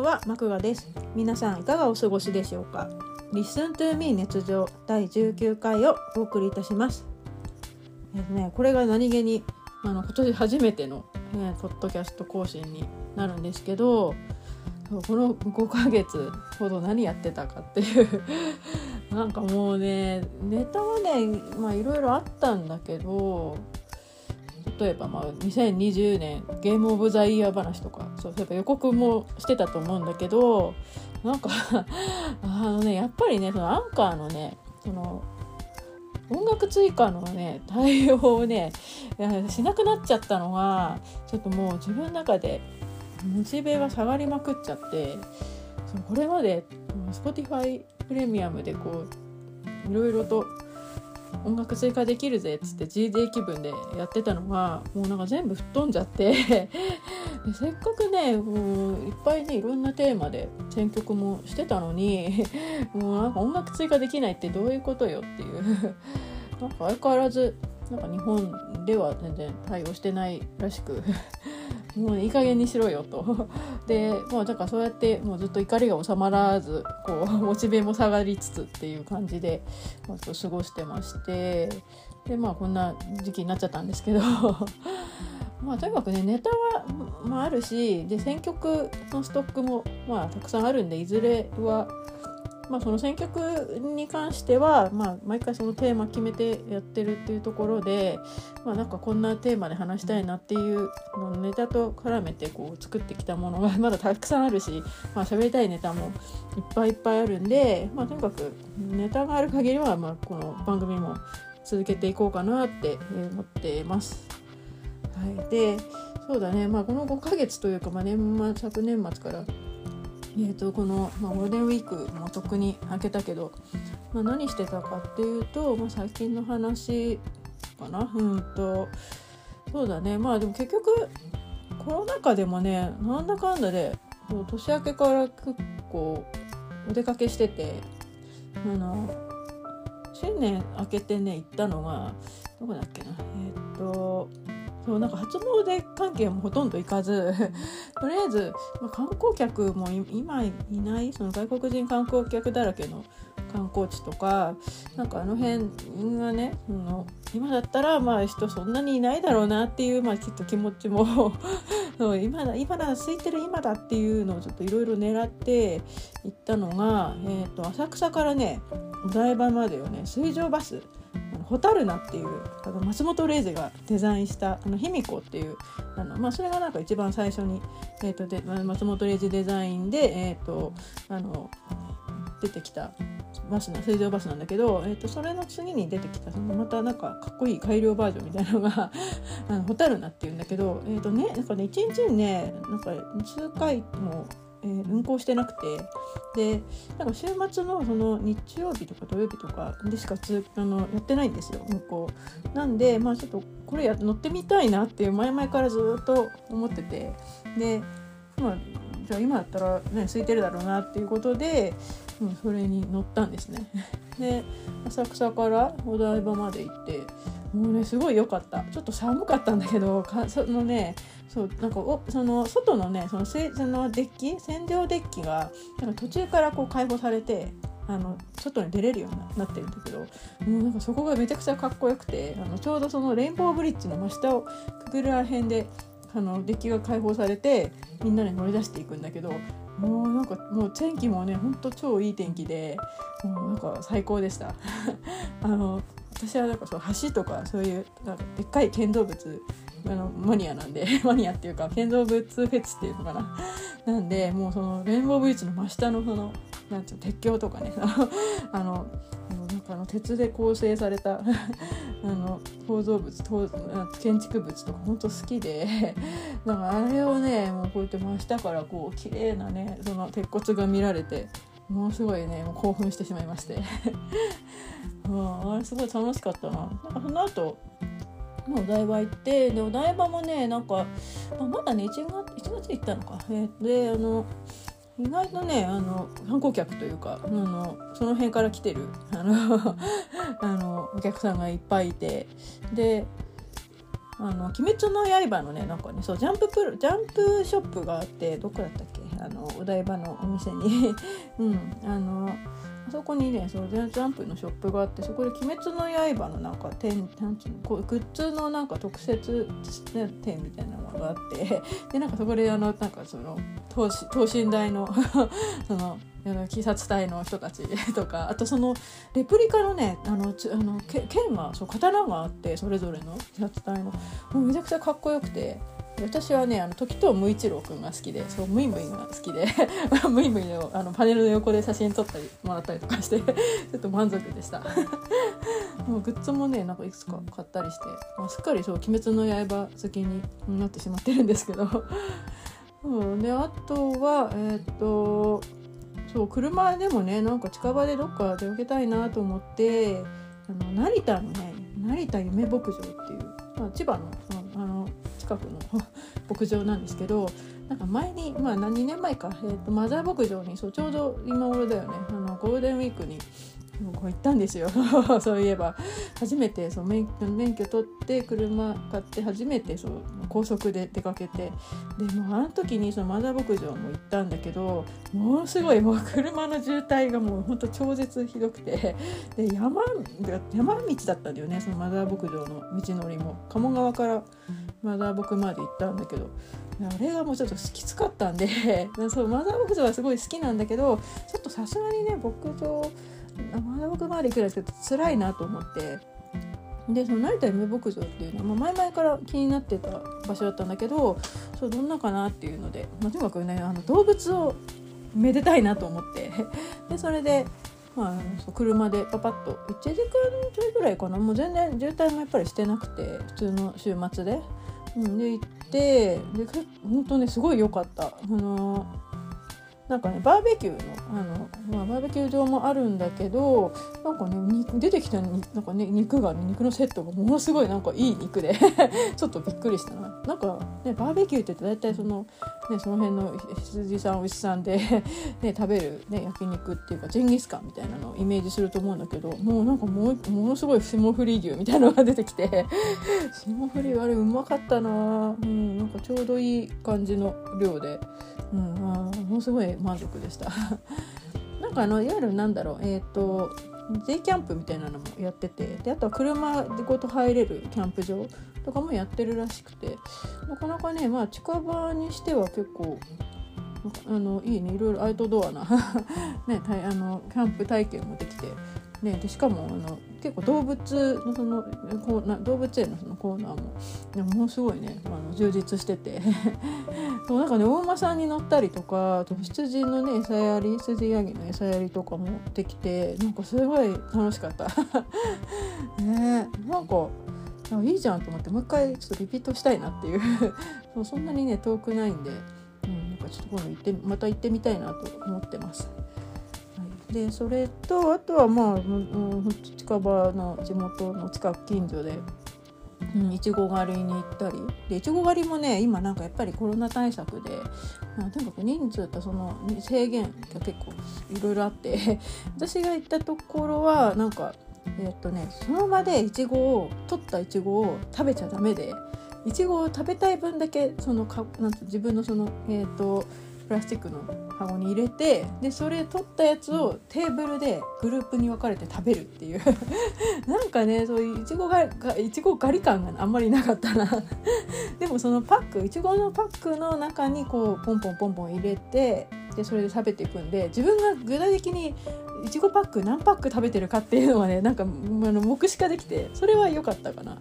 んはマクガです。皆さんいかがお過ごしでしょうか？Listen to me 熱情第19回をお送りいたします。えっとねこれが何気にあの今年初めての、ね、ポッドキャスト更新になるんですけどこの5ヶ月ほど何やってたかっていう なんかもうねネタはねまあいろいろあったんだけど例えばまあ2020年ゲームオブザイヤー話とかそういえば予告もしてたと思うんだけどなんか あのねやっぱりねそのアンカーのねその音楽追加のね対応をねしなくなっちゃったのがちょっともう自分の中でモチベが下がりまくっちゃってこれまで Spotify プレミアムでこういろいろと音楽追加できるぜっつって GD 気分でやってたのがもうなんか全部吹っ飛んじゃって。せっかくねもういっぱいねいろんなテーマで選曲もしてたのにもうなんか音楽追加できないってどういうことよっていう。なんか相変わらずなんか日本では全然対応してないらしく もういい加減にしろよと。でまあだからそうやってもうずっと怒りが収まらずこう モチベも下がりつつっていう感じで、まあ、と過ごしてまして。でまあこんな時期になっちゃったんですけど。まあとにかくねネタは、まあ、あるしで選曲のストックもまあたくさんあるんでいずれはまあ、その選曲に関しては、まあ、毎回そのテーマ決めてやってるっていうところで、まあ、なんかこんなテーマで話したいなっていうのネタと絡めてこう作ってきたものが まだたくさんあるし、まあ、喋りたいネタもいっぱいいっぱいあるんで、まあ、とにかくネタがある限りは、まあ、この番組も続けていこうかなって思ってます。はい、でそうだね、まあ、この5ヶ月というか、まあ、年末昨年末からえーと、この、まあ、ゴールデンウィークもとっくに明けたけど、まあ、何してたかっていうと、まあ、最近の話かな。うんとそうだね。まあでも結局コロナ禍でもねなんだかんだで年明けから結構お出かけしててあの新年明けてね行ったのがどこだっけな。えっ、ー、とそうなんか初詣関係もほとんど行かずとりあえず、まあ、観光客も今いないその外国人観光客だらけの観光地とかなんかあの辺がねその今だったらまあ人そんなにいないだろうなっていう、まあ、きっと気持ちも そう今だ今だ空いてる今だっていうのをちょっといろいろ狙って行ったのが、えーと、と浅草からねお台場までをね水上バスホタルナっていうあの松本零士がデザインしたあの卑弥呼っていうあの、まあ、それがなんか一番最初に、えーと、で松本零士デザインで、えーと、あの出てきたバスな水上バスなんだけど、えーと、それの次に出てきたそのまたなんかかっこいい改良バージョンみたいなのが あのホタルナっていうんだけどえっ、ー、とねなんかね一日にねなんか数回もえー、運行してなくて。でなんか週末のその日曜日とか土曜日とかでしかつあのやってないんですよ運行。なんでまあちょっとこれや乗ってみたいなっていう前々からずっと思ってて。でまあじゃあ今だったらね空いてるだろうなっていうことで、うん、それに乗ったんですね。で浅草からお台場まで行ってもうねすごい良かった。ちょっと寒かったんだけどかそのねそうなんかおその外のねそのせそのデッキ洗浄デッキがなんか途中からこう開放されてあの外に出れるようになってるんだけどもうなんかそこがめちゃくちゃかっこよくてあのちょうどそのレインボーブリッジの真下をくぐるらへんであのデッキが開放されてみんなで乗り出していくんだけどもうなんかもう天気もねほんと超いい天気でもうなんか最高でした。あの私はなんかそう橋とかそういうなんかでっかい建造物あのマニアなんで マニアっていうか建造物フェチっていうのかな。なんでもうそのレインボーブリッジの真下のそのなんていうの鉄橋とかね あのあの鉄で構成された あの構造物建築物とか本当好きで だからあれをねもうこうやって真下からこう綺麗なねその鉄骨が見られてものすごいねもう興奮してしまいまして。あれすごい楽しかったな。その後お台場行ってでお台場もねなんか、まあ、まだね1月 ,1 月行ったのか、えー、であの意外とねあの観光客というかあのその辺から来てるあの あのお客さんがいっぱいいてで「あの鬼滅の刃」のねなんかねそうジャンププジャンプショップがあってどこだったっけあのお台場のお店に。うんあのあそこにねそのジャンプのショップがあってそこで「鬼滅の刃」のなんか店なんつうのこうグッズのなんか特設、ね、店みたいなのがあってでなんかそこであのなんかその等等身大の その鬼殺隊の人たちとかあとそのレプリカのねあのあの剣がそう刀があってそれぞれの鬼殺隊の。もうめちゃくちゃかっこよくて私はねあの時藤無一郎くんが好きでそうムイムイが好きで ムイムイのあのパネルの横で写真撮ったりもらったりとかして ちょっと満足でした。もうグッズもねなんかいくつか買ったりして、まあ、すっかりそう「鬼滅の刃」好きになってしまってるんですけど。うん、であとはえっ、とそう車でもねなんか近場でどっか出かけたいなと思ってあの成田のね成田夢牧場っていう、まあ、千葉のその近くの 牧場なんですけどなんか前に、まあ、2年前か、えーと、マザー牧場にそうちょうど今頃だよね。あのゴールデンウィークにこう行ったんですよ。そういえば。初めてそう免免許取って車買って初めてそう高速で出かけて。でもあの時にそのマザー牧場も行ったんだけどものすごいもう車の渋滞がもうほんと超絶ひどくて。で山山道だったんだよね。そのマザー牧場の道のりも。鴨川からマザー牧まで行ったんだけどあれがもうちょっときつかったんで そうマザー牧場はすごい好きなんだけどちょっとさすがにね牧場マザー牧まで行くらいですけど辛いなと思って。でその成田夢牧場っていうのは、まあ、前々から気になってた場所だったんだけどそうどんなかなっていうので、まあ、とにかくねあの動物をめでたいなと思って。でそれで、まあ、そう車でパパッと1時間ちょいぐらいかな。もう全然渋滞もやっぱりしてなくて普通の週末で。うん、で行ってで本当ねすごい良かった。あのなんかねバーベキューのあの、まあ、バーベキュー場もあるんだけどなんかね出てきたなんか、ね、肉が、ね、肉のセットがものすごいなんかいい肉で ちょっとびっくりしたな。なんか、ね、バーベキューって大体その,、ね、その辺の羊さん牛さんでね、食べる、ね、焼肉っていうかジンギスカンみたいなのをイメージすると思うんだけどもうなんかもうものすごい霜降り牛みたいなのが出てきて 霜降りあれうまかったな、うん、なんかちょうどいい感じの量で。うん、あものすごい満足でした。なんかあのいわゆるなんだろうえっ、ー、と J キャンプみたいなのもやっててであとは車ごと入れるキャンプ場とかもやってるらしくてなかなかねまあ近場にしては結構あのいいねいろいろアウトドアな ね、あのキャンプ体験もできてね、でしかもあの結構動物のそのこうな動物園のそのコーナーもでものすごいねあの充実してて。そうなんかねお馬さんに乗ったりとかあと羊のね餌やり羊ヤギの餌やりとかもできてなんかすごい楽しかった。ねなんかいいじゃんと思ってもう一回ちょっとリピートしたいなっていう。そうそんなにね遠くないんで、うん、なんかちょっと今度行ってまた行ってみたいなと思ってます。でそれとあとはまあ、うん、近場の地元の近く近所でうんいちご狩りに行ったり。でいちご狩りもね今なんかやっぱりコロナ対策で、まあ、とにかく人数とその制限が結構いろいろあって 私が行ったところはなんかえ、っとねその場でいちごを取ったいちごを食べちゃダメでいちごを食べたい分だけそのかなん自分のそのえー、っとプラスチックのカゴに入れてでそれ取ったやつをテーブルでグループに分かれて食べるっていう。なんかねそういういちごがいちご狩り感があんまりなかったな。でもそのパックいちごのパックの中にこうポンポンポンポン入れてでそれで食べていくんで自分が具体的にいちごパック何パック食べてるかっていうのはねなんかあの目視化できてそれは良かったかな。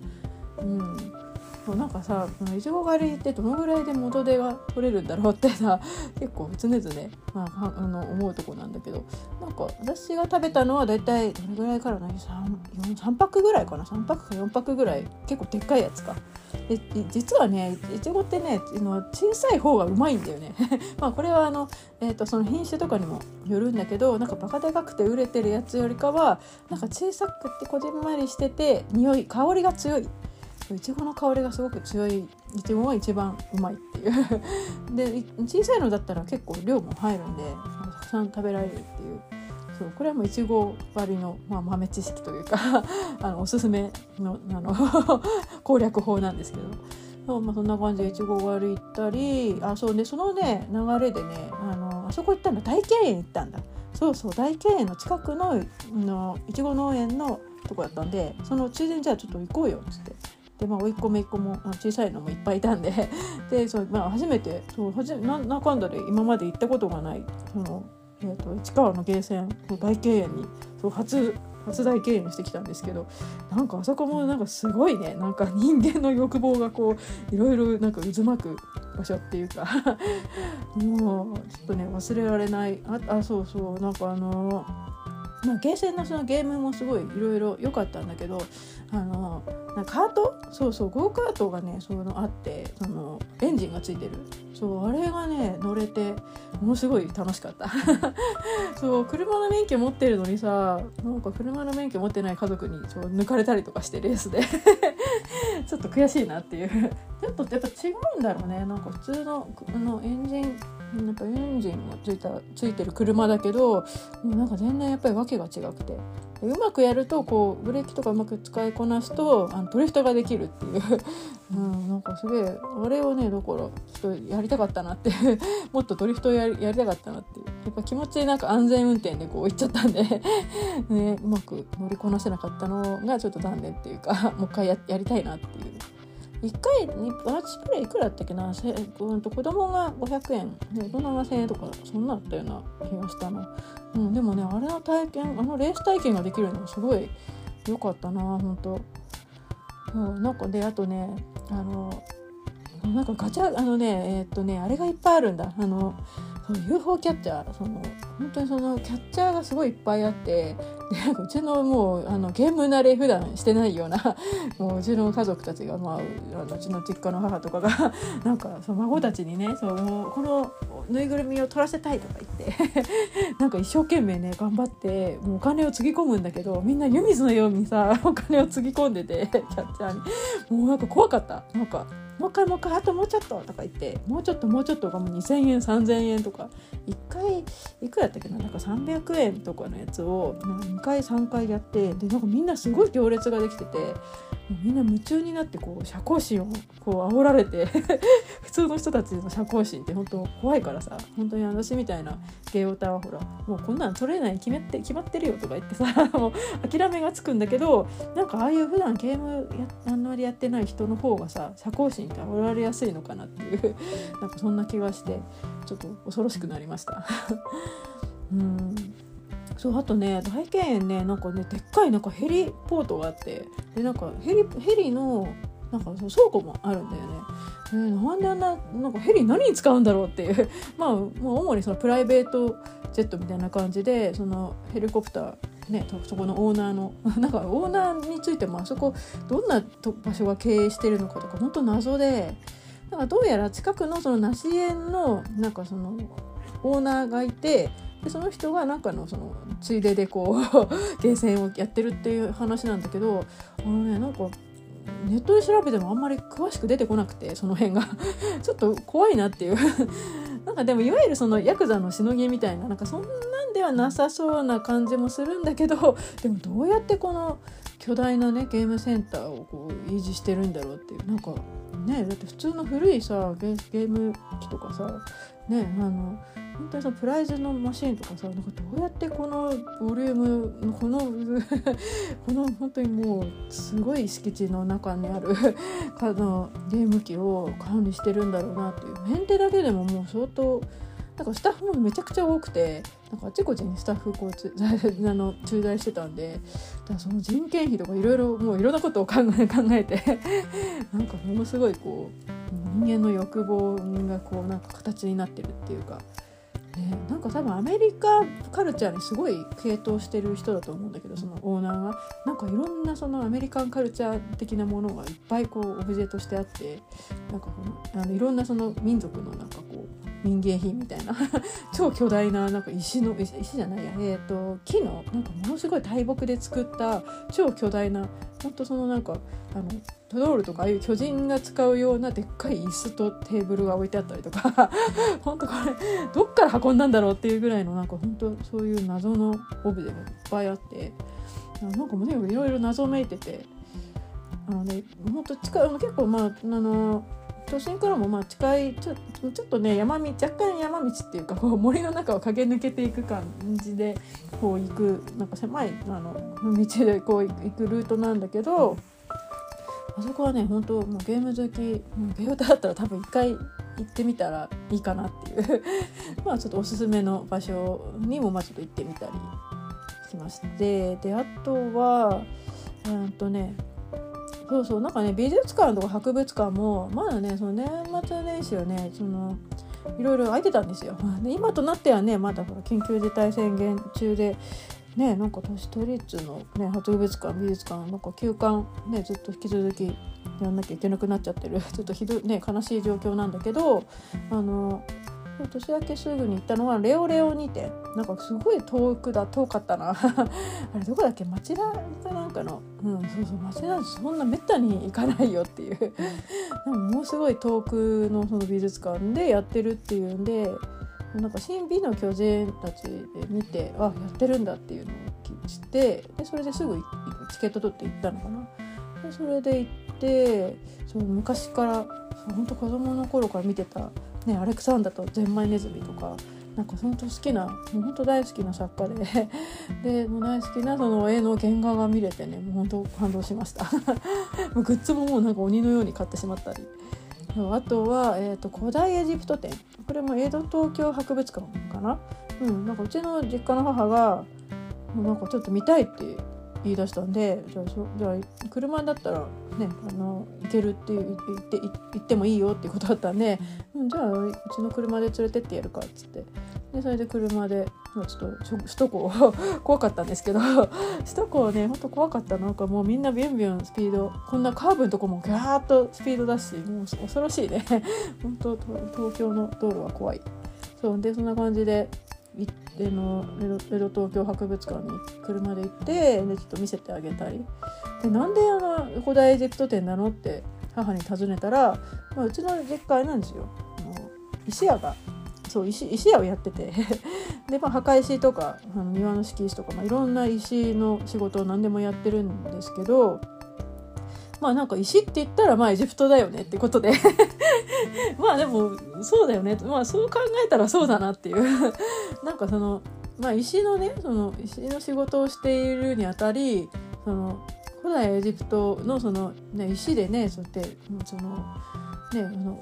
うん。そうなんかさいちご狩りってどのぐらいで元手が取れるんだろうってさ 結構常々、まあ、あの思うとこなんだけどなんか私が食べたのは大体どれぐらいから何 3, 3パックぐらいかな3パックか4パックぐらい結構でっかいやつか。で実はねいちごってね小さい方がうまいんだよね まあこれはあの、えーと、その品種とかにもよるんだけどなんかバカでかくて売れてるやつよりかはなんか小さくてこじんまりしてて匂い香りが強いいちごの香りがすごく強いいちごが一番うまいっていう。で小さいのだったら結構量も入るんでたくさん食べられるっていう。そうこれはもういちご割りの、まあ、豆知識というか あのおすすめのあの 攻略法なんですけど。そうまあ、そんな感じでいちご狩り行ったりあそうねそのね流れでねあのあそこ行ったんだ大敬園行ったんだ。そうそう大敬園の近くののいちご農園のとこだったんでそのついでにじゃあちょっと行こうよっつって。でまあ甥っ子姪っ子も小さいのもいっぱいいたんで。でそう、まあ、初めてそうはじななんかんだで今まで行ったことがないその、えーと、市川のゲーセン大敬園にそう初初大敬遠してきたんですけどなんかあそこもなんかすごいねなんか人間の欲望がこういろいろなんか渦巻く場所っていうか。もうちょっとね忘れられない。ああそうそうなんかあのまあ、ゲーセンのそのゲームもすごいいろいろ良かったんだけどあのなんかカート？そうそうゴーカートがねそのあってそのエンジンがついてる。そうあれがね乗れてものすごい楽しかった。そう車の免許持ってるのにさなんか車の免許持ってない家族にそう抜かれたりとかしてレースで。ちょっと悔しいなっていう。ちょっとやっぱ違うんだろうね。なんか普通ののエンジンなんかエンジンもついたついてる車だけどなんか全然やっぱり訳が違くて。うまくやるとこうブレーキとかうまく使いこなすとあのドリフトができるっていう、うん、なんかすげえあれをねだからちょっとやりたかったなって。もっとドリフトやりやりたかったなっていう。やっぱ気持ちなんか安全運転でこう行っちゃったんで。ね、うまく乗りこなせなかったのがちょっと残念っていうかもう一回やりたいなっていう。1回にバーチプレイいくらだったっけな？せ、うん、と子供が500円。大人が1000円とかそんなだったような気がしたの、うん、でもねあれの体験あのレース体験ができるのすごい良かったな本当。うん、なんかであとねあのなんかガチャあのねえー、っとねあれがいっぱいあるんだ。あの UFO キャッチャーその本当にそのキャッチャーがすごいいっぱいあってでうちのもうあのゲーム慣れ普段してないような もううちの家族たちが、まあ、うちの実家の母とかが なんかその孫たちにねそうもうこのぬいぐるみを取らせたいとか言って なんか一生懸命ね頑張ってもうお金をつぎ込むんだけどみんな湯水のようにさお金をつぎ込んでてキャッチャーにもうなんか怖かったなんか。もう一回もう一回あともうちょっととか言ってもうちょっともうちょっとがもう2,000円3,000円とか1回いくらっけななんか300円とかのやつを2回3回やってでなんかみんなすごい行列ができててみんな夢中になってこう社交心をこう煽られて 普通の人たちの社交心って本当怖いからさ本当に私みたいな芸オタはほらもうこんなん取れない決めて決まってるよとか言ってさ もう諦めがつくんだけどなんかああいう普段ゲームやあんまりやってない人の方がさ社交心って煽られやすいのかなっていうなんかそんな気がしてちょっと恐ろしくなりました。うんそうあとね大敬園ねなんかねでっかいなんかヘリポートがあってでなんかヘリヘリのなんかそう倉庫もあるんだよね。えー、なんであんななんかヘリ何に使うんだろうっていう まあ、まあ、主にそのプライベートジェットみたいな感じでそのヘリコプターね、そこのオーナーの なんかオーナーについてもあそこどんな場所が経営してるのかとか本当謎でなんかどうやら近くのその梨園のなんかそのオーナーがいてでその人がなんかのそのついででこうゲーセンをやってるっていう話なんだけどあのねなんかネットで調べてもあんまり詳しく出てこなくてその辺が。ちょっと怖いなっていう。なんかでもいわゆるそのヤクザのしのぎみたいななんかそんなんではなさそうな感じもするんだけどでもどうやってこの巨大なねゲームセンターをこう維持してるんだろうっていう。なんかねだって普通の古いさゲーム機とかさねあの本当にそのプライズのマシンとかさなんかどうやってこのボリュームこの この本当にもうすごい敷地の中にある あのゲーム機を管理してるんだろうなっていうメンテだけでももう相当なんかスタッフもめちゃくちゃ多くてなんかあちこちにスタッフこうつ あの駐在してたんでだその人件費とかいろいろもういろんなことを考え考えてなんかものすごいこう人間の欲望がこうなんか形になってるっていうか。ね、なんか多分アメリカカルチャーにすごい傾倒してる人だと思うんだけどそのオーナーがなんかいろんなそのアメリカンカルチャー的なものがいっぱいこうオブジェとしてあってなんかこのあのいろんなその民族のなんかこう民芸品みたいな。超巨大ななんか石の石じゃないや、えーと、木のなんかものすごい大木で作った超巨大なほんとそのなんかあのトドールとかああいう巨人が使うようなでっかい椅子とテーブルが置いてあったりとか。本当これどっから運んだんだろうっていうぐらいのなんか本当そういう謎のオブジェがいっぱいあって。なんかもうねいろいろ謎めいてて。あのね本当近結構まああの都心からもまあ近いちょちょっとね山道若干山道っていうかこう森の中を駆け抜けていく感じでこう行くなんか狭いあの道でこう行くルートなんだけどあそこはね本当もうゲーム好きゲームだったら多分一回行ってみたらいいかなっていう。まあちょっとおすすめの場所にもまあちょっと行ってみたりしまして。であとはうんとねそうそうなんかね美術館とか博物館もまだねその年末年始はねそのいろいろ空いてたんですよ。で今となってはねまだほら緊急事態宣言中でねなんか都立の、ね、博物館美術館なんか休館ねずっと引き続きやんなきゃいけなくなっちゃってる ちょっとひどいね悲しい状況なんだけどあの年明けすぐに行ったのはレオレオにてなんかすごい遠くだ遠かったなあれどこだっけ町田かなんかのうんそうそう町田そんなめったに行かないよっていうでももうすごい遠くのその美術館でやってるっていうんでなんか新美の巨人たちで見てあやってるんだっていうのを知ってでそれですぐチケット取って行ったのかな。でそれで行ってそう昔から本当子供の頃から見てたね、アレクサンダーとゼンマイネズミとかなんか本当好きなもう本当大好きな作家で でもう大好きなその絵の原画が見れてねもう本当感動しました。グッズももうなんか鬼のように買ってしまったり。あとは、えーと、古代エジプト展。これも江戸東京博物館かな,、うん、なんかうちの実家の母がもうなんかちょっと見たいって言い出したんでじゃあじゃあ車だったらねあの行けるって言って行ってもいいよっていうことだったんで、うん、じゃあうちの車で連れてってやるかっつって。でそれで車で、まあ、ちょっと首都高 怖かったんですけど 首都高ねほんと怖かったなんかもうみんなビュンビュンスピードこんなカーブのとこもガーッとスピードだしもう恐ろしいね。本当東京の道路は怖い。そうでそんな感じで行っての江戸東京博物館に車で行ってでちょっと見せてあげたり。でなんであの古代エジプト展なのって母に尋ねたら、まあ、うちの実家なんですよ。石屋がそう石石屋をやってて。で、まあ、墓石とかあの庭の敷石とか、まあ、いろんな石の仕事を何でもやってるんですけどまあなんか石って言ったらまあエジプトだよねってことで。まあでもそうだよね。まあそう考えたらそうだなっていう。なんかそのまあ石のねその石の仕事をしているにあたりその古代エジプトのその、ね、石でねそうやってそのねあの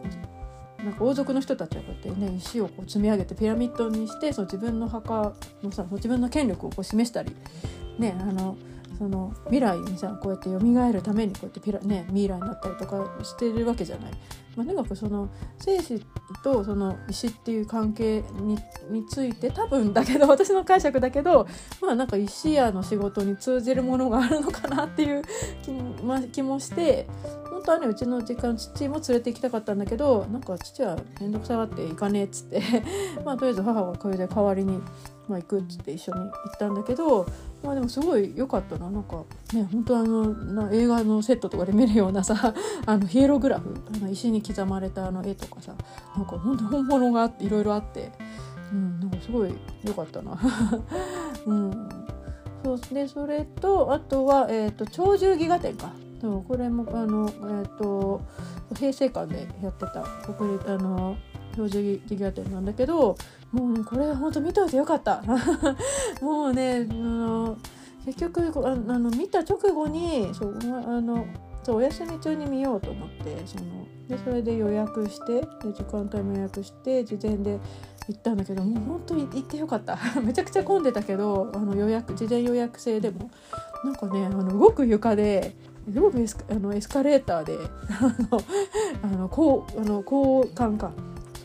なんか王族の人たちはこうやってね石をこう積み上げてピラミッドにしてその自分の墓のさ自分の権力をこう示したりねあのその未来にさこうやって蘇るためにこうやってピラ、ね、ミイラになったりとかしてるわけじゃない。まあ、とにかくその生死とその石っていう関係について多分だけど 私の解釈だけどまあなんか石屋の仕事に通じるものがあるのかなっていう気,、まあ、気もして本当はねうちの実家の父も連れて行きたかったんだけどなんか父は面倒くさがって行かねえっつって まあとりあえず母がこれで代わりにまあ、行くっつって一緒に行ったんだけど、まあ、でもすごい良かったな。なんかね本当あの映画のセットとかで見るようなさ あのヒエログラフあの石に刻まれたあの絵とかさなんか本当本物がいろいろあって、うん、なんかすごい良かったな。うん。そうでそれとあとは、えーと、鳥獣戯画展か。そうこれもあの、えーと、平成館でやってた国立あの表示劇画展なんだけどもうねこれ本当見といてよかった。もうねあの結局あの見た直後にそうあのそうお休み中に見ようと思ってそのでそれで予約してで時間帯も予約して事前で行ったんだけどもう本当に行ってよかった。めちゃくちゃ混んでたけどあの予約事前予約制でも。なんかねあの動く床ですごくエスあのエスカレーターで あのあのこうあの交換か。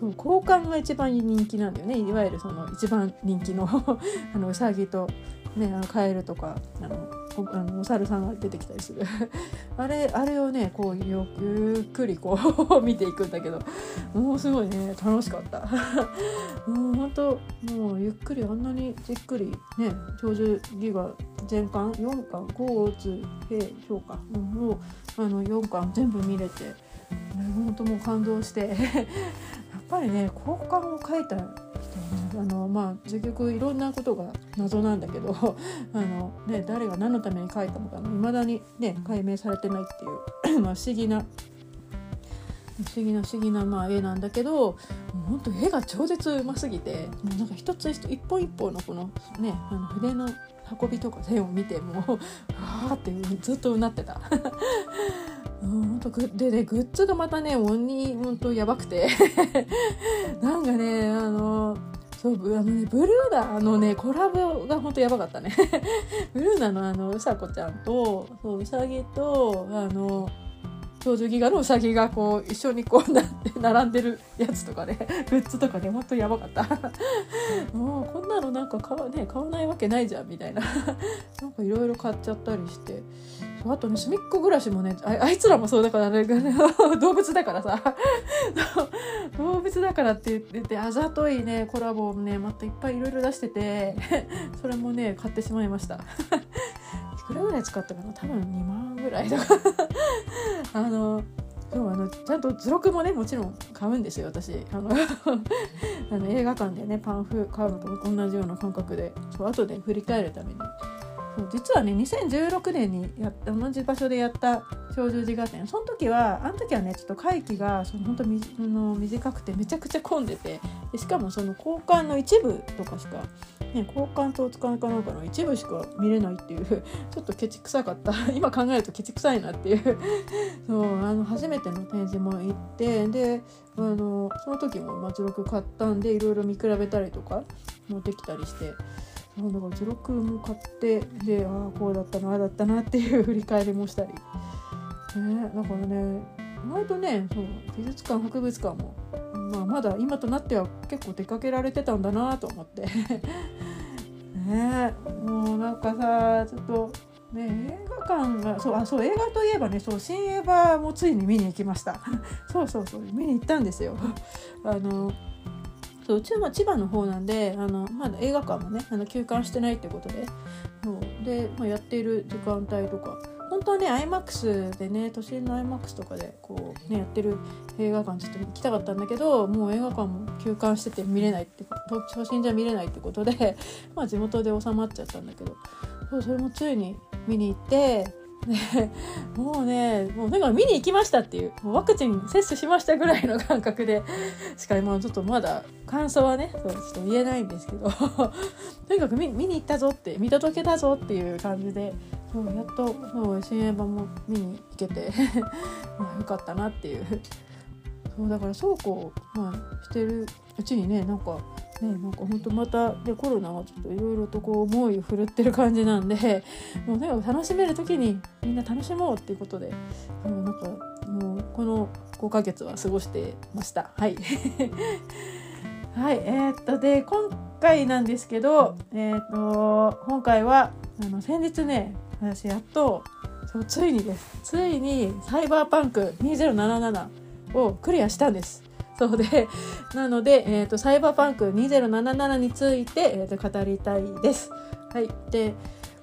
そう交換が一番人気なんだよね。いわゆるその一番人気の あのうさぎと、ね、あのカエルとかあのおあのお猿さんが出てきたりする。あれあれをねこうゆっくりこう 見ていくんだけどもうすごいね楽しかった。もうほんともうゆっくりあんなにじっくりね長寿ギガ全巻？4巻？交通平評価？もうあの4巻全部見れて本当もう感動して。ぱりね交換を書いた人はねあのまあ結局いろんなことが謎なんだけど あの、ね、誰が何のために書いたのかいまだに、ね、解明されてないっていう まあ不思議な不思議な不思議なまあ絵なんだけどほんと絵が超絶うますぎてなんか一つ一本一本のこのねあの筆の運びとか絵を見てもうわーってずっとうなってた。うんとでねグッズがまたね鬼ほんとやばくてなんかねあのそうあのねブルーナのねコラボがほんとやばかったねブルーナのあのうさこちゃんとそううさぎとあの長寿ギガのうさぎがこう一緒にこうなって並んでるやつとかね グッズとかねほんとやばかった。もうこんなのなんか買わ,、ね、買わないわけないじゃんみたいな。なんかいろいろ買っちゃったりして。あとね隅っこ暮らしもねああいつらもそうだからね 動物だからさ。動物だからって言ってあざといねコラボをねまたいっぱいいろいろ出しててそれもね買ってしまいました。いくらぐらい使ったかな多分2万ぐらいだから。あのそうあのちゃんと図録もねもちろん買うんですよ私。あのあの映画館でねパンフ買うのと同じような感覚で。そう後で振り返るために。そう実はね2016年にや同じ場所でやった鳥獣児画展。その時はあの時はねちょっと会期がその本当みの短くてめちゃくちゃ混んでて。でしかもその交換の一部とかしか、ね、交換と使うかなんかの一部しか見れないっていうちょっとケチくさかった。今考えるとケチくさいなっていう。そうあの初めての展示も行ってであのその時も松録買ったんでいろいろ見比べたりとかもできたりして。そうだか図録も買ってでああこうだったなああだったなっていう 振り返りもしたり、ね、だからね意外とねそう美術館博物館も、まあ、まだ今となっては結構出かけられてたんだなと思って。ねもうなんかさちょっとね映画館がそうあそう映画といえばねそう新映画もついに見に行きました。そうそうそう見に行ったんですよ。あのそううちは千葉の方なんであのまだ映画館もねあの休館してないってことで。そう。で、まあ、やっている時間帯とか。本当はね iMAX でね都心の iMAX とかでこうねやってる映画館ちょっと行きたかったんだけどもう映画館も休館してて見れないって都心じゃ見れないってことで、まあ、地元で収まっちゃったんだけど。そうそれもついに見に行ってね、もうねもうだから見に行きましたっていうもうワクチン接種しましたぐらいの感覚でしかもちょっとまだ感想はねそうちょっと言えないんですけど とにかく見に行ったぞって見届けたぞっていう感じでそうやっとそう新映画も見に行けて まあよかったなっていう。そうだからそうこう、まあ、してるうちにねなんかね、なんか本当またでコロナはちょっといろいろとこう思いを振るってる感じなんで もうね楽しめる時にみんな楽しもうっていうことでもうなんかもうこの5ヶ月は過ごしてました。はい。はいえー、っとで今回なんですけどえー、っと今回はあの先日ね私やっとそうついにです。ついにサイバーパンク2077をクリアしたんです。そうで なので、えーと、サイバーパンク2077について、えーと、語りたいです。はい、で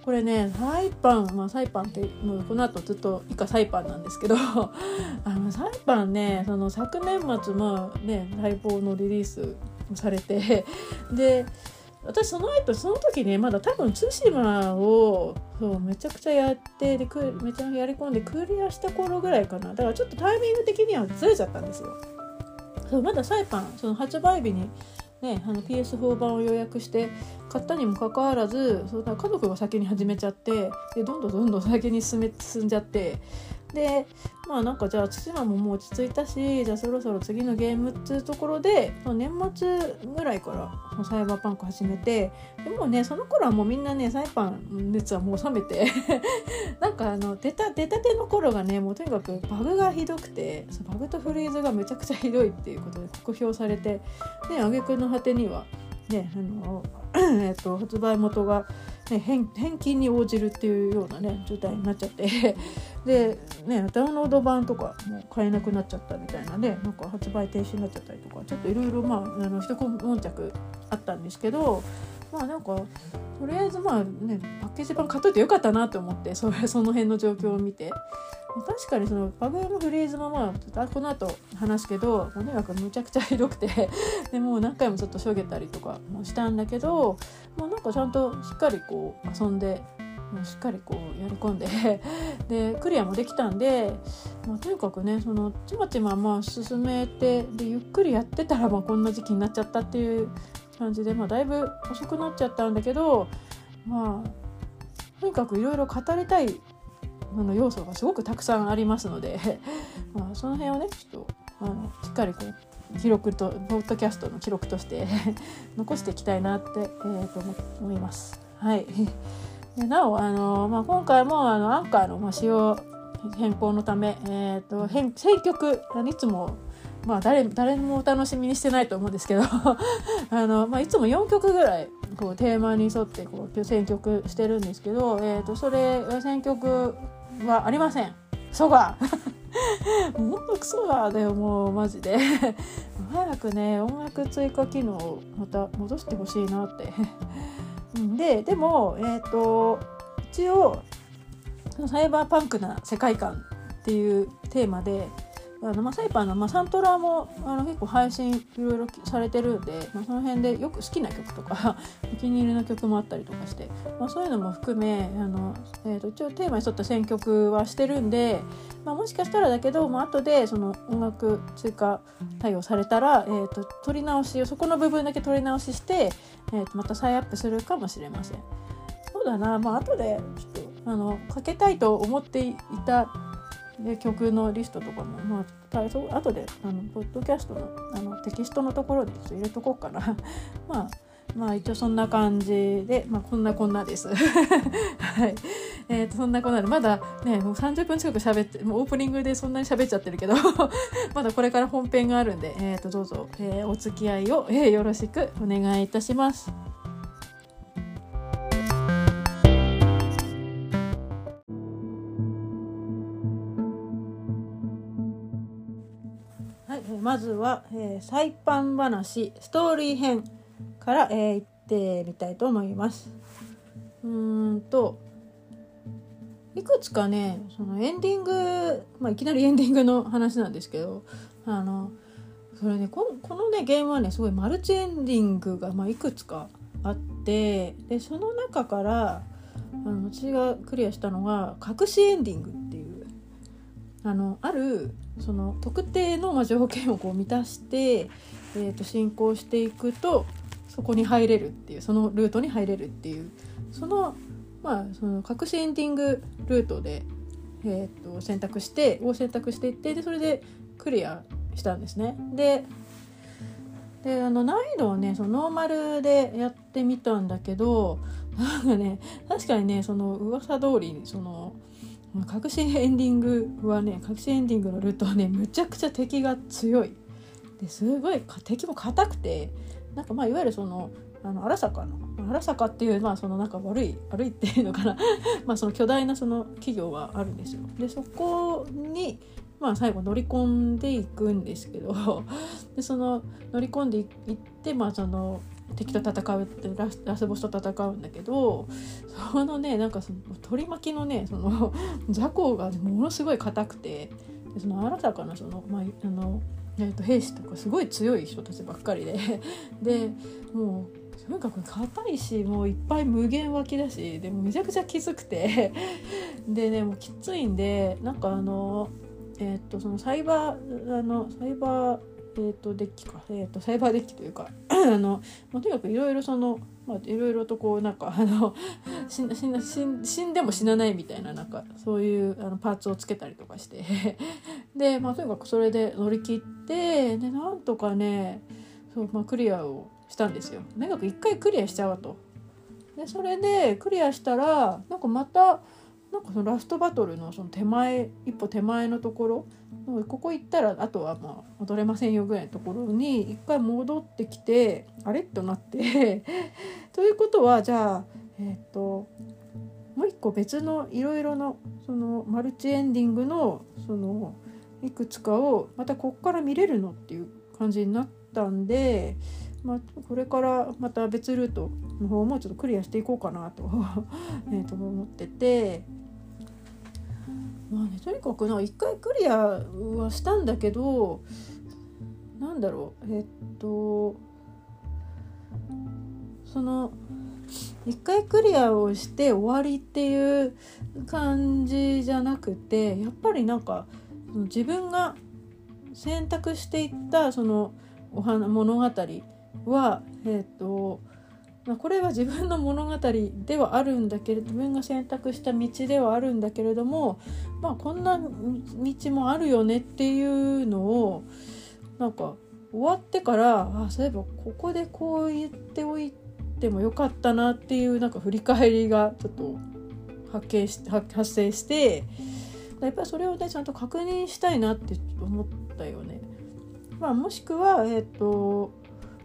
これねサイパン、まあ、サイパンってもうこの後ずっと以下サイパンなんですけど あのサイパンねその昨年末まあね待望のリリースされてで私その後その時ねまだ多分対馬をそうめちゃくちゃやってでめちゃやり込んでクリアした頃ぐらいかなだからちょっとタイミング的にはずれちゃったんですよ。そうまだサイパンその発売日にね、あの PS4 版を予約して買ったにもかかわらずそ家族が先に始めちゃってでどんどんどんどん先に進め進んじゃってでまあなんかじゃあ対馬ももう落ち着いたしじゃあそろそろ次のゲームっていうところで年末ぐらいからサイバーパンク始めてでもねその頃はもうみんなねサイパン熱はもう冷めて なんかあの出た出たての頃がねもうとにかくバグがひどくてバグとフリーズがめちゃくちゃひどいっていうことで酷評されてで挙句の果てにはねあの えっと発売元がね、返金に応じるっていうようなね状態になっちゃって。で、ね、ダウンロード版とかも買えなくなっちゃったみたいなねなんか発売停止になっちゃったりとかちょっといろいろまああの一悶着あったんですけどまあなんかとりあえずまあねパッケージ版買っといてよかったなと思ってそれ その辺の状況を見て。確かにそのバグのフレーズもまあこの後話すけどとにかくむちゃくちゃひどくて でもう何回もちょっとしょげたりとかもしたんだけどもうなんかちゃんとしっかりこう遊んでもうしっかりこうやり込んで でクリアもできたんで、まあ、とにかくねそのちまちままあ進めてでゆっくりやってたらまあこんな時期になっちゃったっていう感じで、まあ、だいぶ遅くなっちゃったんだけどまあとにかくいろいろ語りたいあの要素がすごくたくさんありますので まあその辺をねちょっとあのしっかりこう記録とポッドキャストの記録として 残していきたいなって、えー、と思います。はいでなおあの、まあ、今回もあのアンカーの、まあ、使用変更のため、えーと、編選曲いつも、まあ誰、誰もお楽しみにしてないと思うんですけど あの、まあ、いつも4曲ぐらいこうテーマに沿ってこう選曲してるんですけど、えーと、それ選曲はありません。そが もっとクソがだよもうマジで。早くね音楽追加機能をまた戻してほしいなって。ででも、えーと、一応サイバーパンクな世界観っていうテーマであの、まあ、サイパーの、まあ、サントラもあの結構配信いろいろされてるんで、まあ、その辺でよく好きな曲とか お気に入りの曲もあったりとかして、まあ、そういうのも含めあの、えーと、一応テーマに沿った選曲はしてるんで、まあ、もしかしたらだけど、まあ後でその音楽追加対応されたら、えーと、取り直しをそこの部分だけ取り直しして、えー、とまた再アップするかもしれません。そうだな、まあ後でちょっとあのかけたいと思っていたで曲のリストとかも、まあ、後であのポッドキャストのあのテキストのところに入れとこうかな まあまあ一応そんな感じで、まあ、こんなこんなです。はい。えっ、ー、と、そんなこんなで、まだね、もう30分近く喋って、もうオープニングでそんなに喋っちゃってるけど まだこれから本編があるんで、えっ、ー、と、どうぞ、えー、お付き合いを、え、よろしくお願いいたします。まずは、えー、サイパン話ストーリー編から、えー、行ってみたいと思います。うーんといくつかねそのエンディング、まあ、いきなりエンディングの話なんですけどあのそれねここのねゲームはねすごいマルチエンディングが、まあ、いくつかあってでその中からあの私がクリアしたのが隠しエンディングっていうあのあるその特定の条件をこう満たして、えー、と進行していくとそこに入れるっていうそのルートに入れるっていうそのまあその隠しエンディングルートで、えー、と選択してを選択していってでそれでクリアしたんですね。でであの難易度をねそのノーマルでやってみたんだけどなんかね確かにねその噂通りその隠しエンディングはね隠しエンディングのルートはねむちゃくちゃ敵が強い。ですごい敵も硬くてなんかまあいわゆるそのあの荒坂の荒坂っていうまあそのなんか悪い悪いっていうのかな。まあその巨大なその企業があるんですよ。でそこにまあ最後乗り込んでいくんですけど。でその乗り込んでいってまあその敵と戦うってラスラスボスと戦うんだけどそのねなんかその取り巻きのねその 雑魚がものすごい硬くてでその新たかなその,、まあ、あのえー、と兵士とかすごい強い人たちばっかりで でもうとにかく硬いしもういっぱい無限湧きだしでもめちゃくちゃきつくて でねもうきついんでなんかあのえっ、ー、とそのサイバーあのサイバーえーと、デッキか、えーと、サイバーデッキというか あの、まあ、とにかくいろいろその、まあ、いろいろとこうなんかあの死ん死ん死んでも死なないみたいななんかそういうあのパーツをつけたりとかして で、まあ、とにかくそれで乗り切ってでなんとかねそう、まあ、クリアをしたんですよ。とにかく一回クリアしちゃうと。でそれでクリアしたらなんかまたなんかそのラストバトルのその手前一歩手前のところここ行ったらあとはまあ戻れませんよぐらいのところに一回戻ってきてあれ？となって。ということはじゃあえっ、ー、ともう一個別のいろいろのそのマルチエンディングのそのいくつかをまたこっから見れるのっていう感じになったんでまあ、これからまた別ルートの方もちょっとクリアしていこうかなと えと思ってて。まあね、とにかくな一回クリアはしたんだけどなんだろうえっとその一回クリアをして終わりっていう感じじゃなくてやっぱりなんか自分が選択していったそのお花物語はえっ、とまこれは自分の物語ではあるんだけれど自分が選択した道ではあるんだけれどもまあこんな道もあるよねっていうのをなんか終わってからあそういえばここでこう言っておいてもよかったなっていうなんか振り返りがちょっと発見し発生してやっぱりそれをねちゃんと確認したいなって思ったよね。まあ、もしくは、えーと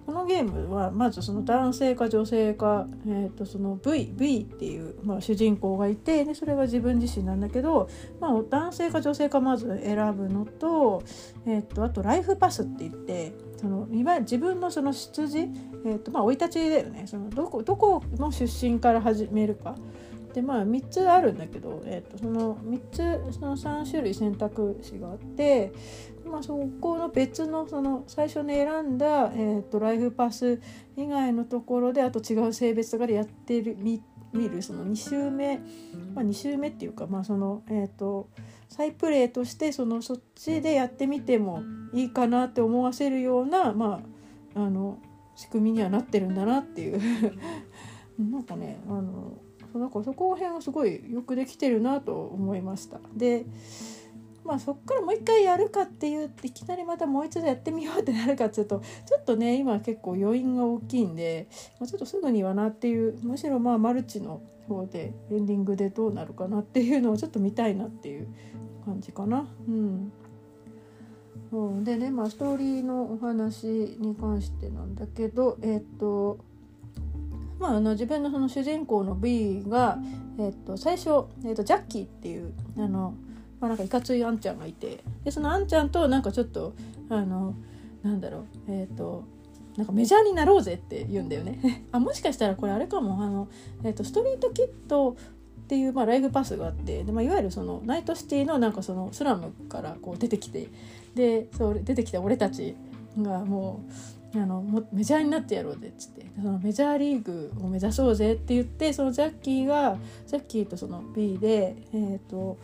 このゲームはまずその男性か女性か、えー、とその V, v っていう、まあ、主人公がいてでそれが自分自身なんだけど、まあ、男性か女性かまず選ぶのと,、えー、とあとライフパスって言ってその自分のその出自、えーまあ、生い立ちだよねそのどこどこの出身から始めるか。でまあ3つあるんだけど、えー、とその3つその3種類選択肢があってまあ、そこの別のその最初に選んだ、えーと、ライフパス以外のところであと違う性別とかでやってる見見るその2周目、まあ、2周目っていうか、まあそのえーと、再プレイとしてそのそっちでやってみてもいいかなって思わせるような、まあ、あの仕組みにはなってるんだなっていう なんかねあのなんかそこら辺はすごいよくできてるなと思いました。でまあそっからもう一回やるかっていういきなりまたもう一度やってみようってなるかっていうとちょっとね今結構余韻が大きいんで、まあ、ちょっとすぐにはなっていうむしろまあマルチの方でエンディングでどうなるかなっていうのをちょっと見たいなっていう感じかな。うんう、でねまあストーリーのお話に関してなんだけどえっ、とまあ、あの自分のその主人公の B が、えっと、最初、えっと、ジャッキーっていうあのまあ、なんかいかついあんちゃんがいてでそのあんちゃんとなんかちょっとあのなんだろうえっ、ー、となんかメジャーになろうぜって言うんだよね。あもしかしたらこれあれかもあの、えーと、ストリートキッドっていう、まあ、ライフパスがあってで、まあ、いわゆるそのナイトシティのなんかそのスラムからこう出てきてでそう出てきた俺たちがもうあのもメジャーになってやろうぜっつって。そのメジャーリーグを目指そうぜって言ってそのジャッキーがジャッキーとその B で、えーと、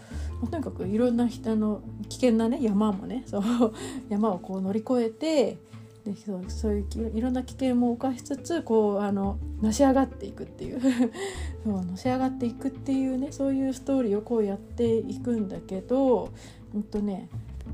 とにかくいろんな人の危険なね山もねそう 山をこう乗り越えてでそうそういういろんな危険も冒しつつこうあののし上がっていくっていう。そうのし上がっていくっていうねそういうストーリーをこうやっていくんだけどうんとね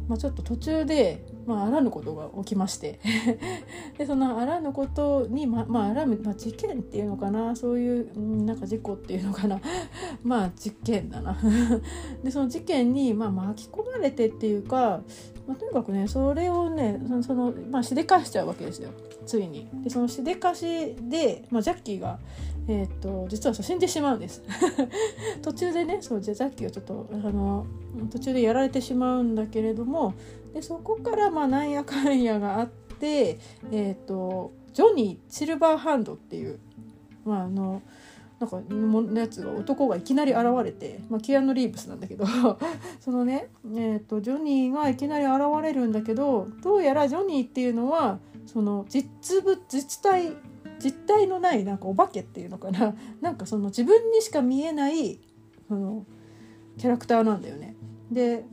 まあ、ちょっと途中で、まあ、あらぬことが起きまして。でそのあらぬことに、ままあ、あらぬ、まあ、事件っていうのかな。そういうなんか事故っていうのかな。まあ実験だな。でその事件に、まあ、巻き込まれてっていうか、まあ、とにかくねそれをねその、まあ、しでかしちゃうわけですよ。ついに。でそのしでかしで、まあ、ジャッキーがえーと、実は死んでしまうんです。途中でねそうジャッキーをちょっとあの途中でやられてしまうんだけれどもでそこからまあなんやかんやがあって、えーと、ジョニー・シルバーハンドっていう、まあ、あのなんかのやつが男がいきなり現れて、まあ、キアヌ・リーブスなんだけど そのね、えーと、ジョニーがいきなり現れるんだけどどうやらジョニーっていうのはその実物実体実体のないなんかお化けっていうのかな なんかその自分にしか見えないそのキャラクターなんだよね。で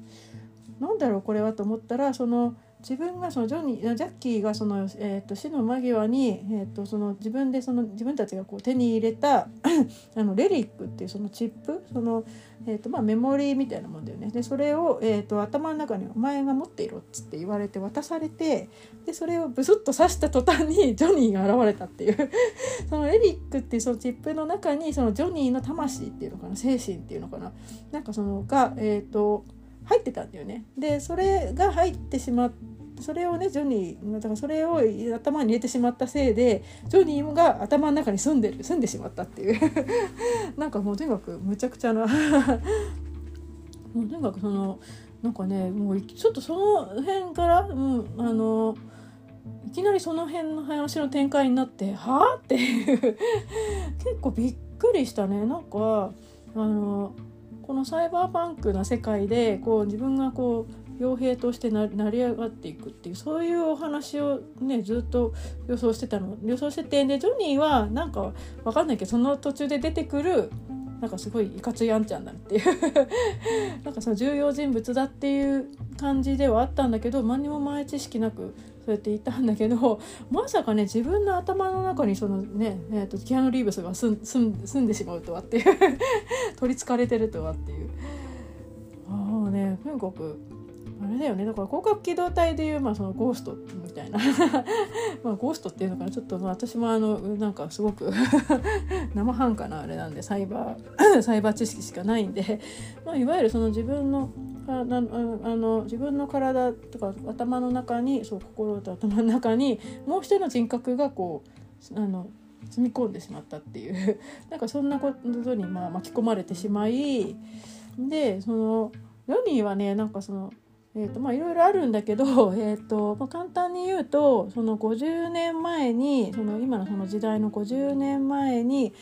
なんだろうこれはと思ったらその自分がそのジョニージャッキーがその、えーと、死の間際に、えーと、その自分でその自分たちがこう手に入れた あのレリックっていうそのチップその、えーとまあ、メモリーみたいなもんだよね。でそれを、えー、と頭の中に「お前が持っていろ」っつって言われて渡されてでそれをブスッと刺した途端に ジョニーが現れたっていう。そのレリックっていうそのチップの中にそのジョニーの魂っていうのかな？精神っていうのかな？なんかそのがえっ、ー、と入ってたんだよね。でそれが入ってしまっそれをねジョニーだからそれを頭に入れてしまったせいでジョニーが頭の中に住んでる住んでしまったっていう。なんかもうとにかくむちゃくちゃな もうとにかくそのなんかねもうちょっとその辺から、うん、あのいきなりその辺の話の展開になってはあっていう。結構びっくりしたね。なんかあのこのサイバーパンクな世界でこう自分がこう傭兵として成り上がっていくっていうそういうお話をねずっと予想してたの。予想しててでジョニーはなんかわかんないけどその途中で出てくるなんかすごいいかついあんちゃんだっていう なんかその重要人物だっていう感じではあったんだけど何にも前知識なくそうやって言ったんだけどまさかね自分の頭の中にそのね、えーと、キアヌ・リーブスが住住んでしまうとはっていう 取りつかれてるとはっていう。ああねとにかくあれだよね。だから広角機動隊でいう、まあ、そのゴーストみたいな。まあゴーストっていうのかな。ちょっと、まあ、私もあのなんかすごく 生半可なあれなんでサイバー サイバー知識しかないんで、まあ、いわゆるその自分のああの自分の体とか頭の中にそう心と頭の中にもう一人の人格がこうあの積み込んでしまったっていう。なんかそんなことにまあ巻き込まれてしまいでそのヨニーはねなんかそのえーとまあ、いろいろあるんだけど、えーとまあ、簡単に言うとその50年前にその今のその時代の50年前に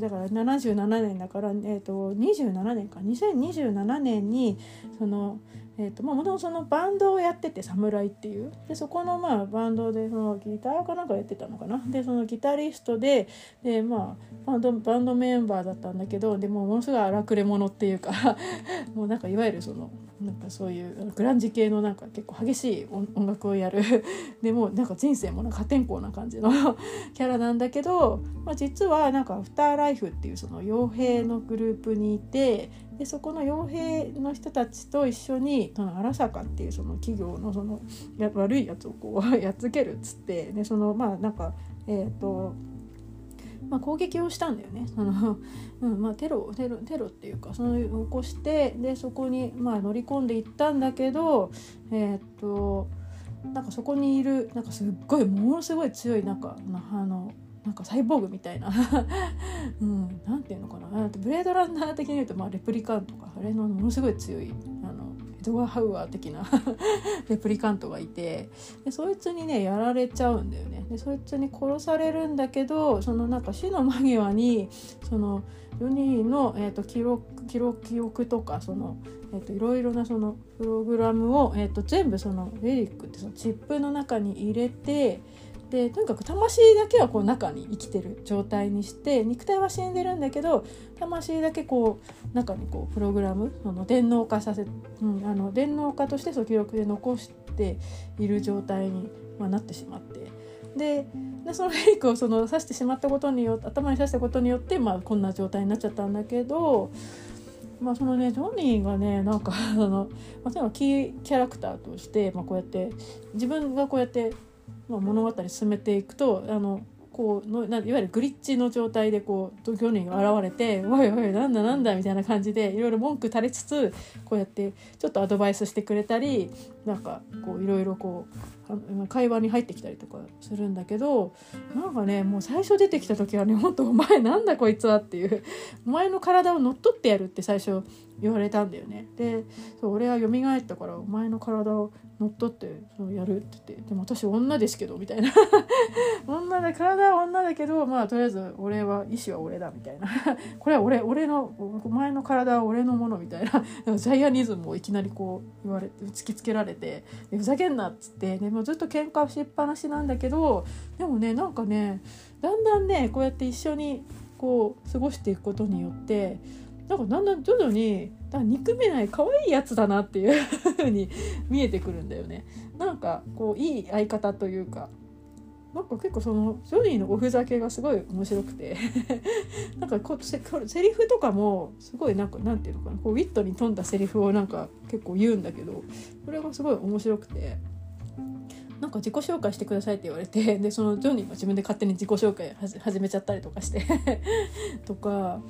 だから77年だから、えーと、27年か。2027年にそのえーとまあ、もともとそのバンドをやってて「侍」っていう。でそこのまあバンドでそのギターかなんかやってたのかな。でそのギタリストでで、まあ、バンドバンドメンバーだったんだけどでもものすごい荒くれ者っていうか もうなんかいわゆるそのなんかそういうグランジ系のなんか結構激しい音楽をやる。でもなんか人生もなんか破天荒な感じの キャラなんだけど、まあ、実はなんかアフターライフっていうその傭兵のグループにいてでそこの傭兵の人たちと一緒にその荒坂っていうその企業のそのや悪いやつをこう やっつけるっつってでそのまあなんかえっ、ー、とまあ、攻撃をしたんだよね。その、うんまあ、テロテロテロっていうかその起こしてでそこに、まあ、乗り込んでいったんだけどえー、っとなんかそこにいるなんかすっごいものすごい強いなんかあのなんかサイボーグみたいな。うん、なんていうのかな。ブレードランナー的に言うと、まあ、レプリカンとかあれのものすごい強いあのエドワー・ハウアー的な レプリカントがいてでそいつにねやられちゃうんだよね。でそいつに殺されるんだけどそのなんか死の間際にその4人の、えーと、記録記録記憶とかその、えーと、いろいろなそのプログラムを、えーと全部そのレリックってそのチップの中に入れてでとにかく魂だけはこう中に生きてる状態にして肉体は死んでるんだけど魂だけこう中にこうプログラムその電脳化させ、うん、あの電脳化としてその記録で残している状態に、まあ、なってしまってででそのフェイクをその刺してしまったことによって頭に刺したことによって、まあ、こんな状態になっちゃったんだけど。まあそのねジョニーがねなんかあの、まあ、キーキャラクターとして、まあ、こうやって自分がこうやってまあ、物語進めていくとあのこうのいわゆるグリッチの状態でこう漁人が現れて「おいおいなんだなんだ」みたいな感じでいろいろ文句垂れつつこうやってちょっとアドバイスしてくれたりなんかこういろいろこう会話に入ってきたりとかするんだけどなんかねもう最初出てきた時はね「ほんとお前なんだこいつは」っていう「お前の体を乗っ取ってやる」って最初言われたんだよね。でそう俺は蘇ったからお前の体を乗っ取ってそうやるって言ってでも私女ですけどみたいな。女で体は女だけどまあとりあえず俺は意志は俺だみたいな。これは俺俺のお前の体は俺のものみたいな。ジャイアニズムをいきなりこう言われて突きつけられてでふざけんなっつってでもずっと喧嘩しっぱなしなんだけどでもねなんかねだんだんねこうやって一緒にこう過ごしていくことによってなんかだんだん徐々にだ憎めない可愛いやつだなっていう風に 見えてくるんだよね。なんかこういい相方というかなんか結構そのジョニーのおふざけがすごい面白くて なんかこうセセリフとかもすごいなんかなんていうのかなこうウィットに富んだセリフをなんか結構言うんだけどそれがすごい面白くて。なんか自己紹介してくださいって言われてでそのジョニーが自分で勝手に自己紹介始めちゃったりとかして とか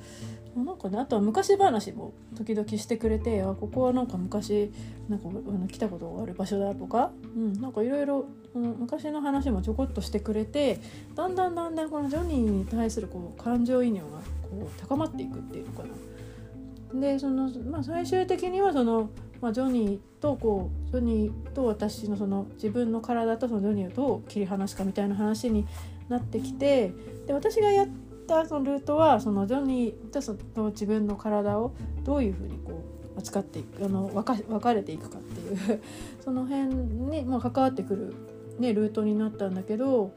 なんかねあとは昔話も時々してくれてあここはなんか昔なんかあの来たことがある場所だとか、うん、なんかいろいろ昔の話もちょこっとしてくれてだんだんだんだんこのジョニーに対するこう感情移入がこう高まっていくっていうのかな。でその、まあ、最終的にはそのまあ、ジョニーとこうジョニーと私のその自分の体とそのジョニーをどう切り離すかみたいな話になってきてで私がやったそのルートはそのジョニーとその自分の体をどういうふうにこう扱っていくあの分か分かれていくかっていう その辺に、まあ、関わってくる、ね、ルートになったんだけど、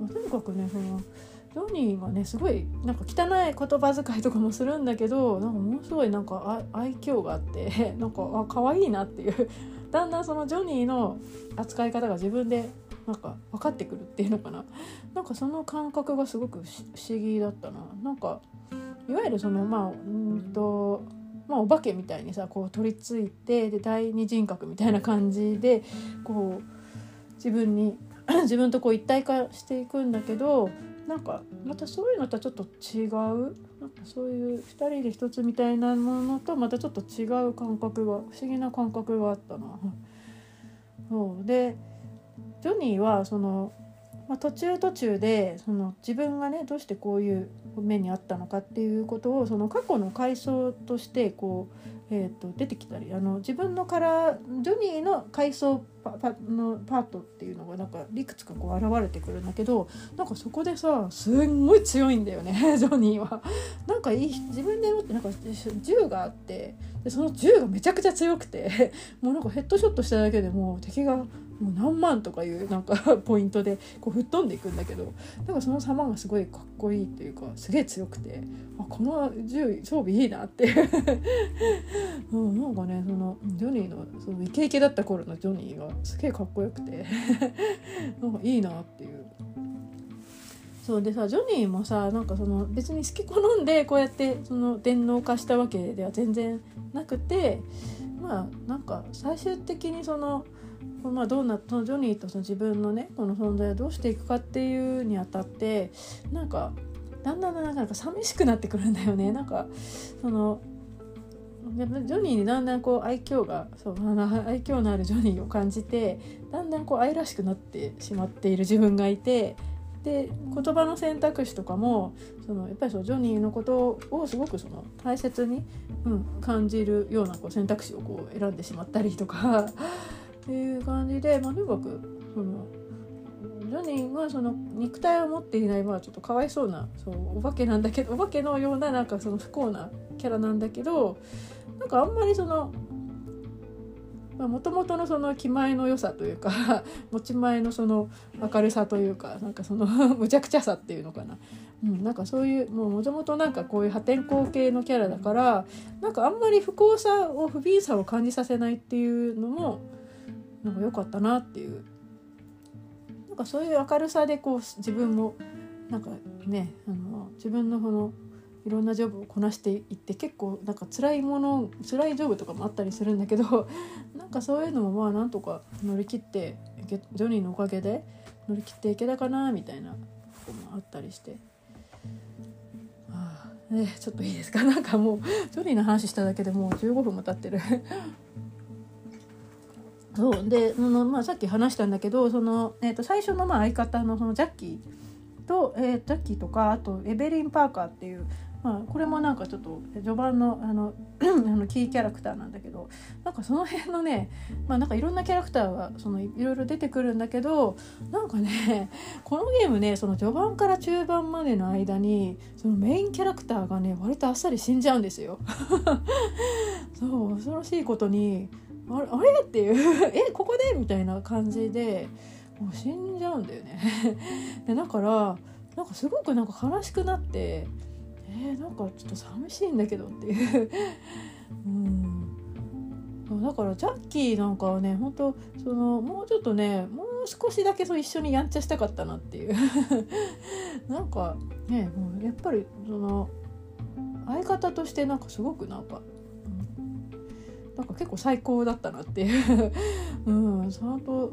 まあ、とにかくねそのジョニーはねすごいなんか汚い言葉遣いとかもするんだけどなんかものすごいなんか愛嬌があって なんかあ可愛いなっていう。だんだんそのジョニーの扱い方が自分でなんか分かってくるっていうのかな。なんかその感覚がすごく不思議だったな。なんかいわゆるそのまあうんとまあ、お化けみたいにさこう取り付いてで第二人格みたいな感じでこう自分に 自分とこう一体化していくんだけどなんかまたそういうのとはちょっと違う？なんかそういう2人で一つみたいなものとまたちょっと違う感覚が不思議な感覚があったな。そうでジョニーはその、まあ、途中途中でその自分がねどうしてこういう目にあったのかっていうことをその過去の回想としてこう、えー、と出てきたりあの自分のカラージョニーの階層パパのパートっていうのがなんかいくつかこう現れてくるんだけどなんかそこでさすんごい強いんだよね ジョニーは。なんかいい自分で持ってなんか銃があってでその銃がめちゃくちゃ強くてもうなんかヘッドショットしただけでもう敵がもう何万とかいうなんか ポイントでこう吹っ飛んでいくんだけどなんかその様がすごいかっこいいっていうかすげえ強くてあこの銃装備いいなって うん、なんかねそのジョニーのそのイケイケだった頃のジョニーがすげえかっこよくて なんかいいなっていう。そうでさジョニーもさなんかその別に好き好んでこうやってその電脳化したわけでは全然なくてまあなんか最終的にそのまあ、どうなそのジョニーとその自分のねこの存在をどうしていくかっていうにあたってなんかだんだんなんか寂しくなってくるんだよね。なんかそのジョニーにだんだんこう愛嬌がそう愛嬌のあるジョニーを感じてだんだんこう愛らしくなってしまっている自分がいてで言葉の選択肢とかもそのやっぱりそのジョニーのことをすごくその大切に、うん、感じるようなこう選択肢をこう選んでしまったりとか っていう感じで、まあ、とにかくそのジョニーはその肉体を持っていないまあちょっとかわいそうなそうお化けなんだけどお化けのようななんかその不幸なキャラなんだけどなんかあんまりそのもともとのその気前の良さというか 持ち前のその明るさというかなんかそのむちゃくちゃさっていうのかな、うん、なんかそういうもともとなんかこういう破天荒系のキャラだからなんかあんまり不幸さを不憫さを感じさせないっていうのもなんか良かったなっていう。なんかそういう明るさでこう自分もなんかねあの自分のこのいろんなジョブをこなしていって結構なんか辛いもの辛いジョブとかもあったりするんだけど なんかそういうのもまあなんとか乗り切ってジョニーのおかげで乗り切っていけたかなみたいなこともあったりして。あね、ちょっといいですか？なんかもうジョニーの話しただけでもう15分も経ってる そうでその、まあ、さっき話したんだけどその、えー、と最初のまあ相方のそのジャッキーと、えー、ジャッキーとかあとエベリン・パーカーっていうまあ、これもなんかちょっと序盤のあの あのキーキャラクターなんだけどなんかその辺のね、まあ、なんかいろんなキャラクターがそのいろいろ出てくるんだけどなんかねこのゲームねその序盤から中盤までの間にそのメインキャラクターがね割とあっさり死んじゃうんですよ。そう恐ろしいことにあれあれっていう えここで？みたいな感じでもう死んじゃうんだよね。でだからなんかすごくなんか悲しくなってえー、なんかちょっと寂しいんだけどっていう。うん。だからジャッキーなんかはね本当そのもうちょっとねもう少しだけそう一緒にやんちゃしたかったなっていう。なんかねもうやっぱりその相方としてなんかすごくなんか、うん、なんか結構最高だったなっていう。うんちゃんと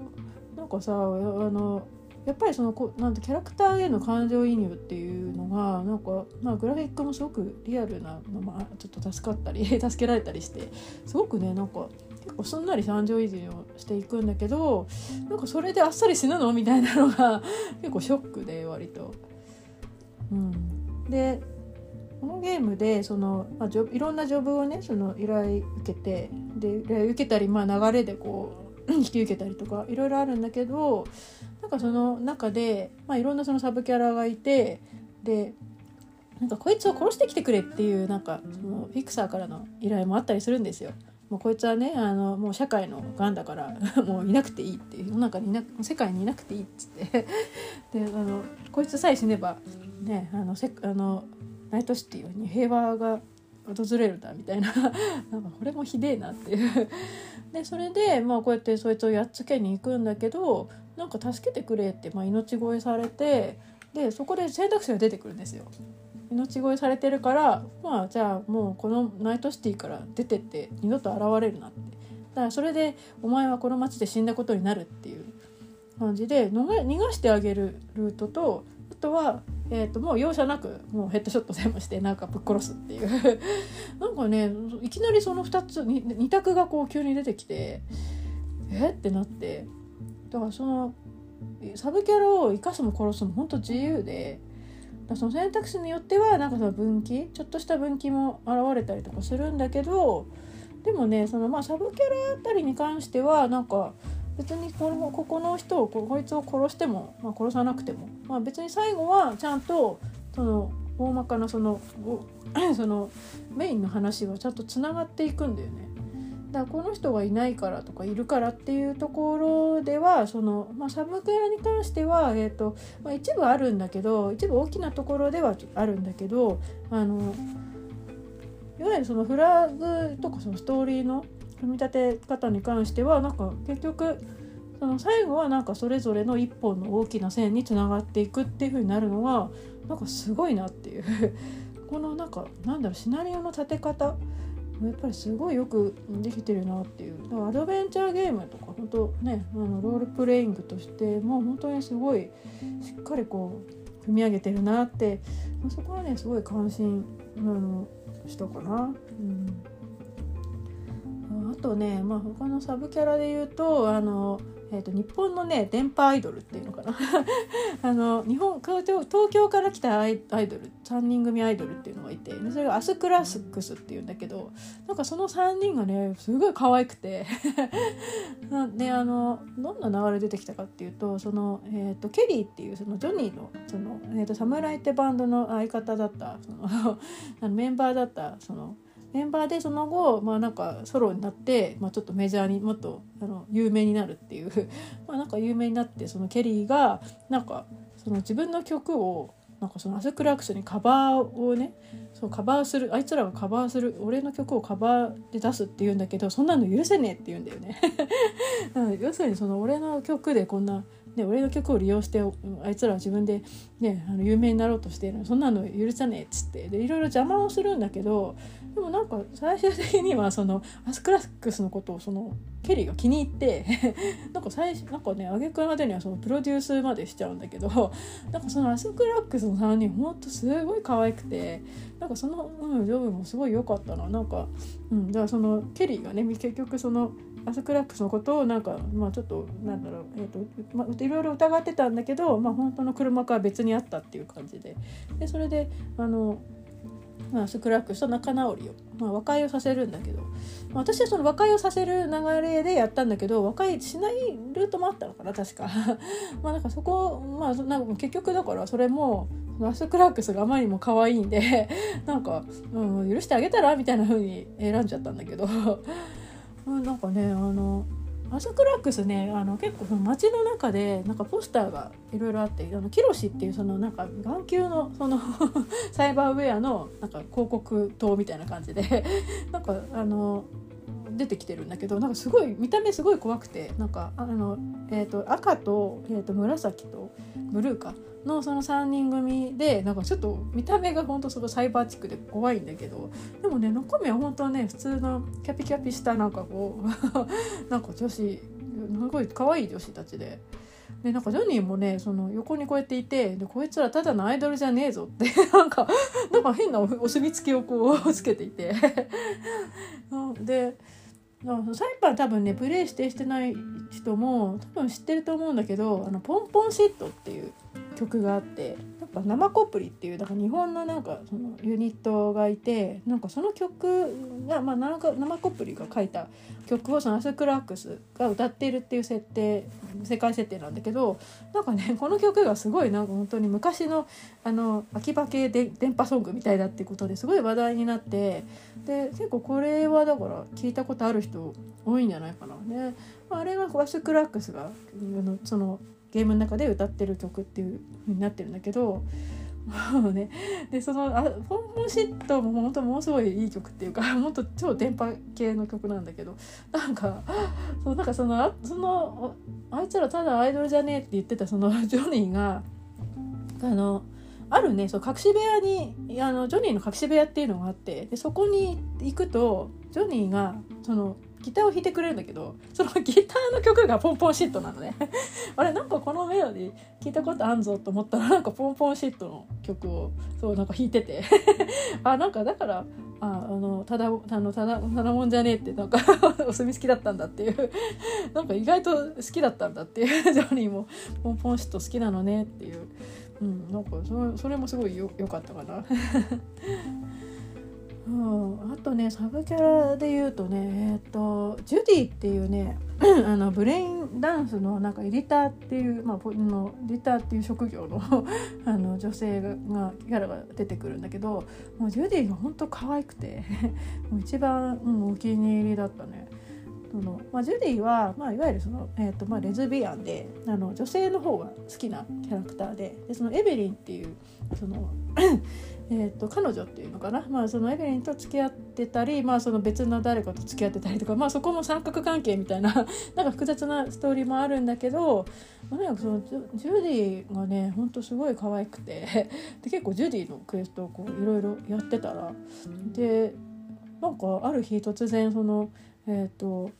なんかさあのやっぱりそのこなんてキャラクターへの感情移入っていうのがなんか、まあ、グラフィックもすごくリアルなの、ま、ちょっと助かったり 助けられたりしてすごくねなんか結構すんなり感情移入をしていくんだけどなんかそれであっさり死ぬのみたいなのが 結構ショックで割と。うん、でこのゲームでその、まあ、ジョいろんなジョブをねその依頼受けてで依頼受けたり、まあ、流れでこう引き受けたりとかいろいろあるんだけどなんかその中で、まあ、いろんなそのサブキャラがいてでなんかこいつを殺してきてくれっていうなんかそのフィクサーからの依頼もあったりするんですよ。もうこいつはねあのもう社会のがんだから もういなくていいっていう世の中にいな世界にいなくていいっつって。であのこいつさえ死ねばねあのせあのナイトシティに平和が訪れるんだみたいな。なんかこれもひでえなっていう。でそれでまあこうやってそいつをやっつけに行くんだけどなんか助けてくれって、まあ、命乞いされてでそこで選択肢が出てくるんですよ。命乞いされてるからまあじゃあもうこのナイトシティから出てって二度と現れるなって。だからそれでお前はこの町で死んだことになるっていう。感じで逃がしてあげるルートとあとは、えー、ともう容赦なくもうヘッドショット全部してなんかぶっ殺すっていう。なんかねいきなりその2つ 2, 2択がこう急に出てきてえってなって。だからそのサブキャラを生かすも殺すも本当自由で。その選択肢によってはなんかその分岐ちょっとした分岐も現れたりとかするんだけどでもねそのまあサブキャラあたりに関してはなんか別にこのここの人をこいつを殺しても、まあ、殺さなくても、まあ、別に最後はちゃんとその大まかなその そのメインの話はちゃんとつながっていくんだよね。だこの人がいないからとかいるからっていうところではその、まあ、サブキャラに関しては、えーとまあ、一部あるんだけど一部大きなところではあるんだけどあのいわゆるそのフラグとかそのストーリーの組み立て方に関してはなんか結局その最後はなんかそれぞれの一本の大きな線につながっていくっていう風になるのがなんかすごいなっていう。このなんかなんだろうシナリオの立て方やっぱりすごいよくできてるなっていうだからアドベンチャーゲームとか本当ねあのロールプレイングとしてもう本当にすごいしっかりこう組み上げてるなってそこはねすごい関心あのしたかな。うんあとね、まあ、他のサブキャラで言うとあのえーと、日本のね電波アイドルっていうのかな あの日本東京から来たアイドル3人組アイドルっていうのがいてそれがアスクラスクスっていうんだけどなんかその3人がねすごい可愛くて であのどんな流れ出てきたかっていうとその、えーと、ケリーっていうそのジョニーのその、えーと、侍ってバンドの相方だったその あのメンバーだったその。メンバーでその後、まあ、なんかソロになって、まあ、ちょっとメジャーにもっとあの有名になるっていう まあなんか有名になってそのケリーがなんかその自分の曲をなんかそのアスクラックスにカバーをねそうカバーするあいつらがカバーする俺の曲をカバーで出すって言うんだけどそんなの許せねえって言うんだよね。要するにその俺の曲でこんなね、俺の曲を利用してあいつらは自分で、ね、あの有名になろうとしてるそんなの許さねえっつってでいろいろ邪魔をするんだけどでもなんか最終的にはそのアスクラックスのことをそのケリーが気に入って なんか最初なんかね挙句までにはそのプロデュースまでしちゃうんだけど なんかそのアスクラックスの3人ほんとすごい可愛くてなんかその、うん、ジョブもすごい良かったな。なんか、うん、だからそのケリーがね結局そのアスクラックスのことをなんかまあちょっとなんだろう、えーとまあ、いろいろ疑ってたんだけど、まあ、本当の車から別にあったっていう感じで。でそれであの、まあ、スクラックスと仲直りを、まあ、和解をさせるんだけど、まあ、私はその和解をさせる流れでやったんだけど和解しないルートもあったのかな確か。まあなんかそこ、まあ、なんか結局だからそれもアスクラックスがあまりにも可愛いんで なんか、うん、許してあげたらみたいな風に選んじゃったんだけど。う んなんかねあのアスクラックスねあの結構その街の中でなんかポスターがいろいろあってあのキロシっていうそのなんか眼球のその サイバーウェアのなんか広告塔みたいな感じで なんかあの出てきてるんだけどなんかすごい見た目すごい怖くてなんかあの、えーと、赤と,、えーと紫とブルーかのその3人組でなんかちょっと見た目がほんとそのサイバーチックで怖いんだけどでもね中身は本当はね普通のキャピキャピしたなんかこう なんか女子すごい可愛い女子たちで。でなんかジョニーもねその横にこうやっていてでこいつらただのアイドルじゃねえぞって なんかなんか変なお墨付きをこうつけていてで サイパー多分ねプレイしてしてない人も多分知ってると思うんだけど「あのポンポンシット」っていう曲があってなんか生コプリっていうだから日本のなんかそのユニットがいてなんかその曲が、まあ、生コプリが書いた曲をその Us Cracksが歌っているっていう設定世界設定なんだけどなんかねこの曲がすごいなんか本当に昔のあの秋葉系で電波ソングみたいだっていうことですごい話題になってで結構これはだから聞いたことある人多いんじゃないかな。ね、あれが Us Cracksがそのゲームの中で歌ってる曲っていう風になってるんだけど もうねでそのあ「 PonPon Shit」も本当ものすごいいい曲っていうか もっと超電波系の曲なんだけどなんかそうなんかそのあそのあいつらただアイドルじゃねえって言ってたその ジョニーがあのあるねそう隠し部屋にあのジョニーの隠し部屋っていうのがあってでそこに行くとジョニーがそのギターを弾いてくれるんだけどそのギターの曲がポンポンシットなのね。あれなんかこのメロディー聞いたことあんぞと思ったらなんかポンポンシットの曲をそうなんか弾いてて。あなんかだからああのただあのただただもんじゃねえってなんか お墨好きだったんだっていう。なんか意外と好きだったんだっていう。ジョニーもポンポンシット好きなのねっていう、うん、なんかそそれもすごいよよかったかな。うん、あとねサブキャラで言うとねえっ、ー、とジュディっていうね あのブレインダンスのなんかエディターっていう、まあ、のエディターっていう職業の あの女性がキャラが出てくるんだけどもうジュディが本当可愛くて もう一番、うん、お気に入りだったね。のまあ、ジュディは、まあ、いわゆるその、えーとまあ、レズビアンであの女性の方が好きなキャラクターででそのエベリンっていうそのえーと、彼女っていうのかな、まあ、そのエベリンと付き合ってたり、まあ、その別の誰かと付き合ってたりとか、まあ、そこも三角関係みたいな なんか複雑なストーリーもあるんだけど、まあ、そのジュディがねほんとすごい可愛くて で結構ジュディのクエストをいろいろやってたらでなんかある日突然そのえっ、ー、と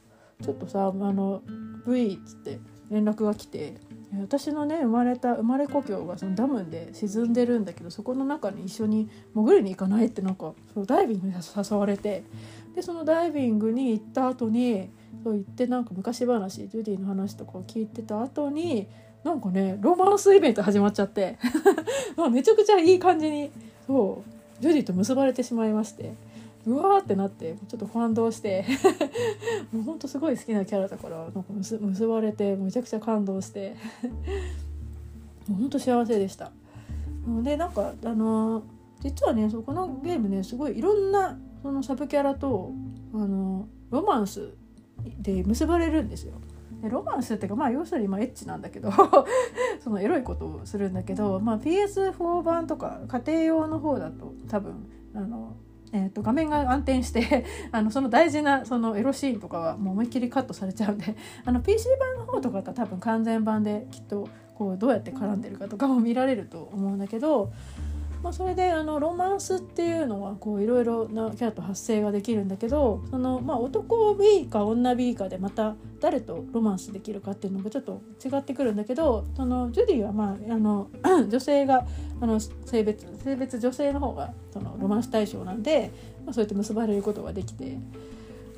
ちょっとさあの V っつって連絡が来て私のね生まれた生まれ故郷がそのダムで沈んでるんだけどそこの中に一緒に潜りに行かないってなんかそうダイビングに誘われてでそのダイビングに行った後にそう言ってなんか昔話ジュディの話とかを聞いてた後になんかねロマンスイベント始まっちゃって めちゃくちゃいい感じにそうジュディと結ばれてしまいまして。うわーってなってちょっと感動して もうほんとすごい好きなキャラだからなんか結ばれてめちゃくちゃ感動して もうほんと幸せでした。でなんかあのー、実はねそこのゲームねすごいいろんなそのサブキャラとあのロマンスで結ばれるんですよ。でロマンスっていうかまあ要するにまエッチなんだけど そのエロいことをするんだけど、まあ、PS4 版とか家庭用の方だと多分あのえーと、画面が暗転して あのその大事なそのエロシーンとかはもう思いっきりカットされちゃうんで あの PC 版の方とかだったら多分完全版できっとこうどうやって絡んでるかとかも見られると思うんだけどまあ、それであのロマンスっていうのはいろいろなキャラと発生ができるんだけどその、まあ、男 B か女 B かでまた誰とロマンスできるかっていうのがちょっと違ってくるんだけどそのジュディは、まあ、あの 女性があの性別性別女性の方がそのロマンス対象なんで、まあ、そうやって結ばれることができて。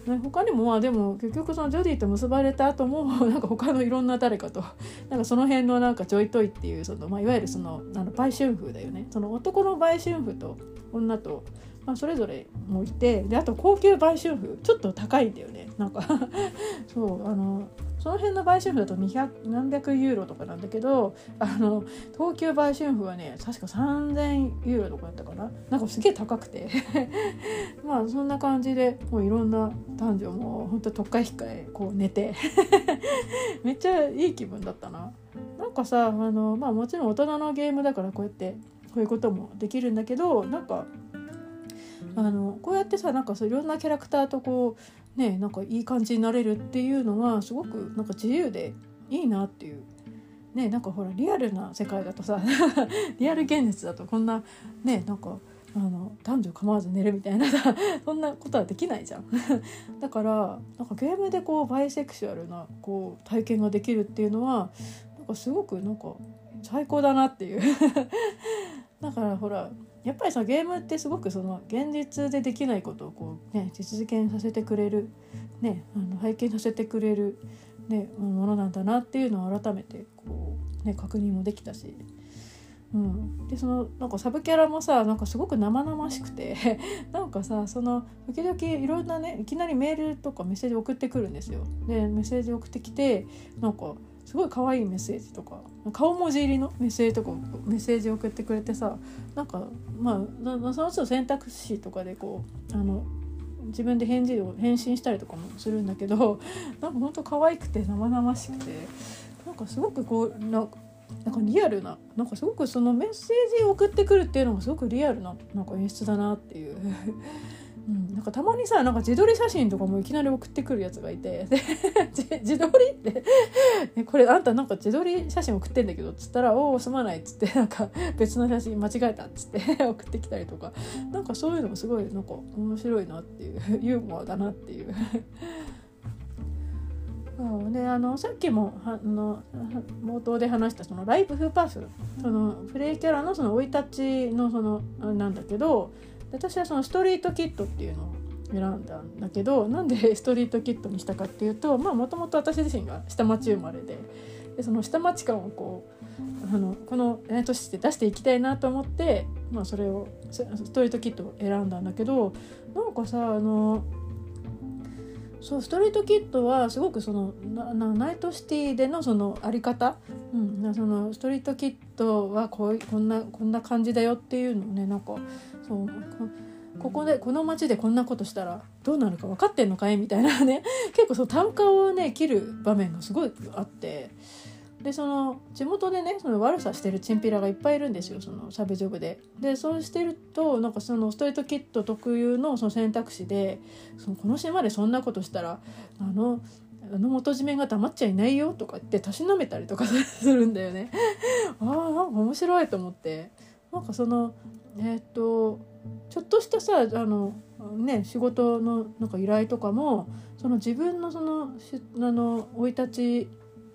ね、他にもまあでも結局そのジョディと結ばれた後も なんか他のいろんな誰かとなんかその辺のなんかちょいといっていうその、まあ、いわゆるそのあの売春婦だよね。その男の売春婦と女と、まあ、それぞれもいてであと高級売春婦ちょっと高いんだよね。なんか そうあのその辺の売春婦だと200何百ユーロとかなんだけどあの東急売春婦はね確か3000ユーロとかだったかな。なんかすげえ高くて。まあそんな感じでもういろんな男女もほんと特会控えこう寝て。めっちゃいい気分だったな。なんかさあの、まあ、もちろん大人のゲームだからこうやってこういうこともできるんだけどなんかあのこうやってさなんかそういろんなキャラクターとこうねなんかいい感じになれるっていうのがすごくなんか自由でいいなっていう。ね、なんかほらリアルな世界だとさ リアル現実だとこんなねなんかあの男女構わず寝るみたいなさそんなことはできないじゃん だからなんかゲームでこうバイセクシュアルなこう体験ができるっていうのはなんかすごくなんか最高だなっていう だからほらやっぱりさゲームってすごくその現実でできないことをこう、ね、実現させてくれる、ね、あの拝見させてくれる、ね、ものなんだなっていうのを改めてこう、ね、確認もできたしうん、でそのなんかサブキャラもさなんかすごく生々しくて なんかさその時々いろんなねいきなりメールとかメッセージ送ってくるんですよ。でメッセージ送ってきてなんかすごい可愛いメッセージとか顔文字入りのメッセージとかメッセージ送ってくれてさなんかまあその人選択肢とかでこうあの自分で返事を返信したりとかもするんだけど なんかほんと可愛くて生々しくてなんかすごくこうななんかリアルななんかすごくそのメッセージを送ってくるっていうのがすごくリアルななんか演出だなっていう。うん、なんかたまにさなんか自撮り写真とかもいきなり送ってくるやつがいて 自撮りって これあんたなんか自撮り写真送ってんだけど」っつったら「おおすまない」っつってなんか別の写真間違えたっつって 送ってきたりとか。なんかそういうのもすごいなんか面白いなっていうユーモアだなっていう。そう。であのさっきもあの冒頭で話したそのライブフーパースそのプレイキャラのその生い立ちのそのなんだけど私はそのストリートキットっていうのを選んだんだけどなんで ストリートキットにしたかっていうともともと私自身が下町生まれででその下町感をこうあのこの年で出していきたいなと思って、まあ、それをストリートキットを選んだんだけどなんかさあのそうストリートキットはすごくそのナイトシティでのそのあり方、うん、そのストリートキットはこうこんなこんな感じだよっていうのをねなんかそうここでこの街でこんなことしたらどうなるか分かってんのかい？みたいなね。結構その単価をね切る場面がすごいあって。でその地元でねその悪さしてるチンピラがいっぱいいるんですよ。そのサブジョブで。でそうしてるとなんかそのストレートキット特有のその選択肢でそのこの島でそんなことしたらあのあの元締めが黙っちゃいないよとか言ってたしなめたりとかするんだよね。ああなんか面白いと思って。なんかそのえっ、とちょっとしたさあのね仕事のなんか依頼とかもその自分のそのあの生い立ち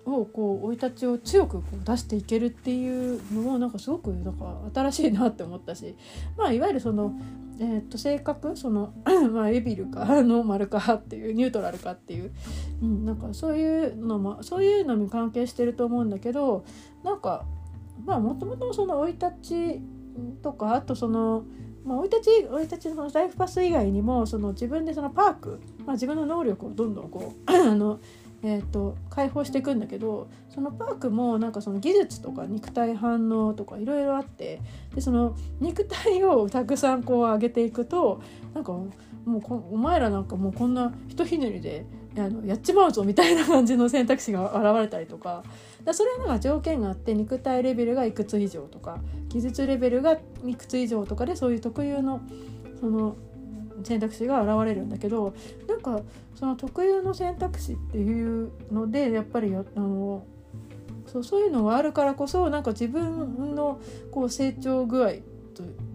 をこう生い立ちを強くこう出していけるっていうのもなんかすごくなんか新しいなって思ったし、まあ、いわゆるその、えー、と性格その、まあ、エビルかノーマルかっていうニュートラルかっていう、うん、なんかそういうのもそういうのに関係してると思うんだけどなんかまあもともとその生い立ちとかあとそのまあ、生い立ち生い立ちのライフパス以外にもその自分でそのパーク、まあ、自分の能力をどんどんこう あのえーと、解放していくんだけどそのパークもなんかその技術とか肉体反応とかいろいろあってでその肉体をたくさんこう上げていくとなんかもうお前らなんかもうこんなひとひねりであのやっちまうぞみたいな感じの選択肢が現れたりとか。だそれはなんか条件があって肉体レベルがいくつ以上とか技術レベルがいくつ以上とかでそういう特有のその選択肢が現れるんだけどなんかその特有の選択肢っていうのでやっぱりあのそうそういうのがあるからこそなんか自分のこう成長具合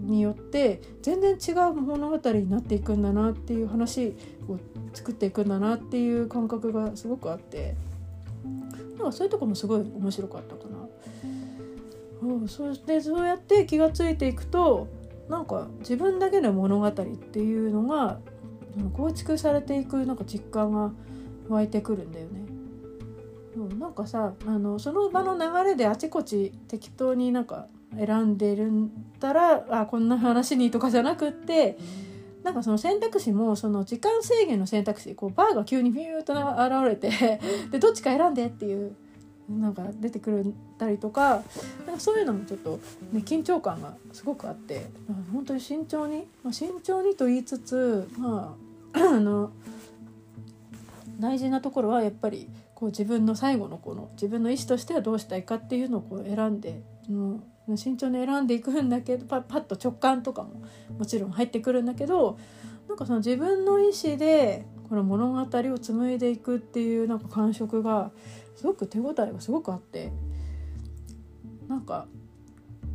によって全然違う物語になっていくんだなっていう話を作っていくんだなっていう感覚がすごくあってなんかそういうとこもすごい面白かったかな。うん、そしてそうやって気が付いていくとなんか自分だけの物語っていうのが構築されていくなんか実感が湧いてくるんだよね。うん、なんかさあのその場の流れであちこち適当になんか選んでるんだらあこんな話にとかじゃなくってなんかその選択肢もその時間制限の選択肢こうバーが急にビューッと現れてでどっちか選んでっていうなんか出てくるたりとかなんかそういうのもちょっと、ね、緊張感がすごくあって本当に慎重に、まあ、慎重にと言いつつまあ あの大事なところはやっぱりこう自分の最後のこの自分の意思としてはどうしたいかっていうのをこう選んで、うん、慎重に選んでいくんだけどパパッと直感とかももちろん入ってくるんだけどなんかその自分の意思でこの物語を紡いでいくっていうなんか感触がすごく手応えがすごくあってなんか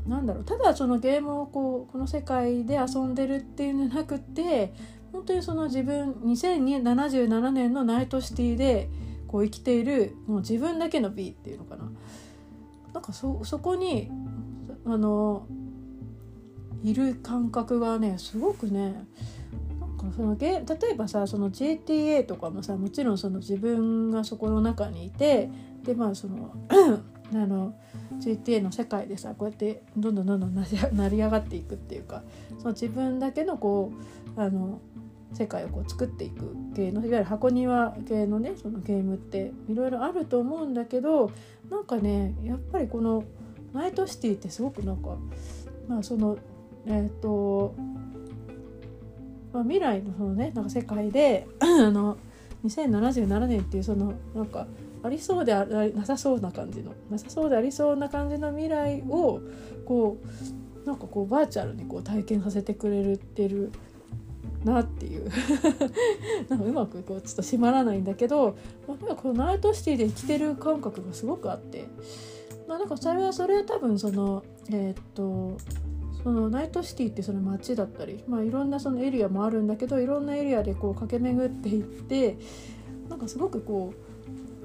なんだろうただそのゲームをこうこの世界で遊んでるっていうんじゃなくて本当にその自分2077年のナイトシティでこう生きているもう自分だけの B っていうのかな。なんかそそこにあのいる感覚がねすごくねそのゲ例えばさその JTA とかもさもちろんその自分がそこの中にいてでまあその あの GTA の世界でさこうやってどんどんどんどん 成り上がっていくっていうかその自分だけのこうあの世界をこう作っていく系のいわゆる箱庭系のねそのゲームっていろいろあると思うんだけどなんかねやっぱりこのナイトシティってすごくなんかまあそのえっ、ー、と、まあ、未来のそのねなんか世界で あの2077年っていうそのなんかありそうであなさそうな感じのなさそうでありそうな感じの未来をこうなんかこうバーチャルにこう体験させてくれるってるなっていう。なんかうまくこうちょっと締まらないんだけど、まあ、このナイトシティで生きてる感覚がすごくあって、まあ、なんかそれはそれは多分そのえー、っとそのナイトシティってその街だったり、まあ、いろんなそのエリアもあるんだけどいろんなエリアでこう駆け巡っていってなんかすごくこ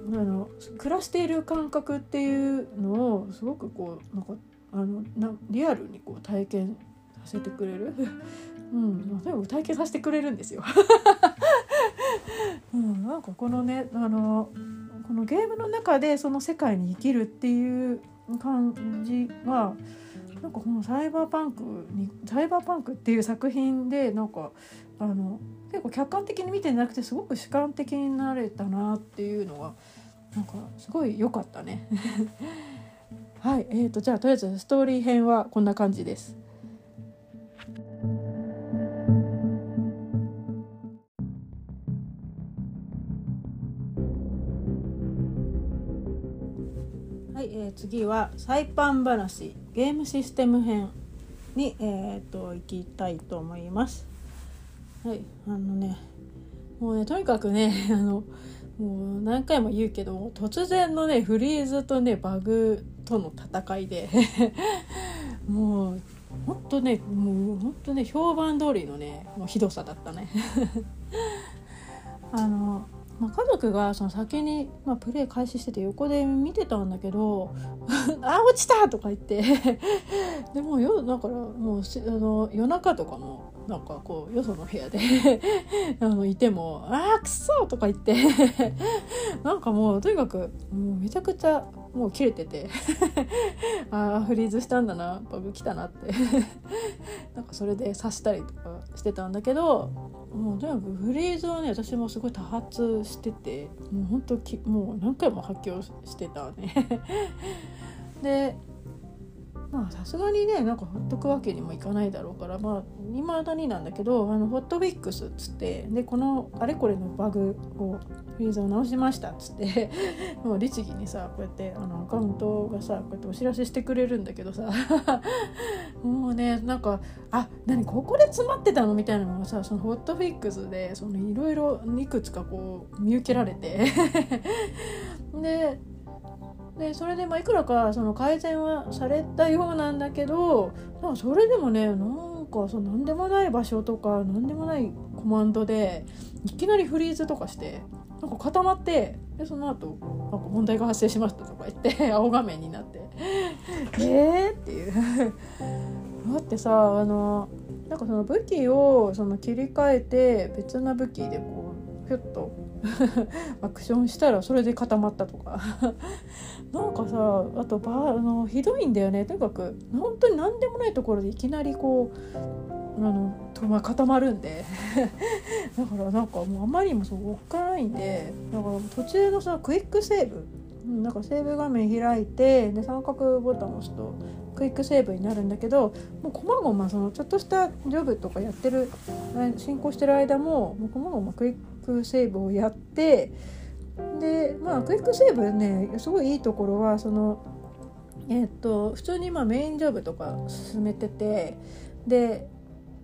うあの暮らしている感覚っていうのをすごくこうなんかあのなリアルにこう体験させてくれる うん、とにかく体験させてくれるんですよ。うん、なんかこのねあのこのゲームの中でその世界に生きるっていう感じはなんかこのサイバーパンクにサイバーパンクっていう作品でなんかあの結構客観的に見てなくてすごく主観的になれたなっていうのがなんかすごい良かったね。はい、えーとじゃあとりあえずストーリー編はこんな感じです。次はサイパン話ゲームシステム編に、えーと、行きたいと思います。はいあのねもうねとにかくね あのもう何回も言うけど突然のねフリーズとねバグとの戦いで もうほんとねもうほんとね評判通りのねもうひどさだったね あのまあ、家族がその先に、まあ、プレイ開始してて横で見てたんだけど「あ落ちた!」とか言って でもよだからもうあの夜中とかもなんかこうよその部屋で あのいても「ああくそ!」とか言って なんかもうとにかくもうめちゃくちゃもう切れてて。ああフリーズしたんだな。バグ来たなって。なんかそれで刺したりとかしてたんだけどもうとにかくフリーズはね私もすごい多発しててもうほんときもう何回も発狂してたね。でまあさすがにねなんかほっとくわけにもいかないだろうからまあいまだになんだけどあのホットフィックスっつってでこのあれこれのバグをフリーズを直しましたっつって もう律儀にさこうやってあのアカウントがさこうやってお知らせしてくれるんだけどさ もうねなんかあ何ここで詰まってたのみたいなのがさそのホットフィックスでいろいろいくつかこう見受けられて。ででそれでまあいくらかその改善はされたようなんだけどなんかそれでもねなんかその何でもない場所とか何でもないコマンドでいきなりフリーズとかしてなんか固まってでその後なんか問題が発生しましたとか言って 青画面になって えー？っていう。だってさあのなんかその武器をその切り替えて別な武器でこうピュッとアクションしたらそれで固まったとか。なんかさあとばあのひどいんだよね。とにかく本当に何でもないところでいきなりこうあのと、ま、固まるんで。だからなんかもうあまりにもそうおっかないんで。だから途中のさクイックセーブ。なんかセーブ画面開いてで三角ボタンを押すとクイックセーブになるんだけどもうこまごまそのちょっとしたジョブとかやってる進行してる間ももうこまごまクイックセーブをやってでまあクイックセーブねすごいいいところはそのえっ、と普通にまあメインジョブとか進めててで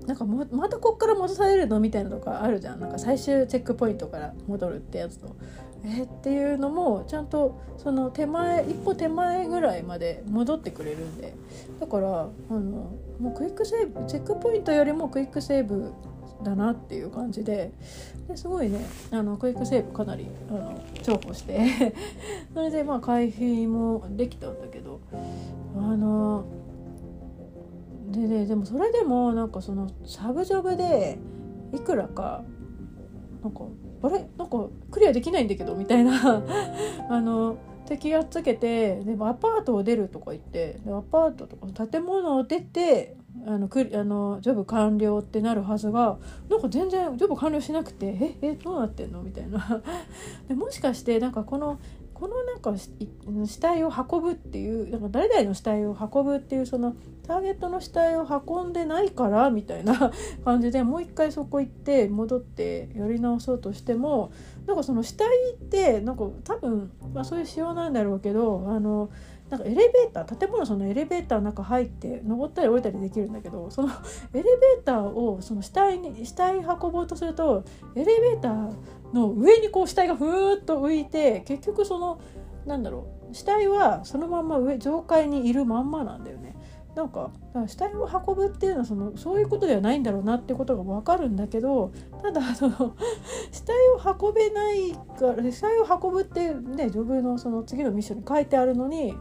なんかまたこっから戻されるのみたいなのとかあるじゃんなんか最終チェックポイントから戻るってやつと。えっていうのもちゃんとその手前一歩手前ぐらいまで戻ってくれるんでだからあのもうクイックセーブチェックポイントよりもクイックセーブだなっていう感じでですごいねあのクイックセーブかなりあの重宝して それでまあ回避もできたんだけどあのでねでもそれでもなんかそのサブジョブでいくらかなんかあれ？なんかクリアできないんだけどみたいな。あの敵やっつけてでもアパートを出るとか言ってでアパートとか建物を出てあのくあのジョブ完了ってなるはずがなんか全然ジョブ完了しなくてええどうなってんの？みたいな。でもしかしてなんかこのこのなんか死体を運ぶっていうなんか誰々の死体を運ぶっていうそのターゲットの死体を運んでないからみたいな感じでもう一回そこ行って戻ってやり直そうとしてもなんかその死体ってなんか多分、まあ、そういう仕様なんだろうけどあのなんかエレベーター建物そのエレベーターの中入って登ったり降りたりできるんだけどそのエレベーターをその死体に死体運ぼうとするとエレベーターの上にこう死体がふーっと浮いて結局そのなんだろう死体はそのまんま上上階にいるまんまなんだよね。なんか死体を運ぶっていうのはそのそういうことではないんだろうなってことが分かるんだけどただその 死体を運べないから死体を運ぶってねジョブのその次のミッションに書いてあるのに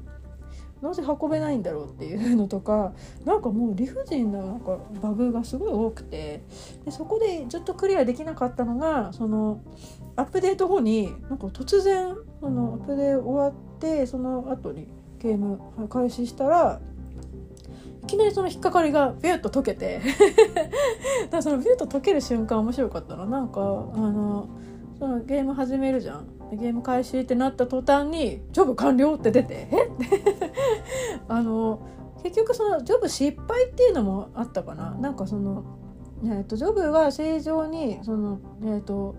なぜ運べないんだろうっていうのとかなんかもう理不尽ななんかバグがすごい多くてでそこでずっとクリアできなかったのがそのアップデート後になんか突然あのアップデート終わってその後にゲーム開始したらいきなりその引っかかりがビュッと解けて だからそのビュッと解ける瞬間面白かったの。なんかあのそのゲーム始めるじゃん。ゲーム開始ってなった途端に「ジョブ完了」って出て「え？っ?」て。あの結局そのジョブ失敗っていうのもあったかな。なんかその、えーと、ジョブが正常にその、えーと、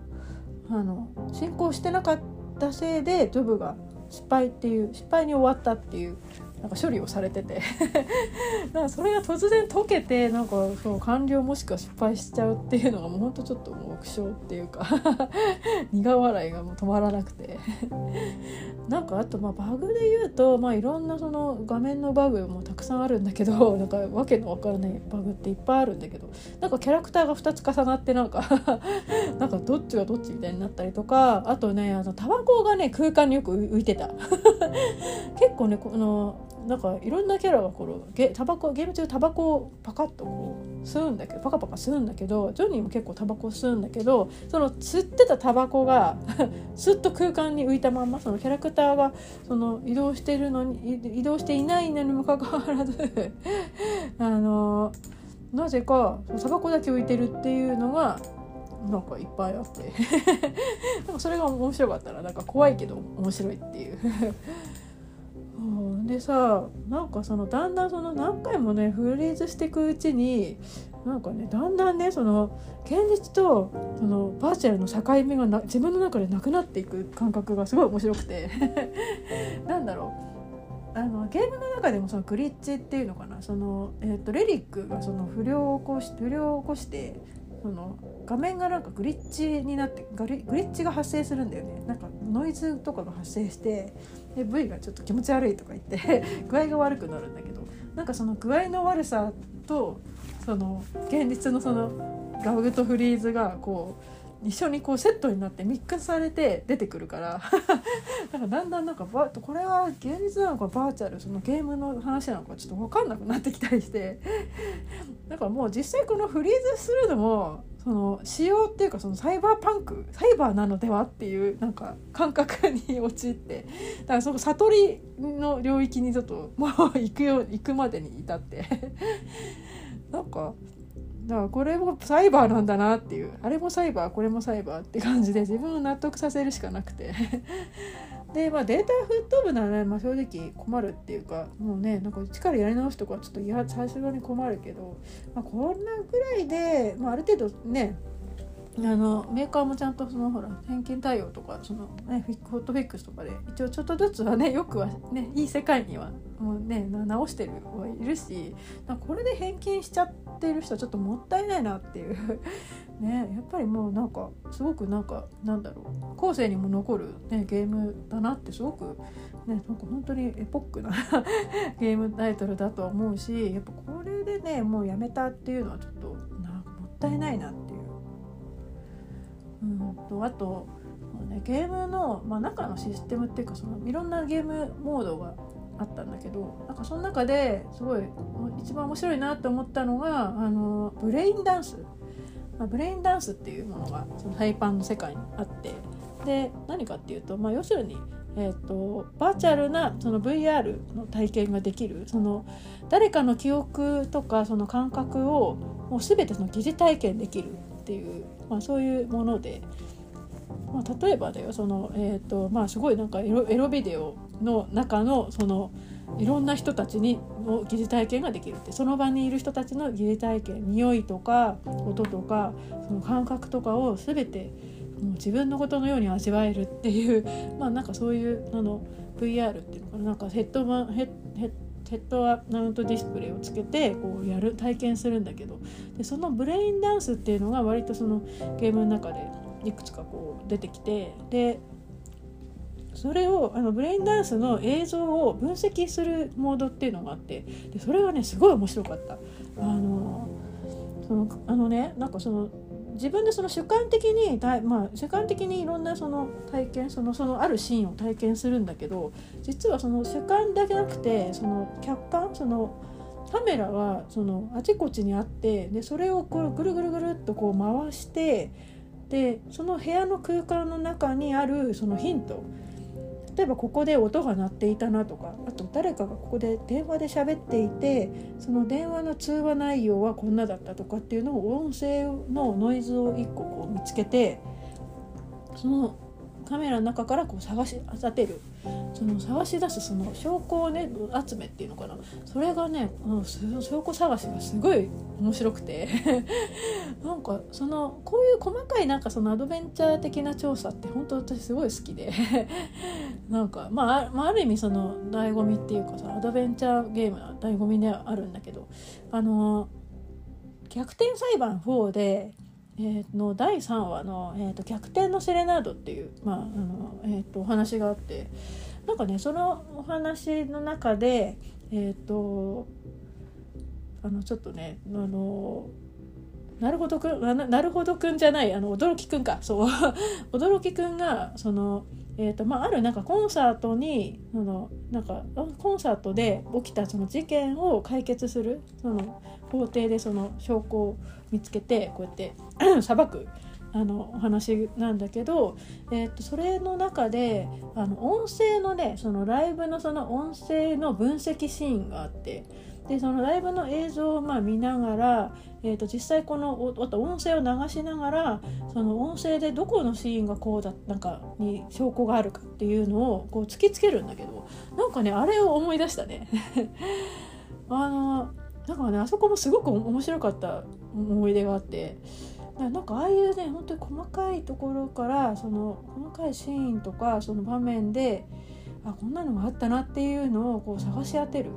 あの進行してなかったせいでジョブが失敗っていう失敗に終わったっていうなんか処理をされてて。なんかそれが突然解けてなんかそう完了もしくは失敗しちゃうっていうのがもうほんとちょっともう苦笑っていうか 苦笑いがもう止まらなくて。なんかあとまあバグで言うと、まあ、いろんなその画面のバグもたくさんあるんだけどなんかわけのわからないバグっていっぱいあるんだけどなんかキャラクターが2つ重なってなんかなんかどっちがどっちみたいになったりとかあとねあのタバコがね空間によく浮いてた。結構ねこのなんかいろんなキャラがこのゲタバコゲーム中タバコをパカッとこう吸うんだけどパカパカ吸うんだけどジョニーも結構タバコ吸うんだけどその吸ってたタバコが スッと空間に浮いたまんまそのキャラクターがその移動してるのに移動していないのにもかかわらず あのなぜかタバコだけ浮いてるっていうのがなんかいっぱいあって。なんかそれが面白かったらなんか怖いけど面白いっていう。でさなんかそのだんだんその何回もねフリーズしていくうちになんかねだんだんねその現実とそのバーチャルの境目がな自分の中でなくなっていく感覚がすごい面白くて。なんだろう。あのゲームの中でもそのグリッチっていうのかな。その、えーと、レリックがその不良を起こし不良を起こしてその画面がなんかグリッチになってグリグリッチが発生するんだよね。なんかノイズとかが発生してで V がちょっと気持ち悪いとか言って 具合が悪くなるんだけどなんかその具合の悪さとその現実のそのラブとフリーズがこう一緒にこうセットになってミックスされて出てくるから。なんかだんだんなんかバこれは現実なのかバーチャルそのゲームの話なのかちょっと分かんなくなってきたりして。だからもう実際このフリーズするのもその仕様っていうかそのサイバーパンクサイバーなのではっていうなんか感覚に陥って。だからその悟りの領域にちょっともう行くよ行くまでに至って。なんかだからこれもサイバーなんだなっていう。あれもサイバーこれもサイバーって感じで自分を納得させるしかなくて。でまあデータ吹っ飛ぶなら、ね、まあ、正直困るっていうかもうねなんか力やり直すとかちょっといや最初に困るけど、まあ、こんなぐらいで、まあ、ある程度ねあのメーカーもちゃんとそのほら返金対応とかその、ね、ホットフィックスとかで一応ちょっとずつはねよくはねいい世界にはもうね直してるはいるしこれで返金しちゃってる人はちょっともったいないなっていう ねやっぱりもうなんかすごくなんかなんだろう後世にも残る、ね、ゲームだなってすごくねなんか本当にエポックな ゲームタイトルだと思うしやっぱこれでねもうやめたっていうのはちょっとなんかもったいないなっていう。うん。とあとね、ゲームの、まあ、中のシステムっていうかそのいろんなゲームモードがあったんだけどなんかその中ですごい一番面白いなって思ったのがあのブレインダンス。まあ、ブレインダンスっていうものがそのハイパンの世界にあってで何かっていうと、まあ、要するにえーと、バーチャルなその VR の体験ができるその誰かの記憶とかその感覚をもう全てその疑似体験できるっていう、まあ、そういうもので、まあ、例えばだよその、えーとまあ、すごいなんかエロエロビデオの中のそのいろんな人たちにの疑似体験ができるってその場にいる人たちの疑似体験匂いとか音とかその感覚とかを全てもう自分のことのように味わえるっていうまあなんかそういうあの VR っていうのかななんかヘッドマンヘッヘッヘッドマウントディスプレイをつけてこうやる体験するんだけどでそのブレインダンスっていうのが割とそのゲームの中でいくつかこう出てきてでそれをあのブレインダンスの映像を分析するモードっていうのがあってでそれがねすごい面白かった。あのそのあのねなんかその自分でその主観的にまあ、主観的にいろんなその体験そのそのあるシーンを体験するんだけど実はその主観だけなくてその客観そのカメラはそのあちこちにあってでそれをこうぐるぐるぐるっとこう回してでその部屋の空間の中にあるそのヒント例えばここで音が鳴っていたなとかあと誰かがここで電話で喋っていてその電話の通話内容はこんなだったとかっていうのを音声のノイズを1個こう見つけてそのカメラの中からこう探し当てる。その探し出すその証拠をね集めっていうのかな。それがね証拠探しがすごい面白くて。なんかそのこういう細かいなんかそのアドベンチャー的な調査って本当私すごい好きで。なんか、まあ、まあある意味その醍醐味っていうかさアドベンチャーゲームの醍醐味ではあるんだけど。あの逆転裁判4でえー、の第3話の、えーと「逆転のセレナード」っていう、まああのえーと、お話があってなんかねそのお話の中でえっ、ー、とあのちょっとねあのなるほどくんななるほどくんじゃないあの驚きくんか。そう。驚きくんがそのえーとまあ、あるなんかコンサートにそのなんかコンサートで起きたその事件を解決するその法廷でその証拠を見つけてこうやって 裁くあのお話なんだけど、えー、とそれの中であの音声のねそのライブのその音声の分析シーンがあってでそのライブの映像をまあ見ながら、えー、と実際この音声を流しながらその音声でどこのシーンがこうだなんかに証拠があるかっていうのをこう突きつけるんだけどなんかねあれを思い出したね。あのなんかねあそこもすごく面白かった思い出があってなんかああいうね本当に細かいところからその細かいシーンとかその場面であこんなのがあったなっていうのをこう探し当てる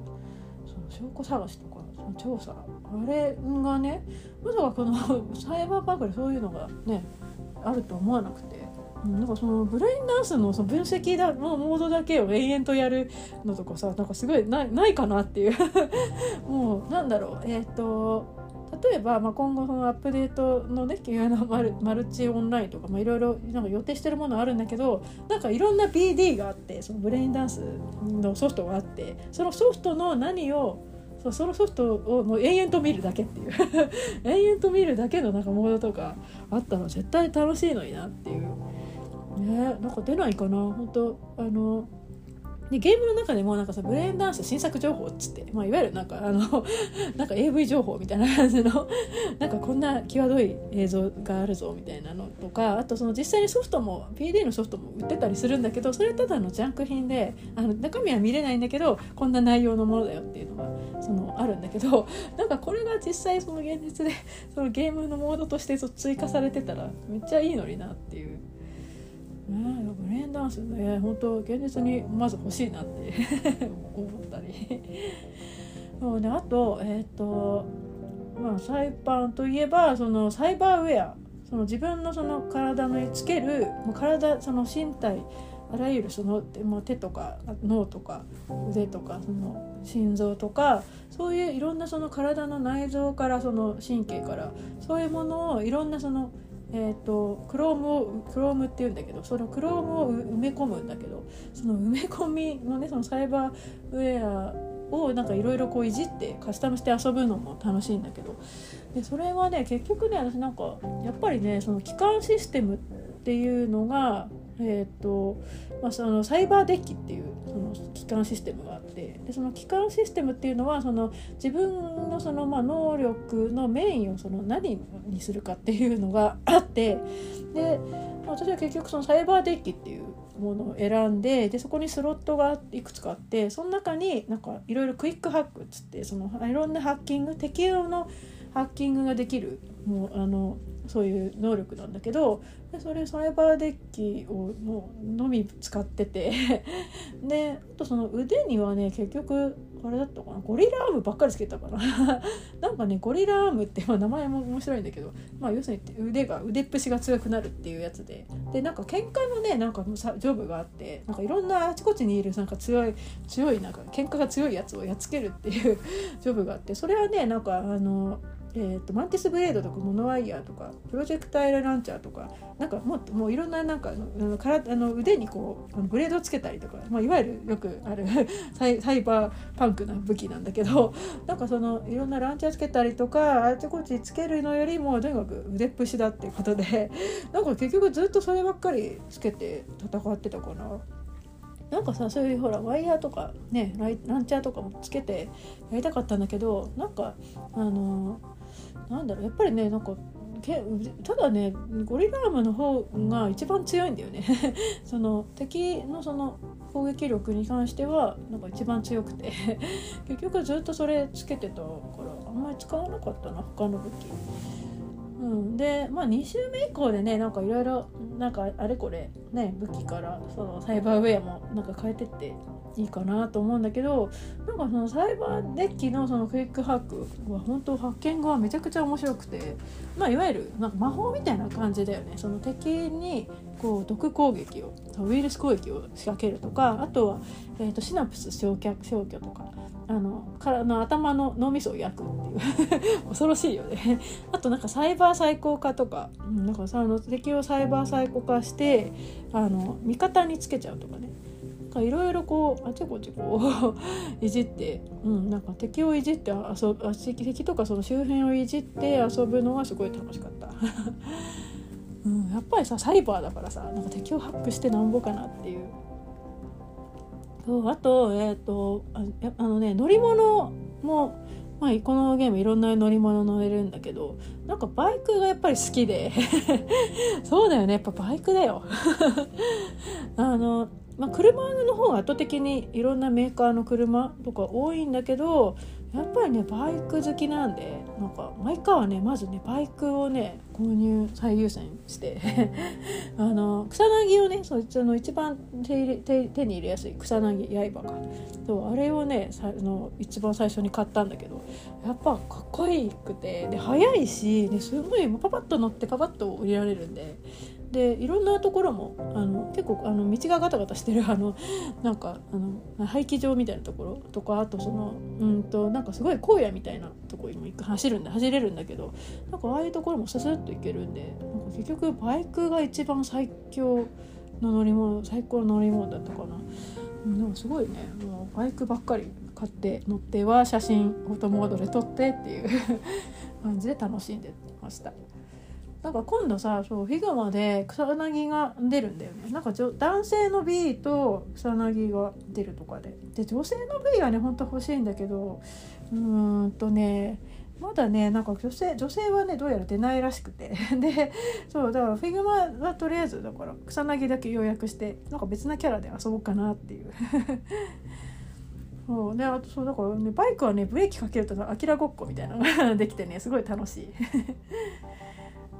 その証拠探しとかその調査あれがねまさかこの サイバーパークでそういうのがねあると思わなくて。なんかそのブレインダンスのその分析だのモードだけを延々とやるのとかさなんかすごいないないかなっていう。もうなんだろう。えっ、ー、と例えば、まあ、今後そのアップデートのねのマルマルチオンラインとか、まあ、いろいろなんか予定してるものあるんだけどなんかいろんな BD があってそのブレインダンスのソフトがあってそのソフトの何をそうそのソフトをもう延々と見るだけっていう。延々と見るだけのなんかモードとかあったら絶対楽しいのになっていう。ねなんか出ないかな本当あのでゲームの中でもなんかさブレインダンス新作情報っつって、まあ、いわゆるなんかあの なんか AV 情報みたいな感じの なんかこんな際どい映像があるぞみたいなのとかあとその実際にソフトも PD のソフトも売ってたりするんだけどそれはただのジャンク品であの中身は見れないんだけどこんな内容のものだよっていうのがそのあるんだけど なんかこれが実際その現実でそのゲームのモードとして追加されてたらめっちゃいいのになっていう。ねブレインダンスね本当現実にまず欲しいなって 思ったり。そうねあとえっ、ー、とまあサイパンといえばそのサイバーウェア。その自分のその体につけるもう体その身体あらゆるその手とか脳とか腕とかその心臓とかそういういろんなその体の内臓からその神経からそういうものをいろんなそのえーと、クロームをクロームっていうんだけどそのクロームを埋め込むんだけどその埋め込みのねそのサイバーウェアをなんかいろいろこういじってカスタムして遊ぶのも楽しいんだけどでそれはね結局ね私なんかやっぱりねその基幹システムっていうのがえーとまあ、そのサイバーデッキっていうその機関システムがあってでその機関システムっていうのはその自分のそのまあ能力のメインをその何にするかっていうのが あってで私は結局そのサイバーデッキっていうものを選んででそこにスロットがいくつかあってその中になんかいろいろクイックハックっつってそのいろんなハッキング適用のハッキングができるもうあのそういう能力なんだけどでそれサイバーデッキをもうのみ使ってて。であとその腕にはね結局あれだったかな。ゴリラアームばっかりつけたかな なんかねゴリラアームって、まあ、名前も面白いんだけど、まあ、要するに腕が腕っぷしが強くなるっていうやつで。でなんか喧嘩のねなんかジョブがあってなんかいろんなあちこちにいるなんか強い強いなんか喧嘩が強いやつをやっつけるっていう ジョブがあってそれはねなんかあのえーと、マンティスブレードとかモノワイヤーとかプロジェクタイルランチャーとかなんかもっともういろんななんかあのからあの腕にこうブレードをつけたりとか、まあ、いわゆるよくある サイサイバーパンクな武器なんだけどなんかそのいろんなランチャーつけたりとかあちこちつけるのよりもとにかく腕っぷしだっていうことで なんか結局ずっとそればっかりつけて戦ってたかな。なんかさそういうほらワイヤーとかねランチャーとかもつけてやりたかったんだけどなんかあのなんだろうやっぱりねなんかけただねゴリラームの方が一番強いんだよね。その敵のその攻撃力に関してはなんか一番強くて。結局ずっとそれつけてたからあんまり使わなかったな他の武器。うん、でまあ2週目以降でねなんかいろいろなんかあれこれね武器からそのサイバーウェアもなんか変えてっていいかなと思うんだけどなんかそのサイバーデッキのそのクイックハックは本当発見がめちゃくちゃ面白くて、まあ、いわゆるなんか魔法みたいな感じだよね。その敵にこう毒攻撃をウイルス攻撃を仕掛けるとかあとは、えーと、シナプス消去消去とかあのからの頭の脳みそを焼くっていう 恐ろしいよね。あとなんかサイバー最高化とか、うん、なんかさあの敵をサイバー最高化してあの味方につけちゃうとかね。かいろいろこうあちこちこう いじって、うん、なんか敵をいじって遊ぶ敵とかその周辺をいじって遊ぶのがすごい楽しかった。うん、やっぱりさサイバーだからさなんか敵をハックしてなんぼかなっていうそうあとえっ、ー、とああのね乗り物もまあ、このゲームいろんな乗り物乗れるんだけどなんかバイクがやっぱり好きでそうだよねやっぱバイクだよあのまあ、車の方が圧倒的にいろんなメーカーの車とか多いんだけどやっぱりねバイク好きなんでなんか毎回はねまずねバイクをね購入最優先して あの草薙をねそいつの一番手手手に入れやすい草薙刃か。そうあれをねさの一番最初に買ったんだけどやっぱかっこいいくてで速いし、ね、すごいパパッと乗ってパパッと降りられるんででいろんなところもあの結構あの道がガタガタしてるあのなんかあの廃棄場みたいなところとかあとそのうんとなんかすごい荒野みたいなとこにも走るんで走れるんだけどなんかああいうところもススッと行けるんでなんか結局バイクが一番最強の乗り物最高の乗り物だったかな。でもすごいねもうバイクばっかり買って乗っては写真オートモードで撮ってっていう 感じで楽しんでました。なんか今度さそうフィグマで草薙が出るんだよね。なんか男性の B と草薙が出るとかで。で女性の B はねほんと欲しいんだけどうーんとねまだねなんか女性女性はねどうやら出ないらしくて。でそうだからフィグマはとりあえずだから草薙だけ予約してなんか別なキャラで遊ぼうかなっていう。そうであとそうだからねバイクはねブレーキかけるとアキラごっこみたいなのができてねすごい楽しい。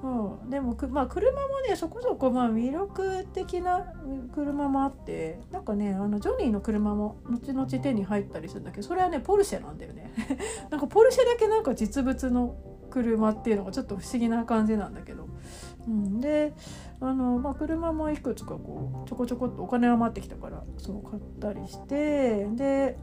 うん、でもまあ、車もねそこそこまあ魅力的な車もあってなんかねあのジョニーの車も後々手に入ったりするんだけどそれはねポルシェなんだよね。なんかポルシェだけなんか実物の車っていうのがちょっと不思議な感じなんだけど、うん、であの、まあ、車もいくつかこうちょこちょこっとお金余ってきたからそう買ったりしてで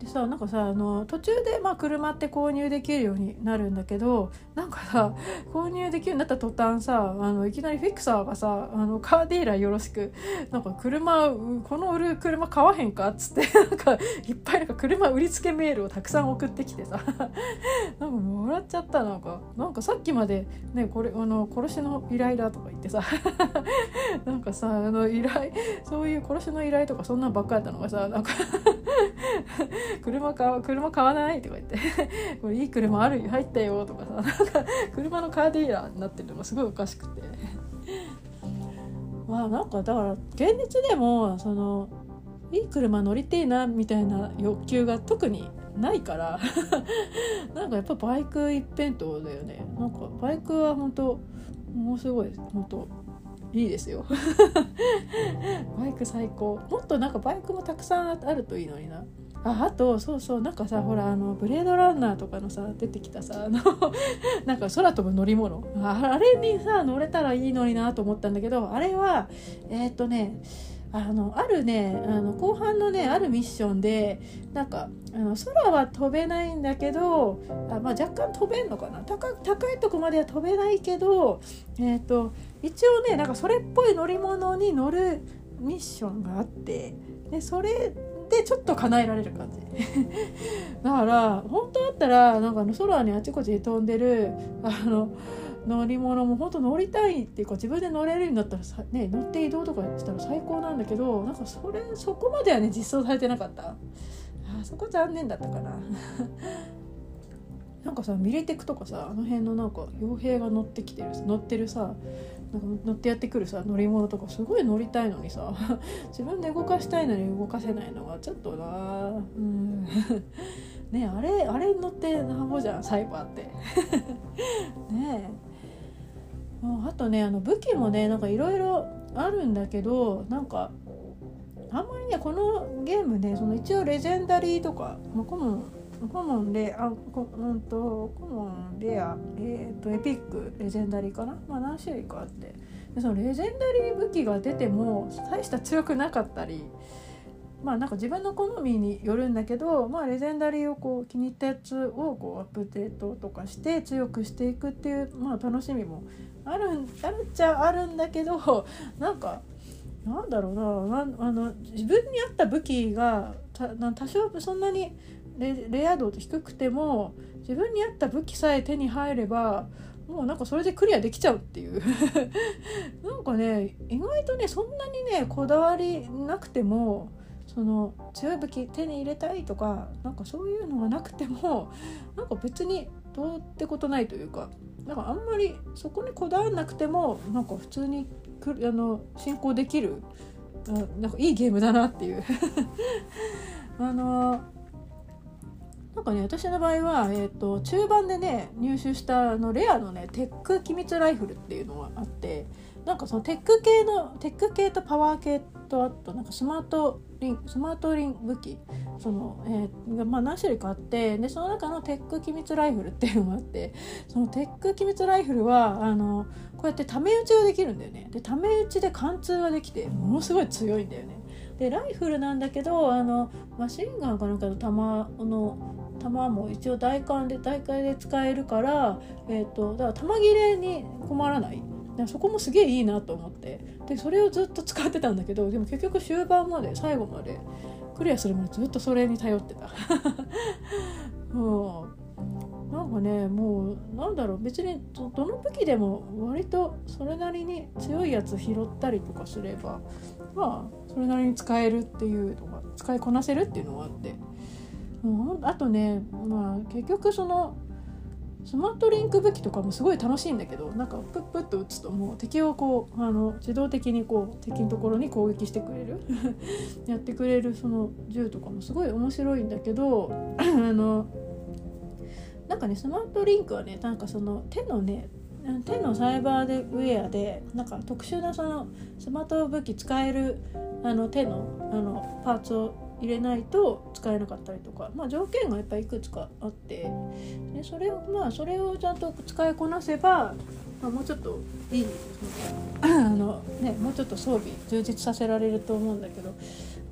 でさなんかさあの途中でまあ車って購入できるようになるんだけどなんかさ購入できるようになった途端さあのいきなりフィクサーがさあのカーディーラーよろしくなんか車この売る車買わへんかっつって なんかいっぱいなんか車売りつけメールをたくさん送ってきてさ。なんかもらっちゃったなんか。なんかさっきまでねこれあの殺しの依頼だとか言ってさ。なんかさあの依頼そういう殺しの依頼とかそんなんばっかやったのがさなんか 車買車買わないとか言って。これいい車ある入ったよとかさ。なんか車のカーディーラーになってるのがすごいおかしくて。まあなんかだから現実でもそのいい車乗りてえなみたいな欲求が特にないから。なんかやっぱバイク一辺倒だよね。なんかバイクは本当もうすごい。本当いいですよ。バイク最高。もっとなんかバイクもたくさんあるといいのにな。ああとそうそう。なんかさほらあのブレードランナーとかのさ出てきたさあの なんか空飛ぶ乗り物。あれにさ乗れたらいいのになと思ったんだけどあれはえー、っとねあのあるねあの後半のねあるミッションでなんかあの空は飛べないんだけどあ、まあ、若干飛べんのかな？高高いとこまでは飛べないけど、えーと、一応ねなんかそれっぽい乗り物に乗るミッションがあってでそれでちょっと叶えられる感じ。だから本当だったらなんかあの空にあちこち飛んでるあの乗り物も本当乗りたいっていうか自分で乗れるようになったらさ、ね、乗って移動とかしたら最高なんだけどなんかそれそこまではね実装されてなかった。あそこ残念だったかな。なんかさミリテクとかさあの辺のなんか傭兵が乗ってきてる乗ってるさなんか乗ってやってくるさ乗り物とかすごい乗りたいのにさ 自分で動かしたいのに動かせないのはちょっとな。うん。ねあれあれ乗ってなんぼじゃんサイバーって。ねえ。あとねあの武器もねなんかいろいろあるんだけどなんかあんまりねこのゲームねその一応レジェンダリーとか、まあ、コモンコモンレうんと、コモンレア、えーと、エピックレジェンダリーかな、まあ、何種類かあって。でそのレジェンダリー武器が出ても大した強くなかったりまあなんか自分の好みによるんだけど、まあ、レジェンダリーをこう気に入ったやつをこうアップデートとかして強くしていくっていう、まあ、楽しみもあるあるっちゃあるんだけど なんかなんだろうなあの自分に合った武器が多少そんなにレレア度低くても自分に合った武器さえ手に入ればもうなんかそれでクリアできちゃうっていう。なんかね意外とねそんなにねこだわりなくてもその強い武器手に入れたいとかなんかそういうのがなくてもなんか別にどうってことないというか。なんかあんまりそこにこだわらなくてもなんか普通にくあの進行できるなんかいいゲームだなっていう。あのなんかね私の場合は、えーと、中盤でね入手したあのレアのねテック機密ライフルっていうのがあってなんかそのテック系のテック系とパワー系とあとなんかスマートリンスマートリン武器その、えー、まあ、何種類かあってでその中のテック機密ライフルっていうのがあってそのテック機密ライフルはあのこうやってため打ちができるんだよね。でため打ちで貫通ができてものすごい強いんだよね。でライフルなんだけどあのマシンガンかなんかの弾の弾も一応大艦で大会で使えるから、えーと、だから弾切れに困らない。そこもすげえいいなと思って。でそれをずっと使ってたんだけどでも結局終盤まで最後までクリアするまでずっとそれに頼ってた。もうなんかねもうなんだろう別にどの武器でも割とそれなりに強いやつ拾ったりとかすればまあそれなりに使えるっていうのが使いこなせるっていうのがあって。もうあとねまあ結局そのスマートリンク武器とかもすごい楽しいんだけどなんかプップッと撃つともう敵をこうあの自動的にこう敵のところに攻撃してくれる やってくれるその銃とかもすごい面白いんだけどあのなんかねスマートリンクはねなんかその手のね手のサイバーでウェアでなんか特殊なそのスマート武器使えるあの手のあのパーツを入れないと使えなかったりとか、まあ、条件がやっぱりいくつかあって。でそれをまあそれをちゃんと使いこなせば、まあ、もうちょっといいあの、ね、もうちょっと装備充実させられると思うんだけど。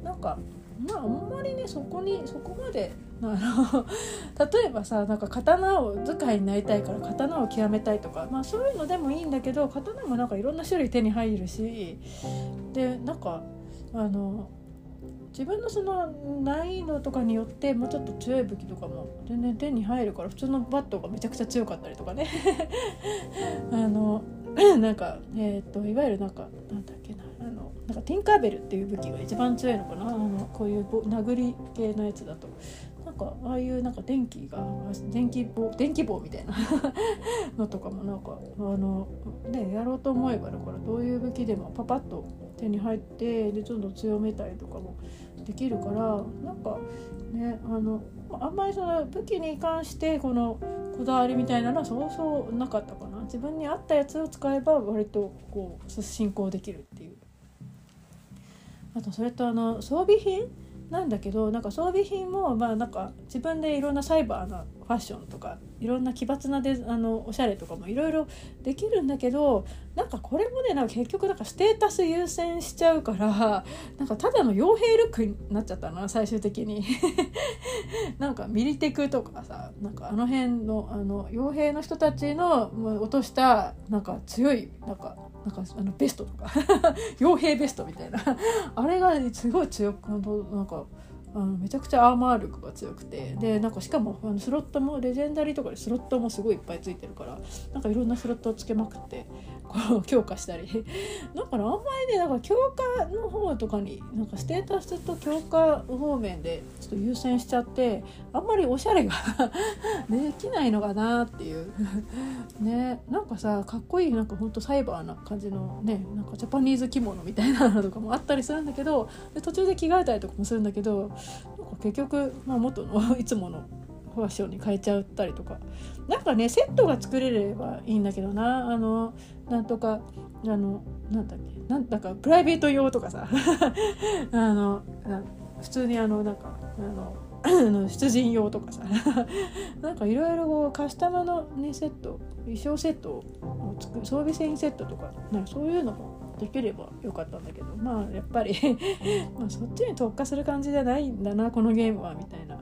なんかまああんまりねそこにそこまであの 例えばさなんか刀を使いになりたいから刀を極めたいとか、まあ、そういうのでもいいんだけど刀もなんかいろんな種類手に入るし。でなんかあの自分のその難易度とかによってもうちょっと強い武器とかも全然手に入るから普通のバットがめちゃくちゃ強かったりとかね。あの なんかえっ、ー、といわゆるなんかなんだっけなあのなんかティンカーベルっていう武器が一番強いのかな。あのこういう殴り系のやつだと。なんかああいうなんか電気が電気棒電気棒みたいな。のとかもなんかあのねやろうと思えばだからどういう武器でもパパッと手に入ってでちょっと強めたりとかもできるからなんかねあのあんまりその武器に関してこのこだわりみたいなのはそうそうなかったかな。自分に合ったやつを使えば割とこう進行できるっていう。あとそれとあの装備品なんだけどなんか装備品もまあなんか自分でいろんなサイバーなファッションとかいろんな奇抜なデあのおしゃれとかもいろいろできるんだけどなんかこれもねなんか結局なんかステータス優先しちゃうからなんかただの傭兵ルックになっちゃったな最終的に。なんかミリテクとかさなんかあの辺のあの傭兵の人たちの落としたなんか強いなんかなんかあのベストとか。傭兵ベストみたいな。あれがすごい強くなんかあのめちゃくちゃアーマー力が強くて。でなんかしかもあのスロットもレジェンダリーとかでスロットもすごいいっぱいついてるからなんかいろんなスロットをつけまくって。強化したり。だからあんまりねなんか強化の方とかになんかステータスと強化方面でちょっと優先しちゃってあんまりおしゃれが できないのかなっていう。ねなんかさかっこいいなんかほんとサイバーな感じのねなんかジャパニーズ着物みたいなのとかもあったりするんだけどで途中で着替えたりとかもするんだけどなんか結局、まあ、元のいつものファッションに変えちゃったりとか。なんかねセットが作れればいいんだけどな。あのなんとかあのなんだっけなんだかプライベート用とかさ あの普通にあのなんかあの 出陣用とかさ なんかいろいろカスタマのねセット衣装セットを作る装備繊維セットとかなんかそういうのもできればよかったんだけどまあやっぱり まあそっちに特化する感じじゃないんだなこのゲームはみたいな。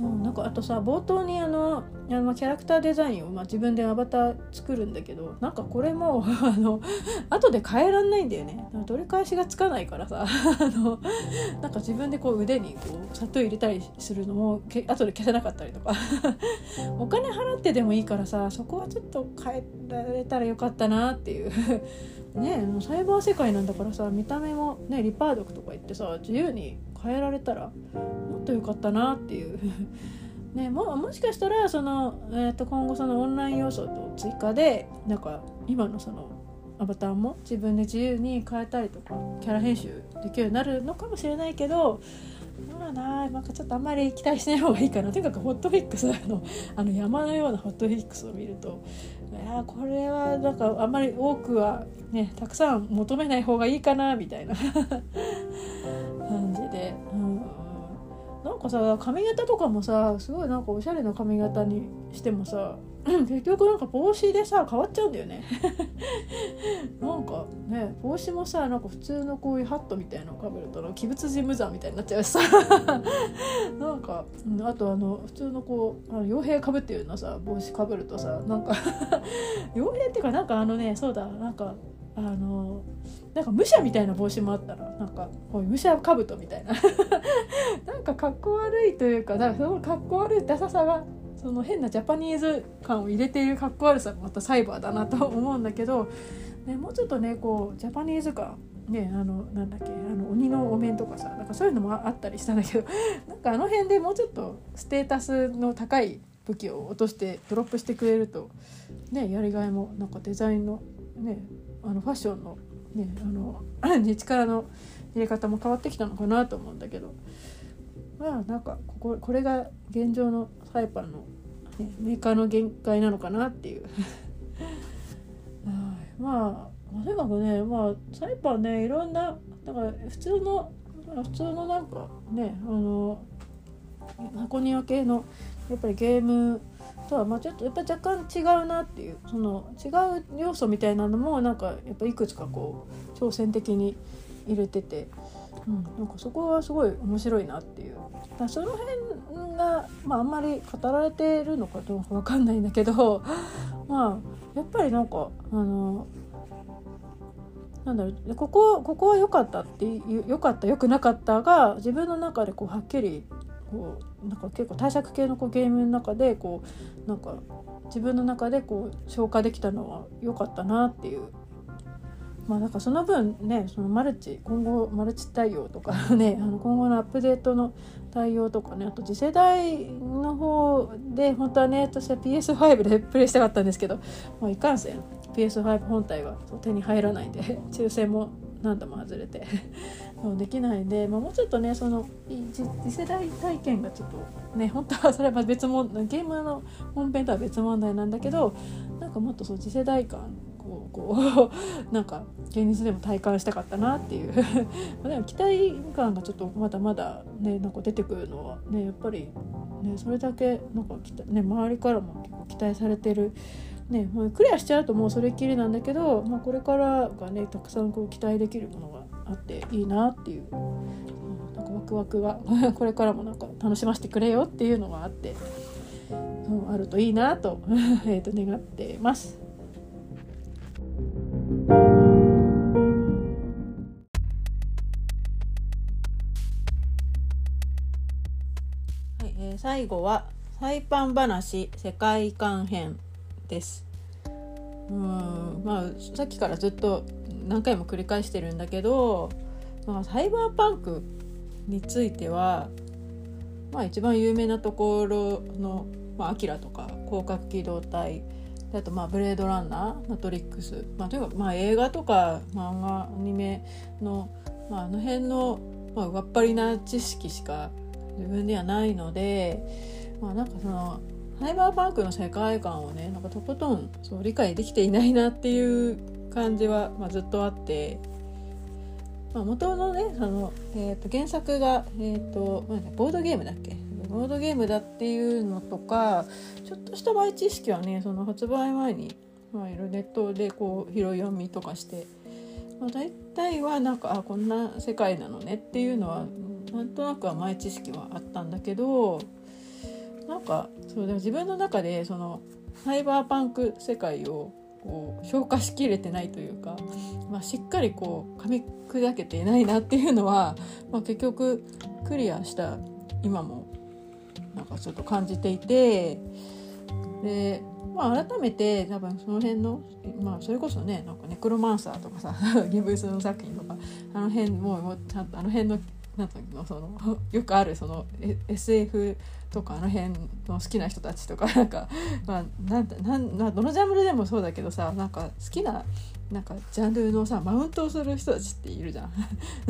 うん、なんかあとさ冒頭にあのあのキャラクターデザインを、まあ、自分でアバター作るんだけどなんかこれも あの後で変えらんないんだよね。取り返しがつかないからさ。あのなんか自分でこう腕にこう砂糖入れたりするのもけ後で消せなかったりとか。お金払ってでもいいからさそこはちょっと変えられたらよかったなっていう。ねサイバー世界なんだからさ見た目もねリパードクとか言ってさ自由に変えられたらもっと良かったなっていう。ね、ももしかしたらその、えー、と今後そのオンライン要素と追加でなんか今のそのアバターも自分で自由に変えたりとかキャラ編集できるようになるのかもしれないけどまあななんかちょっとあんまり期待しない方がいいかな。とにかくホットフィックスのあの山のようなホットフィックスを見るとやこれはなんかあんまり多くはねたくさん求めない方がいいかなみたいな 感じで、うん、なんかさ髪型とかもさすごいなんかおしゃれな髪型にしてもさ結局なんか帽子でさ変わっちゃうんだよね。なんかね帽子もさなんか普通のこういうハットみたいなのかぶると鬼物事無惨みたいになっちゃうしさ。なんかあとあの普通のこうあの傭兵かぶってるようなさ帽子かぶるとさなんか 傭兵っていうかなんかあのねそうだなんかあのなんか武者みたいな帽子もあったらなんかこういう武者兜みたいな。なんかかっこ悪いというかなんかそのかっこ悪いダサさがその変なジャパニーズ感を入れているかっこ悪さがまたサイバーだなと思うんだけど、ね、もうちょっとねこうジャパニーズ感ねあのなんだっけあの鬼のお面とかさなんかそういうのもあったりしたんだけど なんかあの辺でもうちょっとステータスの高い武器を落としてドロップしてくれるとねやりがいもなんかデザインのねあのファッションのねあの 力の入れ方も変わってきたのかなと思うんだけど。まあなんかこここれが現状のサイパンの、メーカーの限界なのかなっていう。まあとにかくねまあサイパンねいろんなだから普通の普通のなんかねあの箱庭系のやっぱりゲームとはまあちょっとやっぱ若干違うなっていうその違う要素みたいなのもなんかやっぱいくつかこう挑戦的に入れてて。うん、なんかそこはすごい面白いなっていう。だその辺が、まあ、あんまり語られてるのかどうか分かんないんだけど まあやっぱりなんかあのなんだろうここここは良かったって良かった良くなかったが自分の中でこうはっきりこうなんか結構対策系のこうゲームの中でこうなんか自分の中でこう消化できたのは良かったなっていうまあ、だかその分ねそのマルチ今後マルチ対応とか ねあの今後のアップデートの対応とかねあと次世代の方で本当はね私は PS5 でプレイしたかったんですけど、まあ、いかんせん。PS5 本体が手に入らないんで 抽選も何度も外れて できないんで、まあ、もうちょっとねその次世代体験がちょっとね本当はそれは別もゲームの本編とは別問題なんだけどなんかもっとそう次世代感をこうなんか現実でも体感したかったなっていう でも期待感がちょっとまだまだねなんか出てくるのはねやっぱりねそれだけなんかね周りからも結構期待されてる。ね、もうクリアしちゃうともうそれっきりなんだけど、まあ、これからがねたくさんこう期待できるものがあっていいなっていう、なんかワクワクが これからもなんか楽しませてくれよっていうのがあって、うん、あるといいなとえと願ってます。最後はサイパン話世界観編です。うんまあさっきからずっと何回も繰り返してるんだけど、まあ、サイバーパンクについては、まあ、一番有名なところの「まあ、アキラとか「広角機動隊」あとまあ「ブレードランナー」「マトリックス」まあ、とにかまあ映画とか漫画アニメの、まあ、あの辺の、まあ、上っぱりな知識しか自分ではないので、まあ、なんかそのサイバーパンクの世界観をねなんかとことんそう理解できていないなっていう感じは、まあ、ずっとあって。まあ、元のねその、えー、と原作が、えーとボードゲームだっけ？ボードゲームだっていうのとかちょっとした前知識はねその発売前に、まあ、いろネットでこう拾い読みとかして、まあ、大体はなんかあこんな世界なのねっていうのはなんとなくは前知識はあったんだけどなんかそうでも自分の中でそのサイバーパンク世界をこう消化しきれてないというか、まあ、しっかりこう噛み砕けていないなっていうのは、まあ、結局クリアした今もなんかちょっと感じていてで、まあ、改めて多分その辺の、まあ、それこそねなんかネクロマンサーとかさ ギブスの作品とかあの辺もうちゃんとあの辺のなんていうのそのよくあるその SF とかあの辺の好きな人たちとかなんかまあなんなんどのジャンルでもそうだけどさなんか好きななんかジャンルのさマウントをする人たちっているじゃん。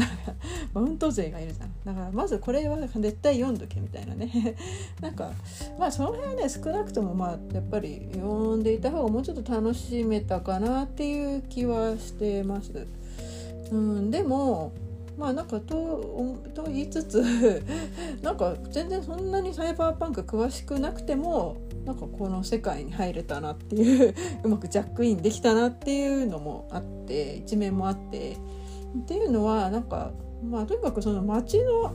マウント勢がいるじゃん。だからまずこれは絶対読んどけみたいなね。なんかまあその辺はね少なくともまあやっぱり読んでいた方がもうちょっと楽しめたかなっていう気はしてます。うん、でもまあなんかとと言いつつ なんか全然そんなにサイバーパンク詳しくなくてもなんかこの世界に入れたなっていう うまくジャックインできたなっていうのもあって一面もあって。っていうのはなんかまあとにかくその街の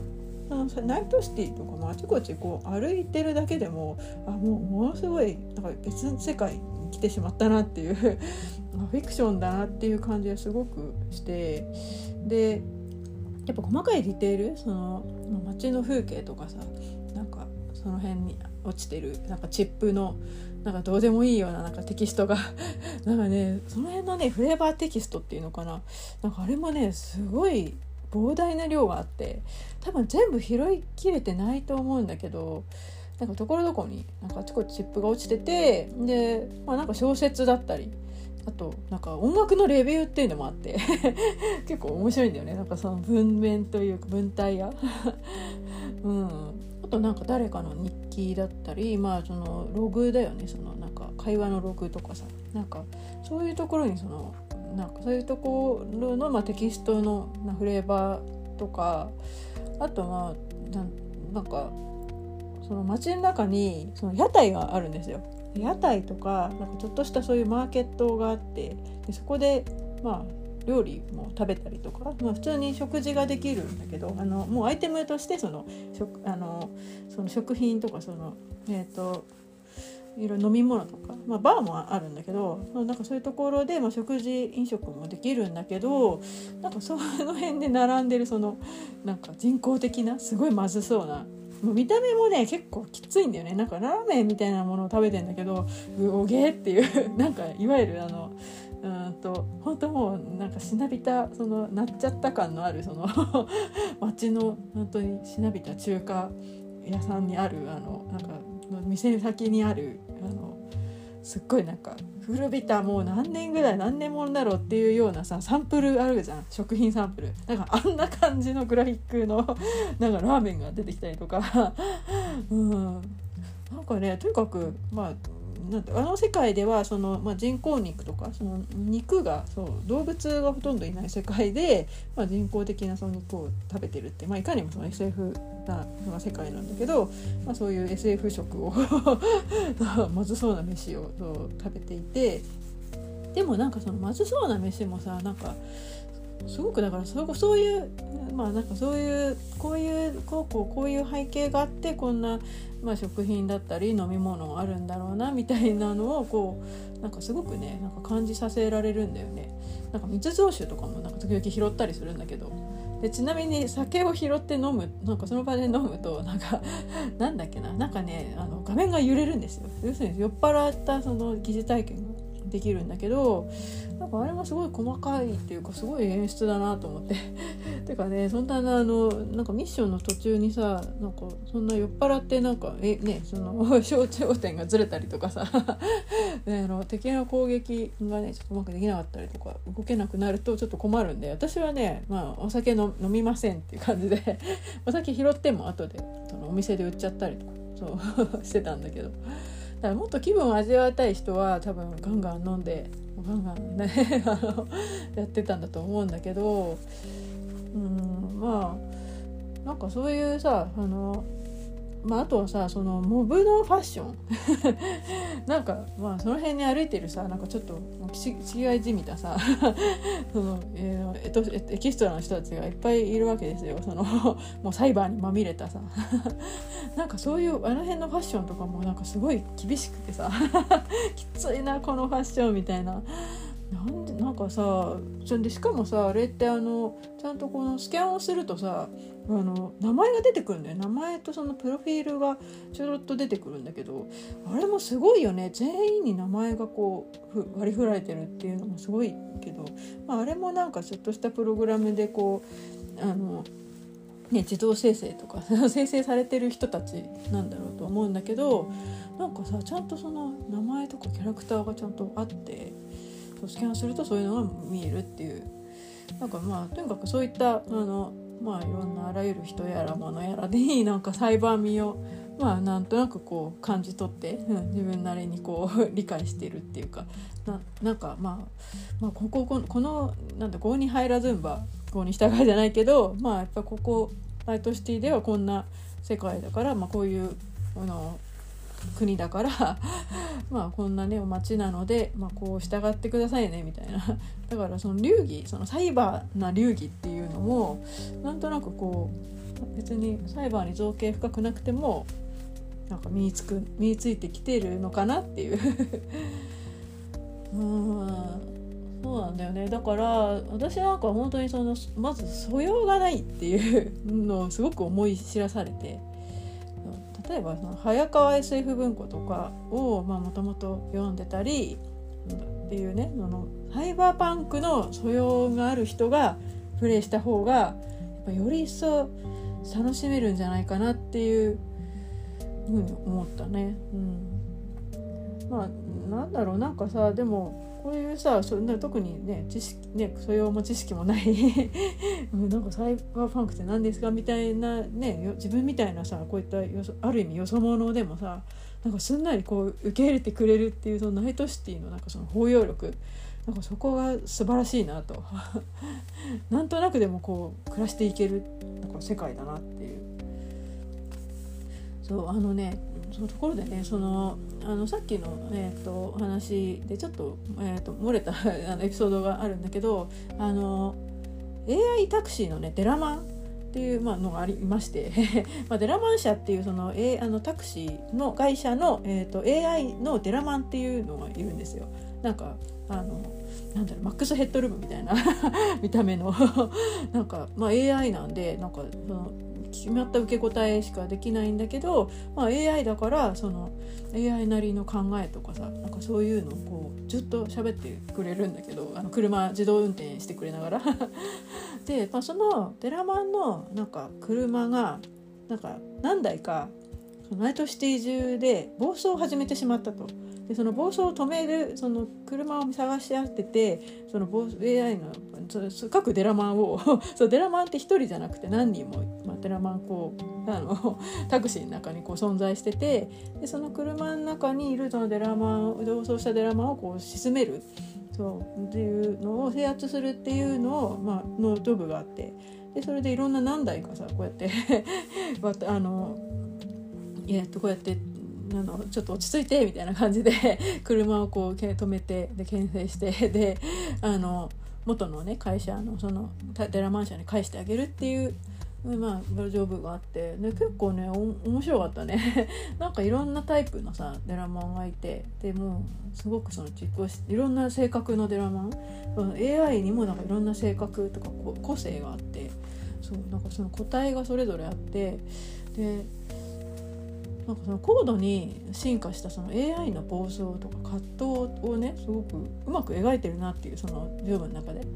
ナイトシティとかもあちこちこう歩いてるだけでもあもうものすごいなんか別の世界に来てしまったなっていう フィクションだなっていう感じがすごくして。でやっぱ細かいディテールその街の風景とかさなんかその辺に落ちてるなんかチップのなんかどうでもいいようななんかテキストが。なんかねその辺のねフレーバーテキストっていうのかな。なんかあれもねすごい膨大な量があって多分全部拾いきれてないと思うんだけどなんかところどころになんかあちこちチップが落ちててで、まあ、なんか小説だったりあとなんか音楽のレビューっていうのもあって 結構面白いんだよね。なんかその文面というか文体や うん。あとなんか誰かの日記だったりまあそのログだよね。そのなんか会話のログとかさ。なんかそういうところにそのなんかそういうところの、まあ、テキストのフレーバーとかあとまあなんかその街の中にその屋台があるんですよ。屋台とかなんかちょっとしたそういうマーケットがあってでそこでまあ料理も食べたりとか、まあ、普通に食事ができるんだけどあのもうアイテムとしてその食あのその食品とかそのえっ、ー、といろいろ飲み物とか、まあ、バーもあるんだけどなんかそういうところで、まあ、食事飲食もできるんだけどなんかその辺で並んでるそのなんか人工的なすごいまずそうな見た目もね結構きついんだよね。なんかラーメンみたいなものを食べてんだけどうおげっていう なんかいわゆるあのうんと本当もうなんかしなびたそのなっちゃった感のあるその 町の本当にしなびた中華屋さんにあるあのなんか店先にあるすっごいなんか古びたもう何年ぐらい何年もんだろうっていうようなさサンプルあるじゃん。食品サンプル。なんかあんな感じのグラフィックの なんかラーメンが出てきたりとか。うん。なんかねとにかくまあなんてあの世界ではその、まあ、人工肉とかその肉がそう動物がほとんどいない世界で、まあ、人工的なその肉を食べてるって、まあ、いかにもその SF な世界なんだけど、まあ、そういう SF 食を まずそうな飯をそう食べていてでもなんかそのまずそうな飯もさなんかすごくだからそそういうまあなんかそういうこういうこうこうこういう背景があってこんな、まあ、食品だったり飲み物あるんだろうなみたいなのをこうなんかすごくねなんか感じさせられるんだよね。なんか密造酒とかもなんか時々拾ったりするんだけど。でちなみに酒を拾って飲むなんかその場で飲むとなんかなんだっけななんかねあの画面が揺れるんですよ。要するに酔っ払ったその疑似体験が。できるんだけどなんかあれもすごい細かいっていうかすごい演出だなと思って てかねそんなあのなんかミッションの途中にさなんかそんな酔っ払ってなんかえねその 焦点がずれたりとかさ ね、あの敵の攻撃がねちょっとうまくできなかったりとか動けなくなるとちょっと困るんで私はね、まあ、お酒の飲みませんっていう感じでお酒拾っても後でそのお店で売っちゃったりとかそうしてたんだけど。だからもっと気分を味わいたい人は多分ガンガン飲んでガンガンね やってたんだと思うんだけどうんまあなんかそういうさあのまあ、あとはさそのモブのファッション。なんかまあその辺に歩いてるさなんかちょっと違いじみたさ。その、えー、エキストラの人たちがいっぱいいるわけですよ。その もうサイバーにまみれたさ。なんかそういうあの辺のファッションとかもなんかすごい厳しくてさ。きついなこのファッションみたいな。なんでなんかさそんでしかもさあれってあのちゃんとこのスキャンをするとさあの名前が出てくるんだよ名前とそのプロフィールがちょろっと出てくるんだけどあれもすごいよね。全員に名前がこう割り振られてるっていうのもすごいけど、まあ、あれもなんかちょっとしたプログラムでこうあのね、自動生成とか 生成されてる人たちなんだろうと思うんだけどなんかさちゃんとその名前とかキャラクターがちゃんとあってスキャンするとそういうのが見えるっていう。なんかまあとにかくそういったあのまあいろんなあらゆる人やらものやらでいいなんかサイバー味をまあなんとなくこう感じ取って、うん、自分なりにこう 理解してるっていうかななんかまあ、まあ、ここここのなんだ5に入らずんば5に従いじゃないけどまあやっぱここライトシティではこんな世界だから、まあ、こういうあの国だから まあこんなね町なので、まあ、こう従ってくださいねみたいな。だからその流儀そのサイバーな流儀っていうのもなんとなくこう別にサイバーに造形深くなくてもなんか身につく身についてきてるのかなっていう。うんそうなんだよね。だから私なんか本当にそのまず素養がないっていうのをすごく思い知らされて。例えばその早川 SF 文庫とかをもともと読んでたりっていうねそのサイバーパンクの素養がある人がプレイした方がやっぱより一層楽しめるんじゃないかなっていうふうに思ったね。うん、まあなんだろうなんかさでもこういうさそな特にね知識ね素養も知識もない なんかサイバーパンクって何ですかみたいなね自分みたいなさこういったよそある意味よそ者でもさなんかすんなりこう受け入れてくれるっていうそのナイトシティのなんかその包容力なんかそこが素晴らしいなと。なんとなくでもこう暮らしていけるなんか世界だなっていう。そうあのねそうところでねそのあのさっきの、えーと、話でちょっと,、えーと、漏れた あのエピソードがあるんだけどあの AI タクシーのねデラマンっていう、まあ、のがありまして まあデラマン社っていうその,、A、あのタクシーの会社の、えーと、AI のデラマンっていうのがいるんですよ。なんかあのなんだろうマックスヘッドルームみたいな 見た目のなんか、まあ、AI なんでなんかその決まった受け答えしかできないんだけど、まあ、AI だからその AI なりの考えとかさなんかそういうのをこうずっと喋ってくれるんだけどあの車自動運転してくれながら で、まあ、そのデラマンのなんか車がなんか何台かナイトシティ中で暴走を始めてしまったと。でその暴走を止めるその車を探し合 っててその AI の各デラマンをそうデラマンって1人じゃなくて何人も、まあ、デラマンこうあの タクシーの中にこう存在しててでその車の中にいるそのデラマン暴走したデラマンをこう沈める。そうっていうのを制圧するっていうのを、まあのジョブがあって。でそれでいろんな何台かさこうやって あのえっとこうやってあのちょっと落ち着いてみたいな感じで 車をこう止めてで牽制して であの元のね会社のそのデラマン社に返してあげるっていうまあジョブがあってで結構ね面白かったね。なんかいろんなタイプのさデラマンがいてでもすごくその実行しいろんな性格のデラマン。AI にもなんかいろんな性格とか個性があってそうなんかその個体がそれぞれあってでなんかその高度に進化したその AI の暴走とか葛藤をねすごくうまく描いてるなっていうその十分の中で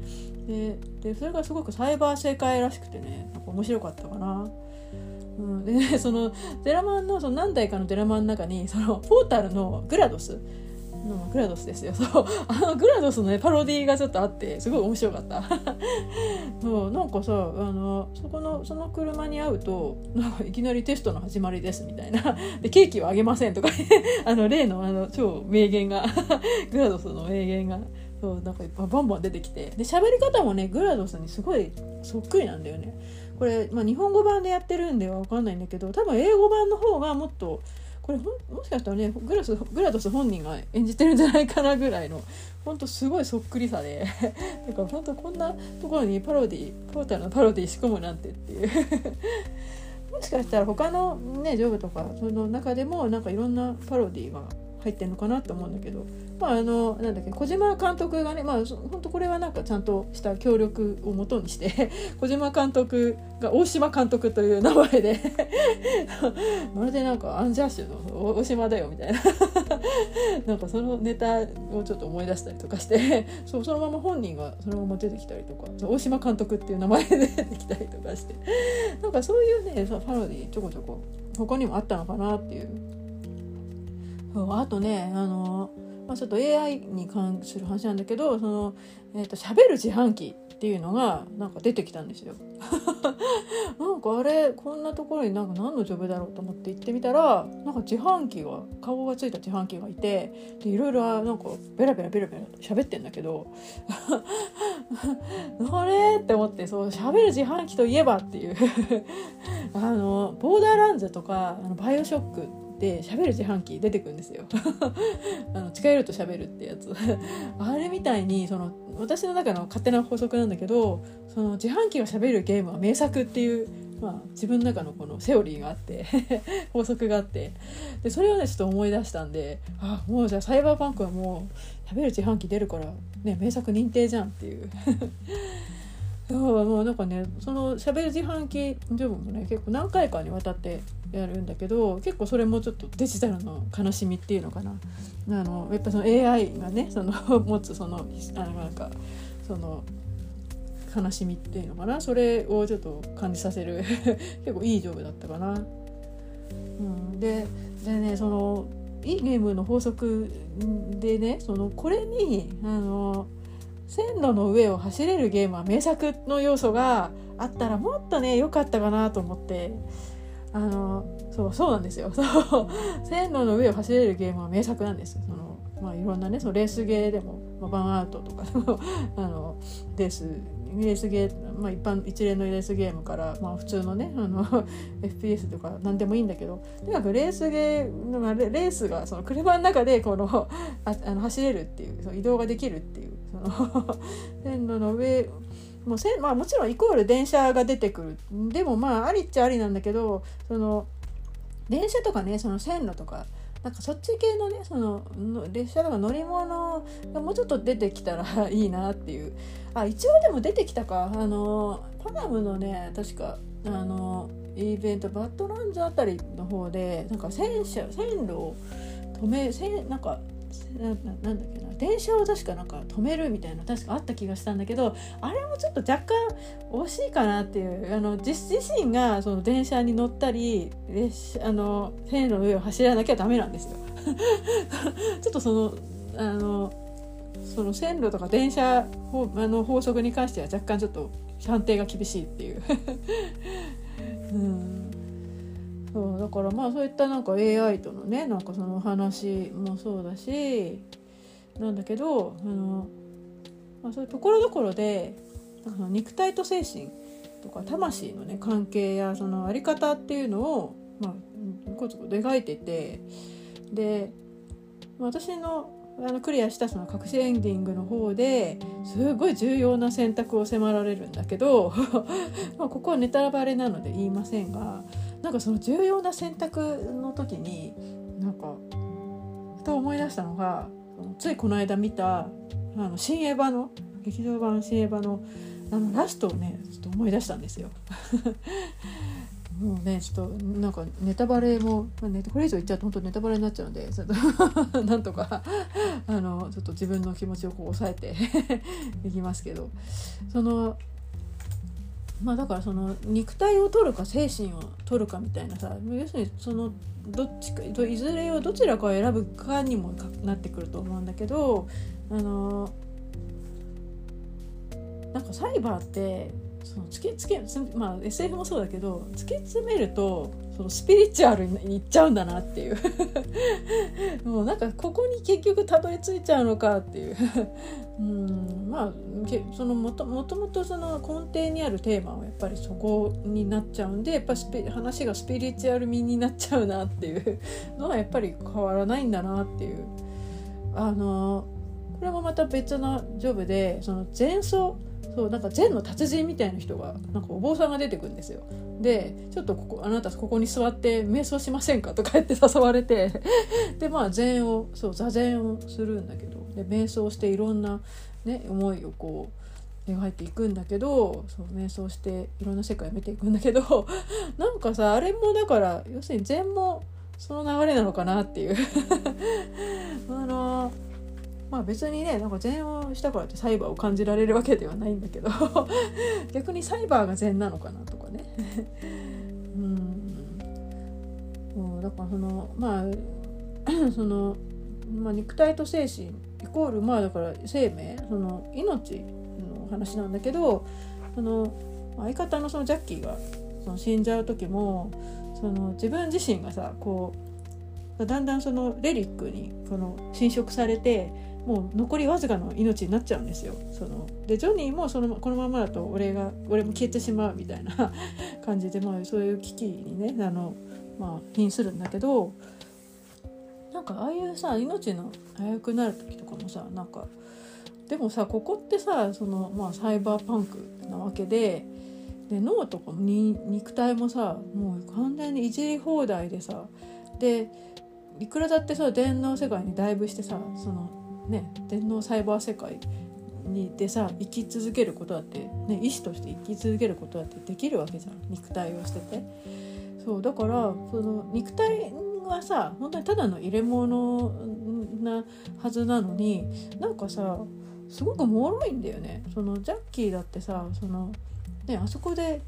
ででそれがすごくサイバー世界らしくてねなんか面白かったかな。うん、で、ね、そのデラマンのその何台かのデラマンの中にそのポータルのグラドスのグラドスですよ。そう。あのグラドスのねパロディーがちょっとあってすごい面白かった。そうなんかさあのそこのその車に会うとなんかいきなりテストの始まりですみたいな。でケーキはあげませんとか、あの例のあの超名言が。グラドスの名言が。そうなんかバンバン出てきて。で喋り方もねグラドスにすごいそっくりなんだよね。これ、まあ、日本語版でやってるんでは分かんないんだけど多分英語版の方がもっとこれもしかしたらねグラスグラドス本人が演じてるんじゃないかなぐらいのほんとすごいそっくりさで だからほんとこんなところにパロディポータルのパロディ仕込むなんてっていう。もしかしたら他のねジョブとかその中でもなんかいろんなパロディが入ってんのかなと思うんだけど。まああのなんだっけ小島監督がねまあ本当これはなんかちゃんとした協力をもとにして 小島監督が大島監督という名前で まるでなんかアンジャッシュの大島だよみたいな。なんかそのネタをちょっと思い出したりとかしてそうそのまま本人がそのまま出てきたりとか大島監督っていう名前で出てきたりとかして。なんかそういうねパロディちょこちょこ他にもあったのかなっていうあとねあの、まあ、ちょっと AI に関する話なんだけどその、えーと、喋る自販機っていうのがなんか出てきたんですよ。なんかあれこんなところになんか何のジョブだろうと思って行ってみたらなんか自販機が顔がついた自販機がいてでいろいろなんかベラベラベラベラ喋ってんだけど あれって思ってそう喋る自販機といえばっていう あのボーダーランズとかあのバイオショックで喋る自販機出てくんですよ。あの近寄ると喋るってやつ。あれみたいにその私の中の勝手な法則なんだけどその自販機が喋るゲームは名作っていうまあ、自分の中のこのセオリーがあって 法則があって。でそれをねちょっと思い出したんであもうじゃあサイバーパンクはもう食べる自販機出るからね名作認定じゃんっていう。もうなんかねそのしゃべる自販機ジョブもね結構何回かにわたってやるんだけど結構それもちょっとデジタルの悲しみっていうのかな。あのやっぱその AI がねその 持つそのあのなんかその悲しみっていうのかな。それをちょっと感じさせる。結構いいジョブだったかな。うん、ででねそのいいゲームの法則でねそのこれにあの線路の上を走れるゲームは名作の要素があったらもっとね良かったかなと思って。あのそうそうなんですよ。そう。線路の上を走れるゲームは名作なんですそのまあいろんなねそのレースゲーでも、まあ、バンアウトとか あのレースレースゲー、まあ、一般一連のレースゲームから、まあ、普通のねあの FPS とか何でもいいんだけどとにかくレースゲーレレースがその車の中でこのああの走れるっていうその移動ができるっていうその 線路の上もうせ、まあ、もちろんイコール電車が出てくる。でもまあありっちゃありなんだけどその電車とかねその線路とかなんかそっち系のねその列車とか乗り物がもうちょっと出てきたらいいなっていうあ一応でも出てきたかあのパナムのね確かあのイベントバッドランズあたりの方でなんか戦車線路を止めせなんかななんだっけな電車を確かなんか止めるみたいな確かあった気がしたんだけどあれもちょっと若干惜しいかなっていうあの自自身がその電車に乗ったり列車あの線路の上を走らなきゃダメなんですよ。ちょっとそのあのその線路とか電車あの法則に関しては若干ちょっと判定が厳しいっていう。うんそうだからまあそういったなんか AI とのねなんかその話もそうだしなんだけどあの、まあ、そういうところどころであの肉体と精神とか魂のね関係やその在り方っていうのを、まあ、コツコツ描いててで私のあのクリアしたその隠しエンディングの方ですごい重要な選択を迫られるんだけど まあここはネタバレなので言いませんがなんかその重要な選択の時になんかふと思い出したのがついこの間見たあの新エヴァの劇場版新エヴァのあのラストをねちょっと思い出したんですよ。もうねちょっとなんかネタバレも、ね、これ以上言っちゃうと本当ネタバレになっちゃうんでちょっと なんとかあのちょっと自分の気持ちをこう抑えて いきますけど。そのまあだからその肉体を取るか精神を取るかみたいなさ要するにそのどっちかいずれをどちらかを選ぶかにもなってくると思うんだけどあのなんかサイバーってその突きつけまあ SF もそうだけど突き詰めるとそのスピリチュアルにいっちゃうんだなっていう。もうなんかここに結局たどり着いちゃうのかっていう。うんまあそのもともともとその根底にあるテーマはやっぱりそこになっちゃうんでやっぱスピ話がスピリチュアル味になっちゃうなっていう。のはやっぱり変わらないんだなっていう。あのこれもまた別のジョブでその前奏そうなんか禅の達人みたいな人がなんかお坊さんが出てくるんですよ。でちょっとここあなたここに座って瞑想しませんかとか言って誘われてでまあ禅をそう座禅をするんだけどで瞑想していろんな、ね、思いをこう描いていくんだけどそう瞑想していろんな世界を見ていくんだけど なんかさあれもだから要するに禅もその流れなのかなっていう あのまあ別にねなんか禅をしたからってサイバーを感じられるわけではないんだけど 逆にサイバーが禅なのかなとかね。うん。だからそのまあ その、まあ、肉体と精神イコールまあだから生命その命の話なんだけどその相方のそのジャッキーがその死んじゃう時もその自分自身がさこうだんだんそのレリックにこの侵食されてもう残りわずかの命になっちゃうんですよ。そのでジョニーもそのこのままだと俺が俺も消えてしまうみたいな 感じで、まあ、そういう危機にねあの、まあ、瀕するんだけどなんかああいうさ命の危うくなる時とかもさなんかでもさここってさその、まあ、サイバーパンクなわけでで脳とかに肉体もさもう完全にいじり放題でさでいくらだってさ電脳世界にダイブしてさそのね電脳サイバー世界にでさ生き続けることだって、ね、医師として生き続けることだってできるわけじゃん。肉体をしてて。そうだからその肉体はさ本当にただの入れ物なはずなのになんかさすごく脆いんだよね。そのジャッキーだってさその、ね、あそこで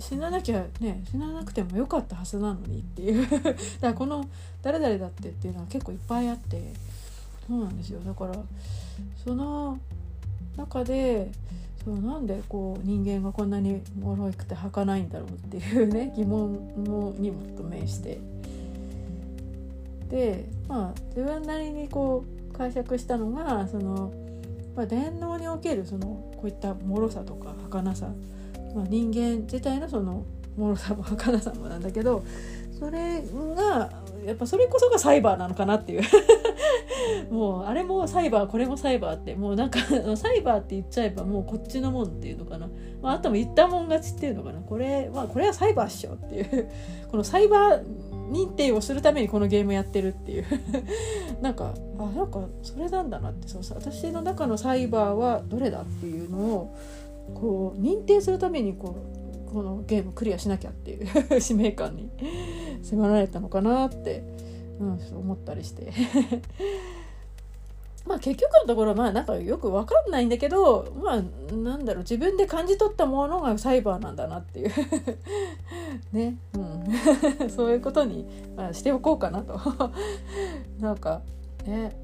死ななきゃね死ななくてもよかったはずなのにっていう。だからこの「誰々だって」っていうのは結構いっぱいあって。そうなんですよ。だからその中でそうなんでこう人間がこんなに脆くて儚いんだろうっていうね疑問もにもと面して。でまあ自分なりにこう解釈したのがその、まあ、電脳におけるそのこういった脆さとか儚さ、まあ、人間自体のその脆さも儚さもなんだけどそれがやっぱそれこそがサイバーなのかなっていう。もうあれもサイバーこれもサイバーってもうなんかサイバーって言っちゃえばもうこっちのもんっていうのかな、まあ、あとも言ったもん勝ちっていうのかな。これ,、まあ、これはサイバーっしょ。っていう。このサイバー認定をするためにこのゲームやってるっていう。なんかあなんかそれなんだなって。そう私の中のサイバーはどれだっていうのをこう認定するためにこうこのゲームクリアしなきゃっていう 使命感に 迫られたのかなって、うん、思ったりして。まあ結局のところまあなんかよく分かんないんだけどまあなんだろう自分で感じ取ったものがサイバーなんだなっていう。ね、うん、そういうことに、まあ、しておこうかなと。なんかね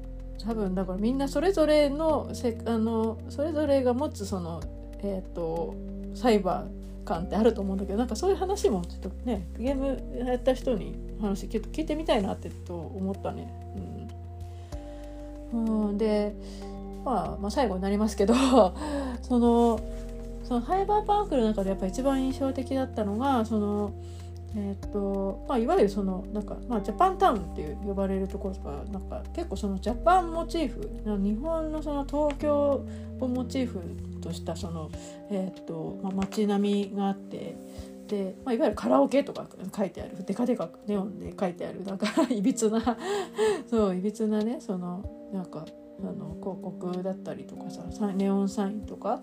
多分だからみんなそれぞれのせあのそれぞれが持つそのえっ、ー、とサイバー感ってあると思うんだけどなんかそういう話もちょっとねゲームやった人に話きっと聞いてみたいなってと思ったね。うんで、まあ、まあ最後になりますけど そのそのハイバーパンクの中でやっぱ一番印象的だったのがその、えーとまあ、いわゆるそのなんか、まあ、ジャパンタウンっていう呼ばれるところとかなんか結構そのジャパンモチーフ日本のその東京をモチーフとしたその、えーとまあ、街並みがあってで、まあ、いわゆるカラオケとか書いてある。デカデカネオンで書いてある。なんかいびつなそういびつなねそのなんかあの広告だったりとかさネオンサインとか、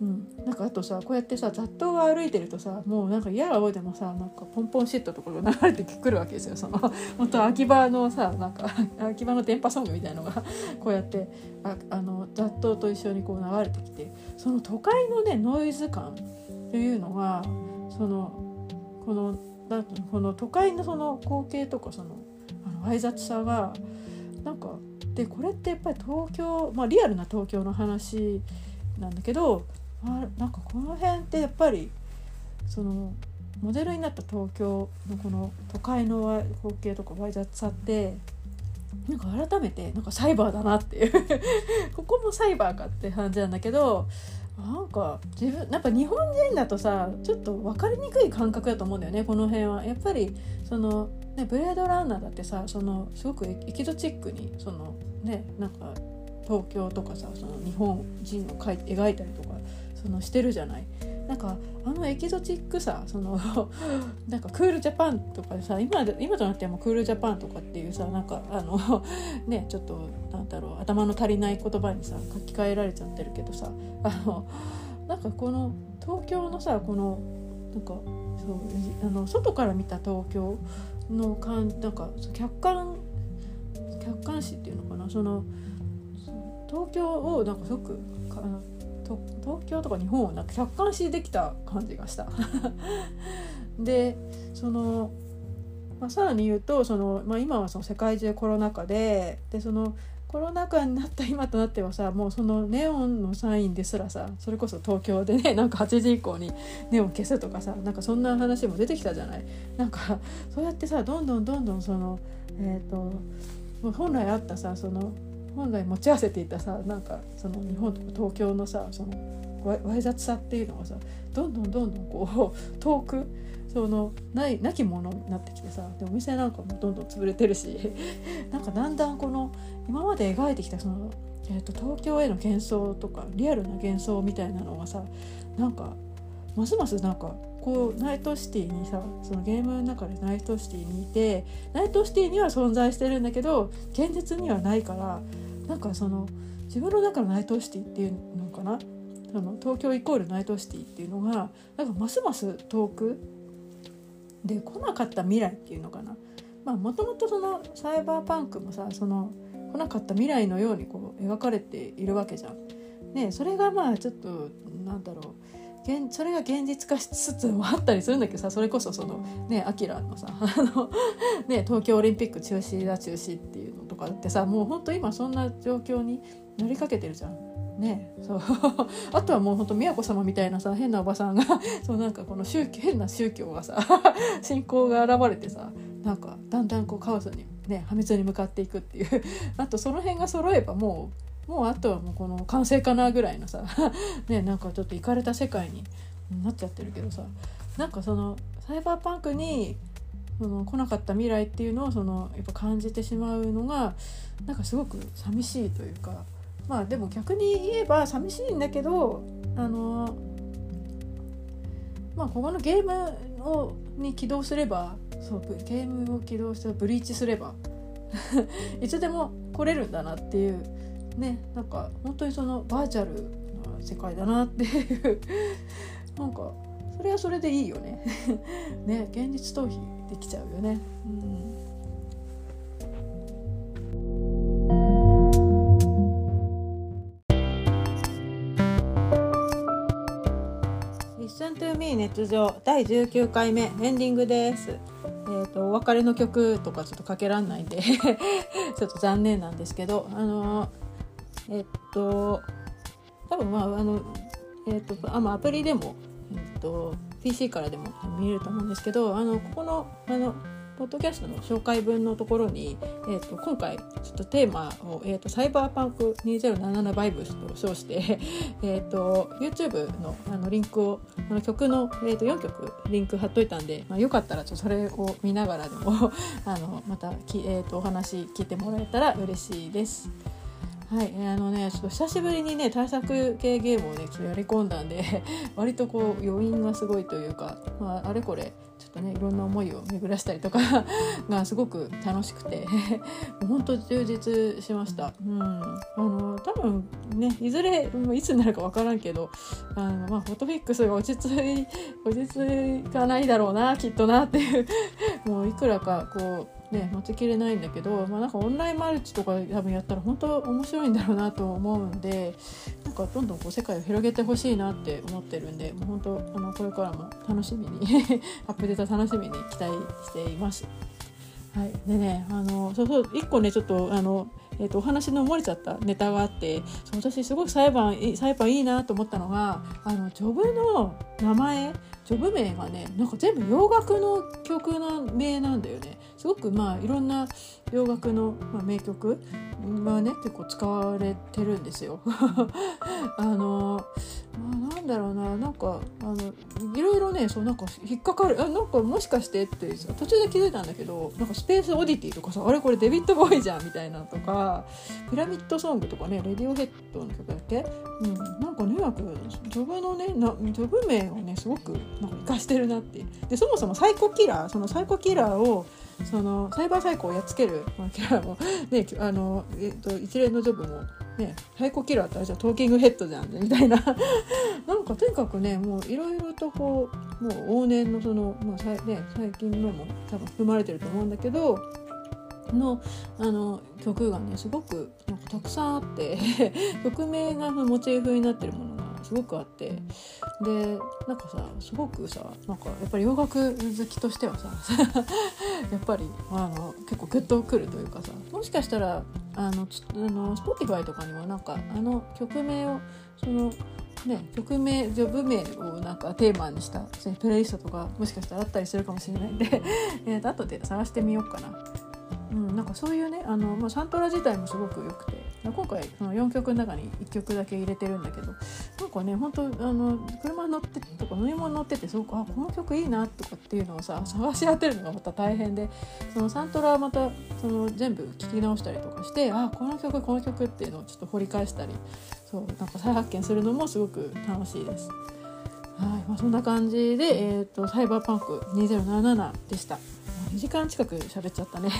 うん、なんかあとさこうやってさ雑踏が歩いてるとさもうなんか嫌青でもさなんかポンポンシットとかが流れてくるわけですよ。その 本当秋葉のさなんか秋葉の電波ソングみたいのがこうやってああの雑踏と一緒にこう流れてきて。その都会のねノイズ感っていうのがそのこのなんこの都会のその光景とかそのあのわい雑さがなんかでこれってやっぱり東京、まあ、リアルな東京の話なんだけどあなんかこの辺ってやっぱりそのモデルになった東京のこの都会の光景とかわい雑さってなんか改めてなんかサイバーだなっていう ここもサイバーかって感じなんだけどなんか自分やっぱ日本人だとさちょっと分かりにくい感覚だと思うんだよねこの辺は。やっぱりその、ね、ブレードランナーだってさそのすごくエキゾチックにそのねなんか東京とかさその日本人を描い描いたりとかそのしてるじゃない？なんかあのエキゾチックさその なんかクールジャパンとかでさ今で今となってはもうクールジャパンとかっていうさなんかあの ねちょっとなんだろう頭の足りない言葉にさ書き換えられちゃってるけどさあのなんかこの東京のさこのなんかそうあの外から見た東京の感なんか客観客観視っていうのかな？その東京をなんかすごくあの東京とか日本をなんか客観視できた感じがした。でその、まあ、さらに言うとその、まあ、今はその世界中コロナ禍ででそのコロナ禍になった今となってはさもうそのネオンのサインですらさそれこそ東京でね なんか8時以降にネオン消すとかさなんかそんな話も出てきたじゃない？なんかそうやってさどんどんどんどんそのえっ、ー、と本来あったさその本来持ち合わせていたさなんかその日本とか東京のさそのわい雑さっていうのがさどんどんどんどんこう 遠くそのないなきものになってきてさでお店なんかもどんどん潰れてるし なんかだんだんこの今まで描いてきたその、えーと、東京への幻想とかリアルな幻想みたいなのがさなんかますますなんかこうナイトシティにさそのゲームの中でナイトシティにいてナイトシティには存在してるんだけど現実にはないからなんかその自分の中のナイトシティっていうのかな？その東京イコールナイトシティっていうのがなんかますます遠くで来なかった未来っていうのかな？もともとそのサイバーパンクもさその来なかった未来のようにこう描かれているわけじゃん。ね、それがまあちょっとなんだろう現それが現実化しつつもあったりするんだけどさそれこそそのねアキラのさ あの、ね、東京オリンピック中止だ中止っていうのとかってさもうほんと今そんな状況に乗りかけてるじゃん。ね、そう あとはもうほんと宮子様みたいなさ変なおばさんが そうなんかこの宗教変な宗教がさ信仰が現れてさなんかだんだんこうカオスにね破滅に向かっていくっていう。あとその辺が揃えばもうもうあとはもうこの完成かなぐらいのさ ねなんかちょっといかれた世界になっちゃってるけどさ。なんかそのサイバーパンクにその来なかった未来っていうのをそのやっぱ感じてしまうのがなんかすごく寂しいというか。まあでも逆に言えば寂しいんだけどあのまあここのゲームをに起動すればそうゲームを起動してブリーチすれば いつでも来れるんだなっていうねなんか本当にそのバーチャルな世界だなっていう なんかそれはそれでいいよね ね現実逃避できちゃうよね。うんい熱情第19回目エンディングです。えーと、お別れの曲とかちょっとかけらんないんで ちょっと残念なんですけどあのえっと多分まああのえっとあまあアプリでも、えっと、PC からでも見れると思うんですけどあのここのあのポッドキャストの紹介文のところに、えーと、今回ちょっとテーマを、えーと、サイバーパンク2077バイブスと称して えと YouTube のあのリンクをあの曲の、えー、と4曲リンク貼っといたんで、まあ、よかったらちょっとそれを見ながらでも あのまたき、えー、とお話聞いてもらえたら嬉しいです。はい、あのねちょっと久しぶりにね対策系ゲームをねちょっとやり込んだんで 割とこう余韻がすごいというか、まあ、あれこれちょっとねいろんな思いを巡らしたりとか がすごく楽しくて もう本当充実しました。うん、あの多分ねいずれいつになるか分からんけどあの、まあ、フォトフィックスが落ち着い落ち着かないだろうなきっとなっていうもういくらかこうね持ちきれないんだけど、まあ、なんかオンラインマルチとか多分やったら本当面白いんだろうなと思うんでなんかどんどんこう世界を広げてほしいなって思ってるんでもう本当あのこれからも楽しみに アップデート楽しみに期待しています。はい、でねあのそうそう1個ねちょっとあのえーと、お話の漏れちゃったネタがあって私すごく裁判裁判いいなと思ったのがあのジョブの名前ジョブ名がねなんか全部洋楽の曲の名なんだよねすごくまあいろんな洋楽の、まあ、名曲がね結構使われてるんですよ。あのまあなんだろうななんかあのいろいろねそうなんか引っかかるあなんかもしかしてって途中で気づいたんだけどなんかスペースオディティとかさあれこれデビッド・ボーイじゃんみたいなとかピラミッドソングとかねレディオヘッドの曲だっけ、うん、なんかねなくジョブのねなジョブ名をねすごくなんか生かしてるなってでそもそもサイコキラーそのサイコキラーをそのサイバーサイコをやっつける、まあ、キラも、ねあのえっと、一連のジョブも、ね、サイコキラーってあれじゃトーキングヘッドじゃんみたいな。なんかとにかくねもういろいろとこうもう往年のその、まあさね、最近のも多分含まれてると思うんだけどのあの曲がねすごくなんかたくさんあって。曲名がモチーフになってるもの。すごくあってでなんかさすごくさなんかやっぱり洋楽好きとしてはさ やっぱりあの結構グッとくるというかさもしかしたらあのあの Spotify とかにもなんかあの曲名をそのね、曲名ジョブ名をなんかテーマにしたプレイリストとかもしかしたらあったりするかもしれないんで えと後で探してみようかな。うん、なんかそういうねあの、まあ、サントラ自体もすごく良くて今回その4曲の中に1曲だけ入れてるんだけどなんかね本当あの車乗ってとか乗り物乗っててすごくあこの曲いいなとかっていうのをさ探し当てるのがまた大変でそのサントラはまたその全部聴き直したりとかしてあこの曲この曲っていうのをちょっと掘り返したりそうなんか再発見するのもすごく楽しいです。はいまあ、そんな感じで、えーと、サイバーパンク2077でした。2時間近く喋っちゃったね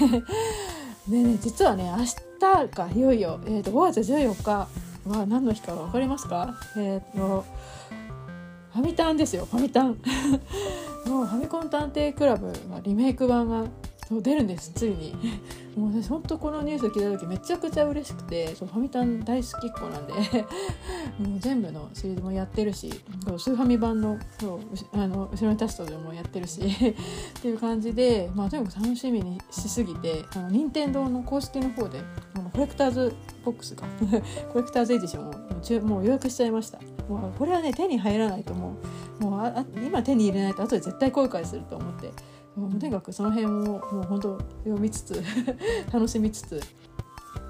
でね実はね明日かいよいよ、えーと、5月14日は何の日か分かりますか？えっ、ー、とファミタンですよファミタン。もうファミコン探偵クラブのリメイク版がそう出るんですついに。もう私ほんとこのニュース聞いた時めちゃくちゃ嬉しくてそうファミタン大好きっ子なんで もう全部のシリーズもやってるしスーファミ版のそうあの後ろに立つとでもやってるし っていう感じで、まあ、とにかく楽しみにしすぎてあの任天堂の公式の方であのコレクターズボックスかコレクターズエディションをもう予約しちゃいました。もうこれはね手に入らないともうもうあ今手に入れないと後で絶対後悔すると思って。もうとにかくその辺ももう本当読みつつ 楽しみつつ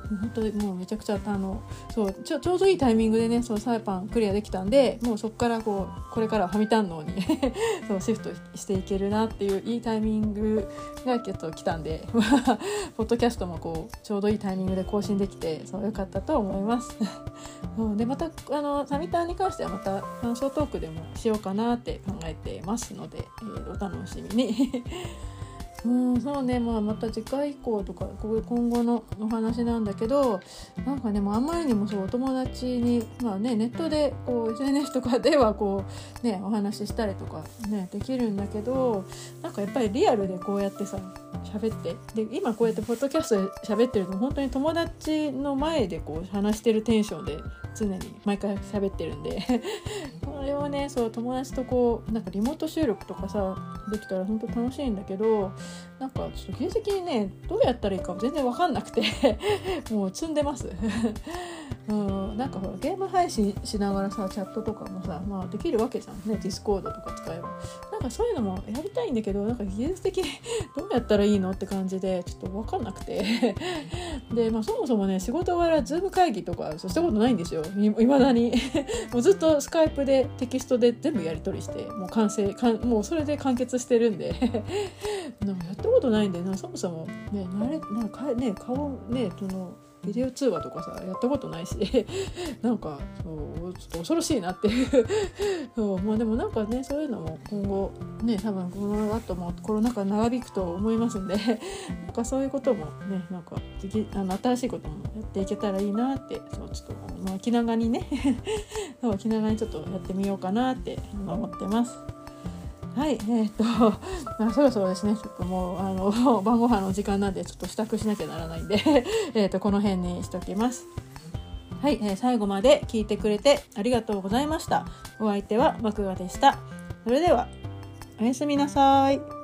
本当にもうめちゃくちゃあのそうちょちょうどいいタイミングでねそうサイパンクリアできたんでもうそこからこうこれからはファミタン能に そうシフトしていけるなっていういいタイミングがちょっと来たんで ポッドキャストもこうちょうどいいタイミングで更新できてそう良かったと思います。でまたあのサミタンに関してはまた感想トークでもしようかなって考えてますので、えー、お楽しみに。うんそうねまあまた次回以降とか今後のお話なんだけどなんかねもうあんまりにもそうお友達にまあねネットでこう SNS とかではこうねお話ししたりとかねできるんだけどなんかやっぱりリアルでこうやってさ喋ってで今こうやってポッドキャストで喋ってるの本当に友達の前でこう話してるテンションで常に毎回喋ってるんで。これをねそう友達とこうなんかリモート収録とかさできたら本当楽しいんだけどなんかちょっと現実にねどうやったらいいか全然分かんなくて。もう詰んでます。うんなんかほらゲーム配信しながらさチャットとかもさ、まあ、できるわけじゃんね。ディスコードとか使えば。なんかそういうのもやりたいんだけどなんか技術的に どうやったらいいのって感じでちょっと分かんなくて。で、まあ、そもそもね仕事柄ズーム会議とかしたことないんですよ。いまだに。もうずっとスカイプでテキストで全部やり取りしてもう完成かんもうそれで完結してるんで。なんかやったことないんでな。そもそもね慣れなんかね顔ねそのビデオ通話とかさやったことないし なんかそうちょっと恐ろしいなっていう そうまあでもなんかねそういうのも今後ね多分この後もコロナ禍長引くと思いますんで なんかそういうこともねなんかできあの新しいこともやっていけたらいいなってそうちょっとまあ気長にねそう気長にちょっとやってみようかなって思ってます。はい、えー、っと、そろそろですね、ちょっともう、あの、晩ご飯の時間なんで、ちょっと支度しなきゃならないんで えっと、この辺にしときます。はい、えー、最後まで聞いてくれてありがとうございました。お相手は麦芽でした。それでは、おやすみなさい。